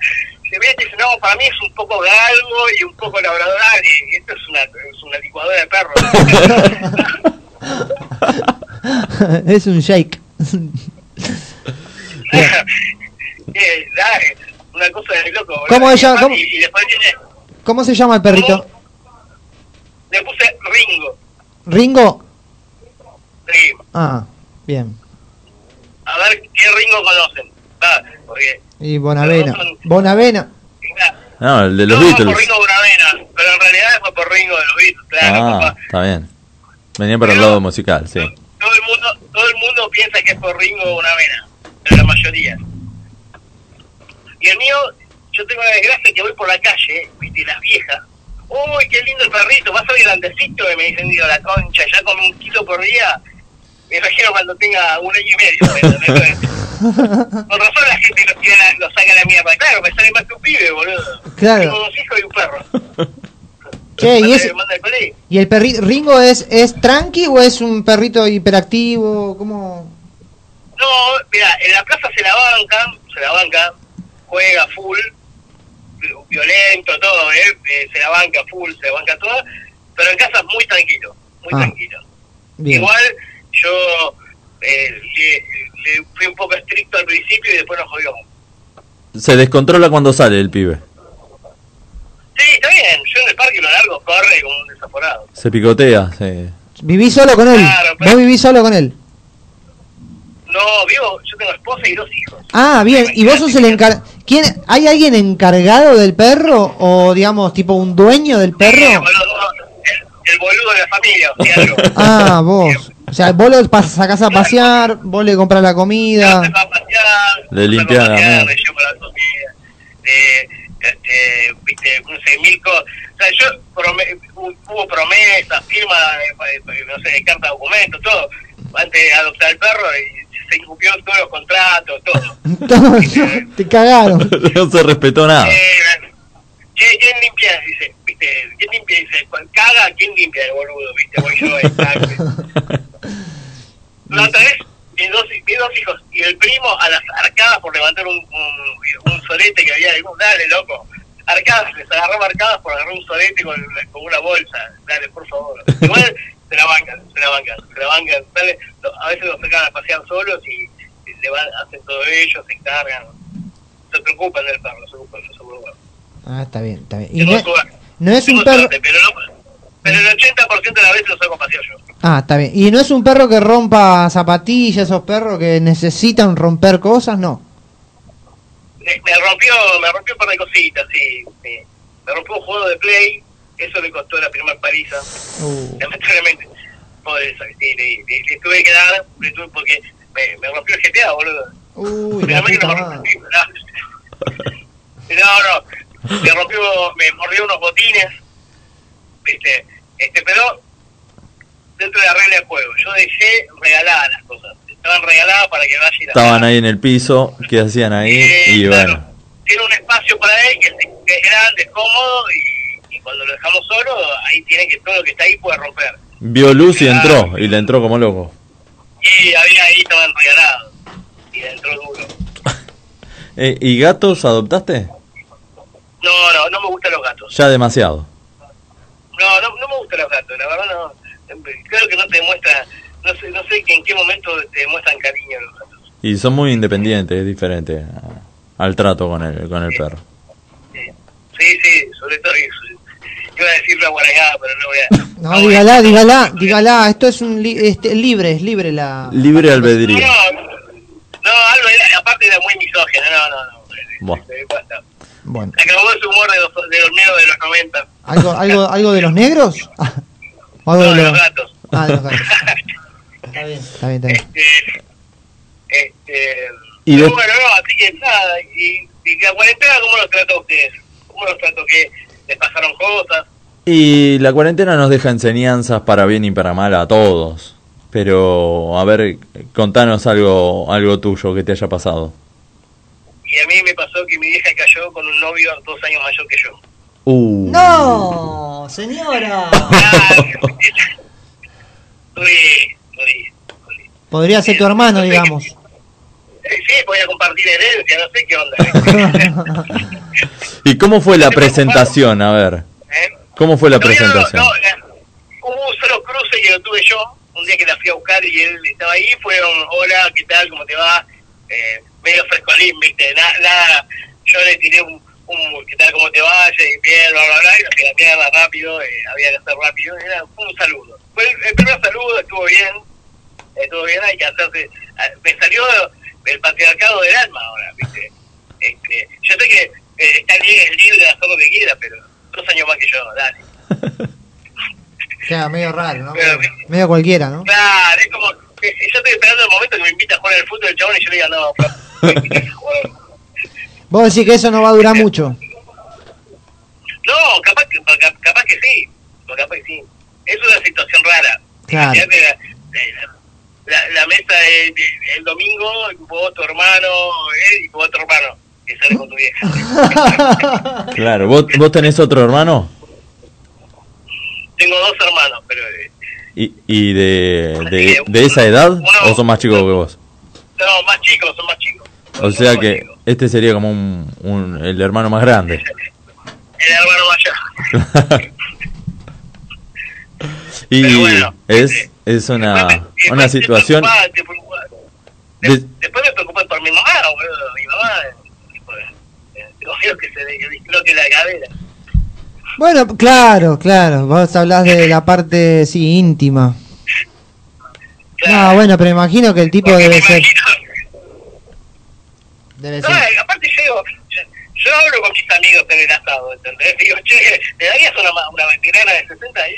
Se ve y dice, no, para mí es un poco galgo y un poco labrador, y esto es una, es una licuadora de perros. es un shake. Eh, dale, una cosa de loco. boludo. ¿Cómo Y ella- después- cómo? Y, y después tiene, ¿Cómo se llama el perrito? le puse Ringo. ¿Ringo? Sí, Ah, bien. a ver qué Ringo conocen. Va, porque Y Bonavena. Son- Bonavena. No, el de los no, Beatles. por Ringo Bonavena, pero en realidad fue por Ringo de los Beatles, claro, Ah, papá. está bien. Venía para el lado musical, sí. Todo el mundo, todo el mundo piensa que es por Ringo Bonavena, pero la mayoría. Y el mío, yo tengo la desgracia que voy por la calle, viste, las viejas, uy, qué lindo el perrito, vas a ver grandecito, y me dicen, digo, la concha, ya come un kilo por día, me imagino cuando tenga un año y medio. Con razón la gente lo, tira, lo saca a la mierda, claro, me sale más que un pibe, boludo. Claro. Tengo dos hijos y un perro. Che, ¿y, es, el colí. ¿y el perrito Ringo es, es tranqui o es un perrito hiperactivo? ¿Cómo? No, mira, en la plaza se la banca, se la banca, juega full, violento, todo, ¿eh? Eh, se la banca full, se la banca toda, pero en casa es muy tranquilo, muy Ah. tranquilo. Bien. Igual yo eh, le, le fui un poco estricto al principio y después nos jodió. Se descontrola cuando sale el pibe. Sí, está bien, yo en el parque lo largo, corre como un desaforado. Se picotea. sí. ¿Vivís solo con él? Claro, pero- ¿Vos vivís solo con él? No, vivo, yo tengo esposa y dos hijos. Ah, bien. ¿Y vos sos el encargado? ¿Quién, ¿Hay alguien encargado del perro? ¿O, digamos, tipo un dueño del perro? Boludo, el, el boludo de la familia, o sea, yo. Ah, vos. O sea, vos lo pas- sacás a pasear, vos le comprás la comida. Le limpia la pasear, le llevo la comida, eh, este, viste, no sé, mil cosas. O sea, yo hu- hubo promesas, firma, eh, eh, no sé, carta de documentos, todo, antes de adoptar el perro y se incumplió todos los contratos, todo. Te cagaron. no se respetó nada. Eh, ¿quién limpia? Dice, viste, ¿quién limpia? Dice, "Cuando caga, ¿quién limpia el boludo? Viste, voy yo, exacto. La otra vez, mis dos, mis dos hijos y el primo a las arcadas por levantar un, un, un solete que había. Digo, dale, loco. Arcadas, les agarró arcadas por agarrar un solete con, con una bolsa. Dale, por favor. Igual se la bancan, se la bancan, se la bancan. Dale, a veces los sacan a pasear solos y, y le van, hacen todo ellos, se encargan. Se preocupan del perro, se preocupan, se preocupan. Ah, está bien, está bien. Y no, es un perro... suerte, pero, no, pero el 80% de las veces lo saco a pasear yo. Ah, está bien. ¿Y no es un perro que rompa zapatillas, esos perros que necesitan romper cosas? No. me, me rompió me rompió un par de cositas sí, me rompió un juego de play eso le costó la primera paliza Uh. lamentablemente Pobre, sí, le, le- le tuve que dar le tuve porque me, me rompió el GTA boludo Uy, la puta madre. rompió, no, no, me rompió, me mordió unos botines, viste, este, pero dentro de la regla del juego, yo dejé regaladas las cosas, estaban regaladas para que vaya y las Estaban ahí en el piso. ¿Qué hacían ahí? Y bueno. tiene un espacio para él que es, que es grande, es cómodo y, y cuando lo dejamos solo, ahí tiene que todo lo que está ahí puede romper. Vio luz y entró. Y le entró como loco. Y había ahí, estaban regalados y le entró duro. Eh, ¿Y gatos adoptaste? No, no, no me gustan los gatos. Ya demasiado. No, no, no me gustan los gatos, la verdad no. Creo que no te demuestra, no sé, no sé en qué momento te demuestran cariño los gatos. Y son muy independientes, es diferente al trato con el, con el perro. Sí, sí, sobre todo eso. Iba a decir la guarayada, pero no voy a... No, dígala, dígala, dígala. Esto es un li- este, libre, es libre la. Libre albedrío. No, no, era, aparte era muy misógena, no, no, no. Basta. Bueno, Acabó ese humor de los, de los negros de los 90. ¿algo, algo, algo de los negros? O No, de de los- los gatos. Ah, de los gatos. Está bien, está bien, está bien. Este, este, Y pero de- bueno, no, así que nada, y, y la cuarentena, ¿cómo los trató a ustedes? ¿Cómo los trató? que les pasaron cosas? Y la cuarentena nos deja enseñanzas para bien y para mal a todos. Pero, a ver, contanos algo, algo tuyo que te haya pasado. Y a mí me pasó que mi vieja cayó con un novio dos años mayor que yo. Uh. No, señora. Podría ser tu hermano, digamos. Eh, Sí, podía compartir herencia, no sé qué onda. ¿Y cómo fue la presentación? A ver. ¿Cómo fue la presentación? no, eh, hubo un solo cruce que lo tuve yo, un día que la fui a buscar y él estaba ahí, fueron, hola, ¿qué tal? ¿Cómo te va? Eh, medio frescolín, ¿viste? Nada, nada, yo le tiré un, un, ¿qué tal? ¿Cómo te va? Y bien, bla, bla, bla, y nos mierda rápido, eh, había que hacer rápido, era un saludo. Fue el, el primer saludo, estuvo bien, estuvo bien, hay que hacerse, ah, me salió el patriarcado del alma ahora, ¿viste? Este, yo sé que eh, está libre, es libre de hacer lo que quiera, pero dos años más que yo, dale. Medio raro, ¿no? Medio cualquiera, ¿no? Claro, es como, yo estoy esperando el momento que me invita a jugar al fútbol el chabón y yo le diga, no, flaco, Vos decís que eso no va a durar mucho. no, capaz que, capaz, que sí, capaz que sí. Es una situación rara. Claro. La, la, la mesa de- de- el domingo, vos, tu hermano, él y vos, otro hermano, que sale con tu vieja. Claro, ¿vos, vos tenés otro hermano? tengo dos hermanos, pero eh, ¿Y, y de, de, de esa edad o son más chicos que vos? no, más chicos, son más chicos. O sea que este sería como un, un- el hermano más grande. El hermano mayor. Y bueno, es, es una, una situación... Preocupante. de- Después me preocupé por mi mamá, boludo. Mi mamá, eh, pues, eh, miedo que se le disloque la cadera. Bueno, claro, claro. Vos hablás de la parte, sí, íntima. No, bueno, pero imagino que el tipo debe ser. Debe No, ser. eh, aparte yo digo, yo, yo hablo con mis amigos en el asado, ¿entendés? Digo, che, ¿le darías una, una veterana de 60? Y, eh,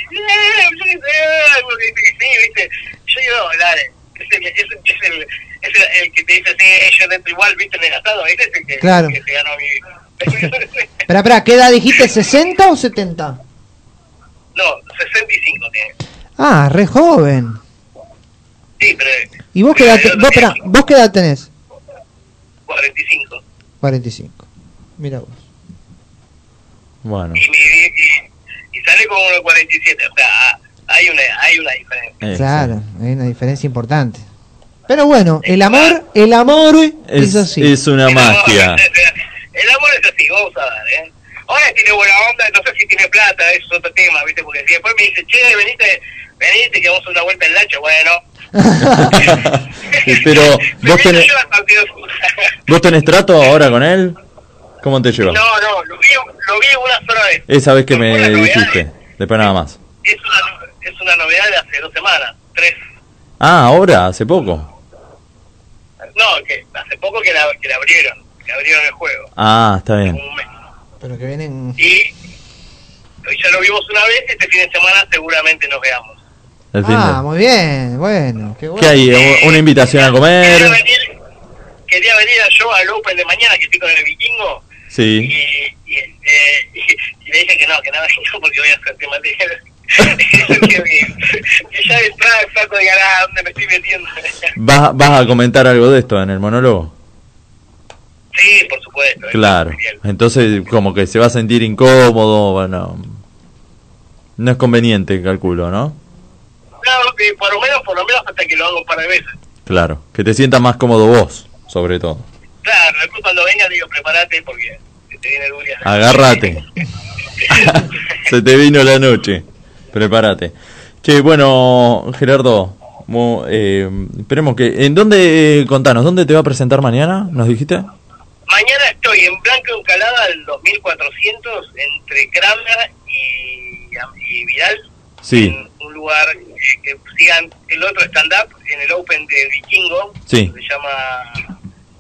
yo qué sé, dice que sí, ¿viste? Yo digo, dale, es el, es, el- es, el, es el, el que te dice, sí, yo dentro igual, ¿viste? En el asado, ese es el que, Claro. que se ganó mi... Espera, espera, ¿qué edad dijiste? ¿60 o 70? no, 65 tiene. Ah, re joven. Sí, pero ¿Y vos qué edad, te- vos, ¿vos qué edad tenés? 45. 45. Mira vos. Bueno, Y, mi, y, y sale como unos 47, o sea, hay una, hay una diferencia. eh, Claro, hay una diferencia importante. Pero bueno, el amor, el amor es, es así. es una magia. El amor es así, vamos a ver, ¿eh? Ahora tiene buena onda, no sé si tiene plata, eso es otro tema, ¿viste? Porque si después me dice, che, venite, venite que vamos a dar una vuelta en lancha, bueno. Pero vos tenés, vos tenés trato ahora con él. ¿Cómo te llevas? No, no, lo vi, lo vi una sola vez. Esa vez que me dijiste. Después nada más. Es una, es una novedad de hace dos semanas, tres. Ah, ahora, hace poco. No, que hace poco que la, que la abrieron, que abrieron el juego. Ah, está bien. Un mes. Pero que vienen. Y ya lo vimos una vez, este fin de semana seguramente nos veamos. El fin Ah, de... muy bien, bueno, qué bueno. ¿Qué hay? ¿U- ¿Una invitación a Quería comer? venir, quería venir yo al Open de mañana, que estoy con el vikingo, Sí. y, y, eh, y, y le dije que no, que nada, no, porque voy a hacer tema de... que, que ya de entrada saco de ganar dónde me estoy metiendo. ¿Vas, ¿Vas a comentar algo de esto en el monólogo? sí, por supuesto. Claro. Entonces, como que se va a sentir incómodo, bueno. No es conveniente, calculo, ¿no? No, que por lo menos, por lo menos hasta que lo hago un par de veces. Claro. Que te sientas más cómodo vos, sobre todo. Claro, después cuando venga digo, prepárate porque se te viene dura. Agárrate. Se te vino la noche. Prepárate. Che, bueno, Gerardo, mo- eh, esperemos que... ¿En dónde, eh, contanos, dónde te va a presentar mañana? ¿Nos dijiste? Mañana estoy en Blanco Encalada, el 2400, entre Kramer y, y Vidal, Sí, un lugar eh, que sigan el otro stand-up en el Open de Vikingo, Sí. se llama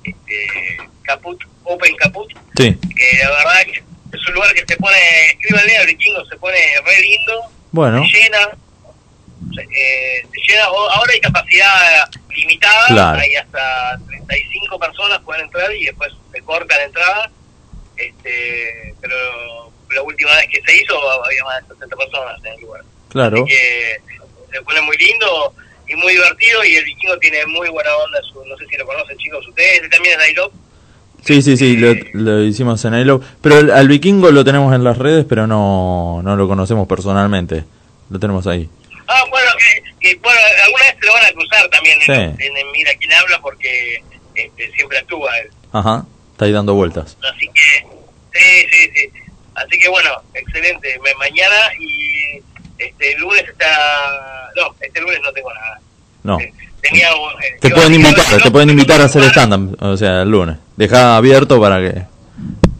este, Caput, Open Caput, sí. que la verdad que es un lugar que se pone, escríbanle al Vikingo, se pone re lindo, Bueno, se llena, eh, se llena, ahora hay capacidad limitada, Claro. hay hasta 35 personas pueden entrar y después se corta la entrada, este, pero la última vez que se hizo había más de 60 personas en el lugar. claro. Así que se pone muy lindo y muy divertido y el vikingo tiene muy buena onda, su- no sé si lo conocen chicos ustedes, él también es Dailop, Sí, sí, sí, lo, lo hicimos en ILO. Pero el- al vikingo lo tenemos en las redes, pero no, no lo conocemos personalmente. Lo tenemos ahí. Ah, bueno, que, que, bueno, alguna vez se lo van a cruzar también en, Sí. en, en Mira quién habla porque este, siempre actúa él. Ajá, está ahí dando vueltas. Así que, sí, sí, sí. Así que bueno, excelente. Mañana y este lunes está... No, este lunes no tengo nada. No. Tenía... eh, Te iba- pueden invitar, te pueden invitar a hacer stand-up, o sea, el lunes. Deja abierto para que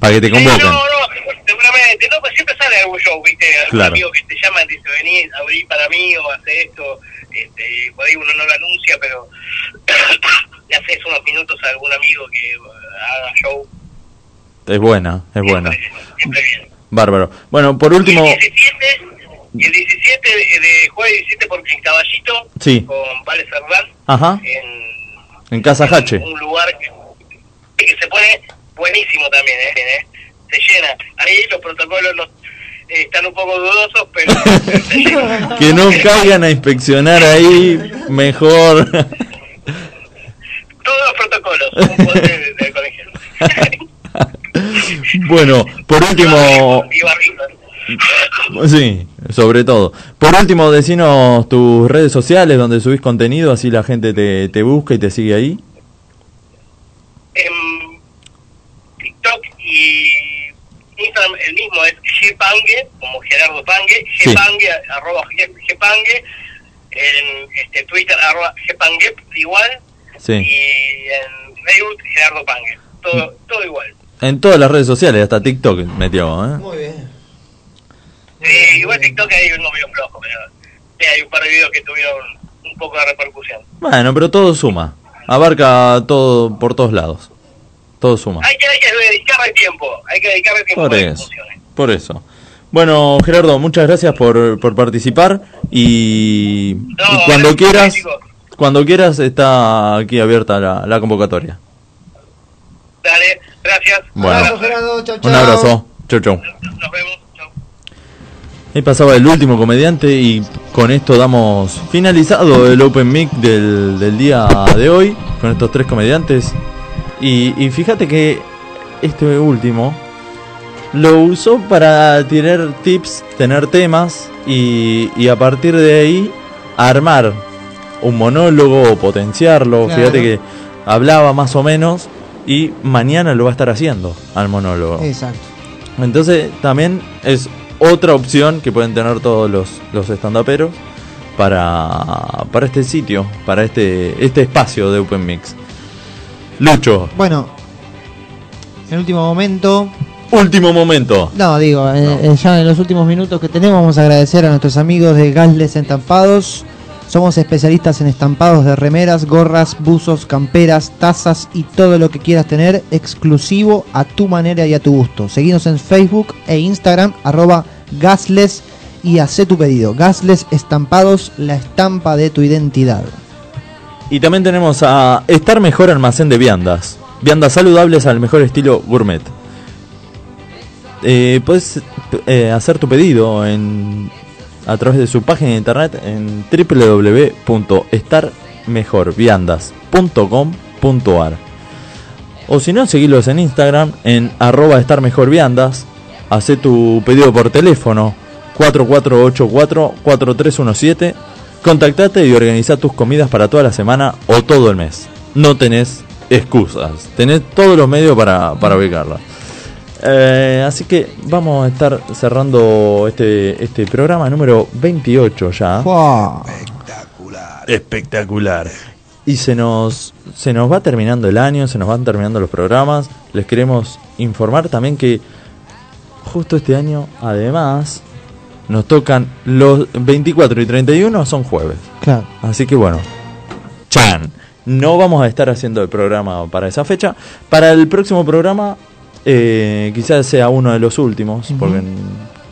para que te Sí, convoquen. no, no, seguramente. No, pues siempre sale algún show, ¿viste? Algún Claro. amigo que te llama y te dice, vení, abrí para mí o hace esto. Este, por ahí uno no lo anuncia, pero le haces unos minutos a algún amigo que eh, haga show. Es buena, es buena. Siempre bien. Bárbaro. Bueno, por último, el 17, y el 17 de, de jueves 17 por en Caballito, Sí. con Vale Cerdán, ajá, en en Casa Hache. un lugar que, que se pone buenísimo también, ¿eh? ¿eh? Se llena. Ahí los protocolos eh, están un poco dudosos, pero se llena. Que no caigan a inspeccionar ahí, mejor. Todos los protocolos, del, del colegio. Bueno, por último, Y. sí, Sobre todo. Por último, decinos tus redes sociales donde subís contenido, así la gente te, te busca y te sigue ahí. En TikTok y Instagram el mismo es Gpangue, como Gerardo Pangue, Sí. Gpangue, arroba G- Gpangue, en este, Twitter arroba Gpangue igual, Sí. y en Facebook Gerardo Pangue, todo, todo igual. En todas las redes sociales, hasta TikTok metió, ¿eh? Muy bien. Sí, igual TikTok hay unos medio flojo, pero sí, hay un par de videos que tuvieron un poco de repercusión. Bueno, pero todo suma. Abarca todo por todos lados. Todo suma. Hay que, hay que dedicarle tiempo, hay que dedicarle tiempo Por eso. Por eso. Bueno, Gerardo, muchas gracias por, por participar y, y cuando quieras, cuando quieras está aquí abierta la, la convocatoria. Dale, gracias. Bueno. Abrazo. Gerardo, chau, Un abrazo. Chau, chau. Nos vemos. Ahí pasaba el último comediante y con esto damos finalizado el Open Mic del, del día de hoy, con estos tres comediantes. Y, y fíjate que este último lo usó para tener tips, tener temas y, y a partir de ahí armar un monólogo o potenciarlo. Claro. Fíjate que hablaba más o menos y mañana lo va a estar haciendo al monólogo. Exacto. Entonces también es otra opción que pueden tener todos los, los estandaperos para, para este sitio, para este, este espacio de Open Mix. Lucho, Bueno, en último momento, último momento. no, digo, eh, eh, ya en los últimos minutos que tenemos vamos a agradecer a nuestros amigos de Gasles Estampados. Somos especialistas en estampados de remeras, gorras, buzos, camperas, tazas y todo lo que quieras tener exclusivo a tu manera y a tu gusto. Seguinos en Facebook e Instagram, arroba Gasles y haz tu pedido. Gasles Estampados, la estampa de tu identidad. Y también tenemos a Estar Mejor Almacén de Viandas. Viandas saludables al mejor estilo gourmet. Eh, puedes eh, hacer tu pedido en, a través de su página de internet en www.estarmejorviandas.com.ar o si no, seguilos en Instagram en arroba estarmejorviandas. Hacé tu pedido por teléfono 4484-4317. Contactate y organiza tus comidas para toda la semana o todo el mes. No tenés excusas. Tenés todos los medios para, para. Eh, así que vamos a estar cerrando este, este programa número 28 ya. ¡Fua! Espectacular. Y se nos, se nos va terminando el año, se nos van terminando los programas. Les queremos informar también que justo este año, además, nos tocan los 24 y 31 son jueves. Claro. Así que bueno, Chan, no vamos a estar haciendo el programa para esa fecha. Para el próximo programa, eh, quizás sea uno de los últimos, porque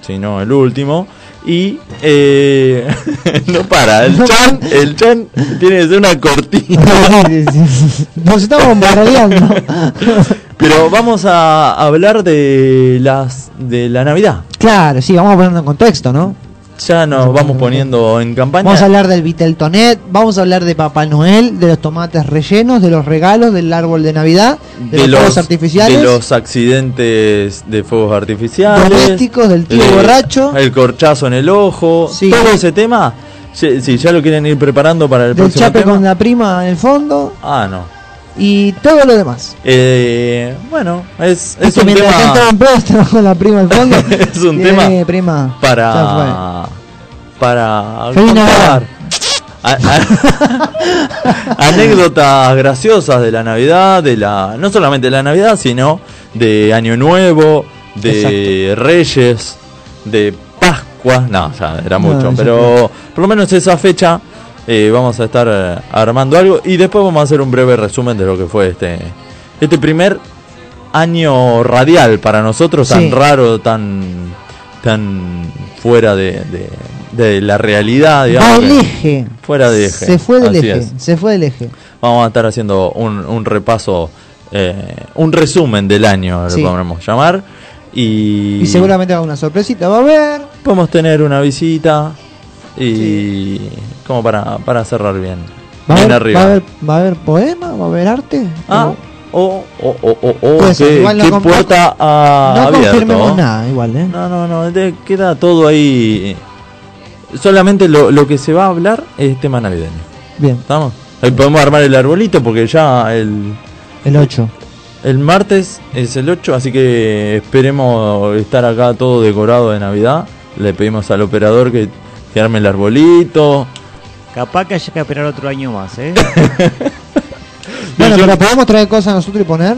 si no el último. Y eh, no para, el Chan, el Chan tiene que ser una cortina. Nos estamos bombardeando. Pero vamos a hablar de las de la Navidad. Claro, sí, vamos a ponerlo en contexto, ¿no? Ya nos vamos poniendo en campaña. Vamos a hablar del Viteltonet, vamos a hablar de Papá Noel, de los tomates rellenos, de los regalos, del árbol de Navidad, de, los, fuegos artificiales, de los accidentes de fuegos artificiales, domésticos, del tío borracho, el corchazo en el ojo, Sí. todo ese tema. Si, si ya lo quieren ir preparando para el del próximo chape tema. con la prima en el fondo Ah, no. Y todo lo demás. Eh, bueno, es, es que un mientras tema cantaban con la prima el fondo. es un tema prima, para para contar. A- a- anécdotas graciosas de la Navidad, de la no solamente de la Navidad, sino de Año Nuevo, de Reyes, de Pascua, no, ya era mucho, pero por lo menos esa fecha eh, vamos a estar eh, armando algo y después vamos a hacer un breve resumen de lo que fue este este primer año radial para nosotros tan raro, tan tan fuera de, de- de la realidad, digamos. del eje. Fuera de eje. Se fue del así eje, es. se fue del eje. Vamos a estar haciendo un, un repaso, eh, un resumen del año, Sí. lo podemos llamar. Y, Y seguramente va a una sorpresita, va a haber. podemos tener una visita y como para, para cerrar bien. ¿Va a, bien haber, arriba. va, a haber, ¿Va a haber poema? ¿Va a haber arte? Ah, o, o, o, o, ser, qué, igual no puerta ha no abierto. confirmemos nada, igual, ¿eh? No, no, no, te- queda todo ahí solamente lo, lo que se va a hablar es tema navideño. Bien, ¿Estamos? Ahí podemos armar el arbolito porque ya el, el 8. el martes es el 8, así que esperemos estar acá todo decorado de Navidad. Le pedimos al operador que, que arme el arbolito. Capaz que haya que esperar otro año más, ¿eh? Bueno, yo- pero podemos traer cosas nosotros y poner.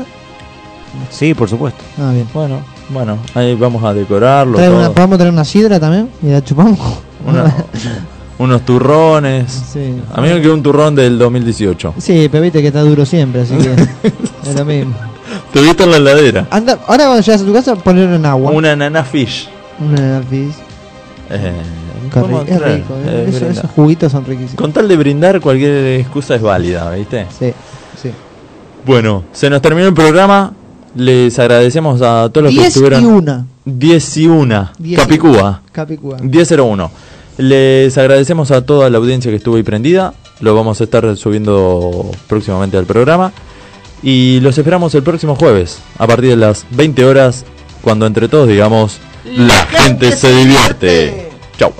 sí, por supuesto. Ah, bien. Bueno, bueno, ahí vamos a decorarlo. Traer todo. una- ¿Podemos traer una sidra también? Y la chupamos. Una- unos turrones. Sí. A mí me quedó un turrón del 2018. Sí, pero viste que está duro siempre, así que es lo mismo. Tuviste en la heladera. Anda, ahora cuando llegas a tu casa, ponerlo en agua. Una nana fish. Una fish. Eh, Es rico. eh, eso- brindar. esos juguitos son riquísimos. Con tal de brindar, cualquier excusa es válida, ¿viste? Sí, sí. Bueno, se nos terminó el programa. Les agradecemos a todos los que 10 estuvieron. y 1. 10 y 1. Diez y Capicúa. Capicúa. 1001. Les agradecemos a toda la audiencia que estuvo ahí prendida. Lo vamos a estar subiendo próximamente al programa. Y los esperamos el próximo jueves, a partir de las 20 horas, cuando entre todos digamos, la gente se divierte. Chau.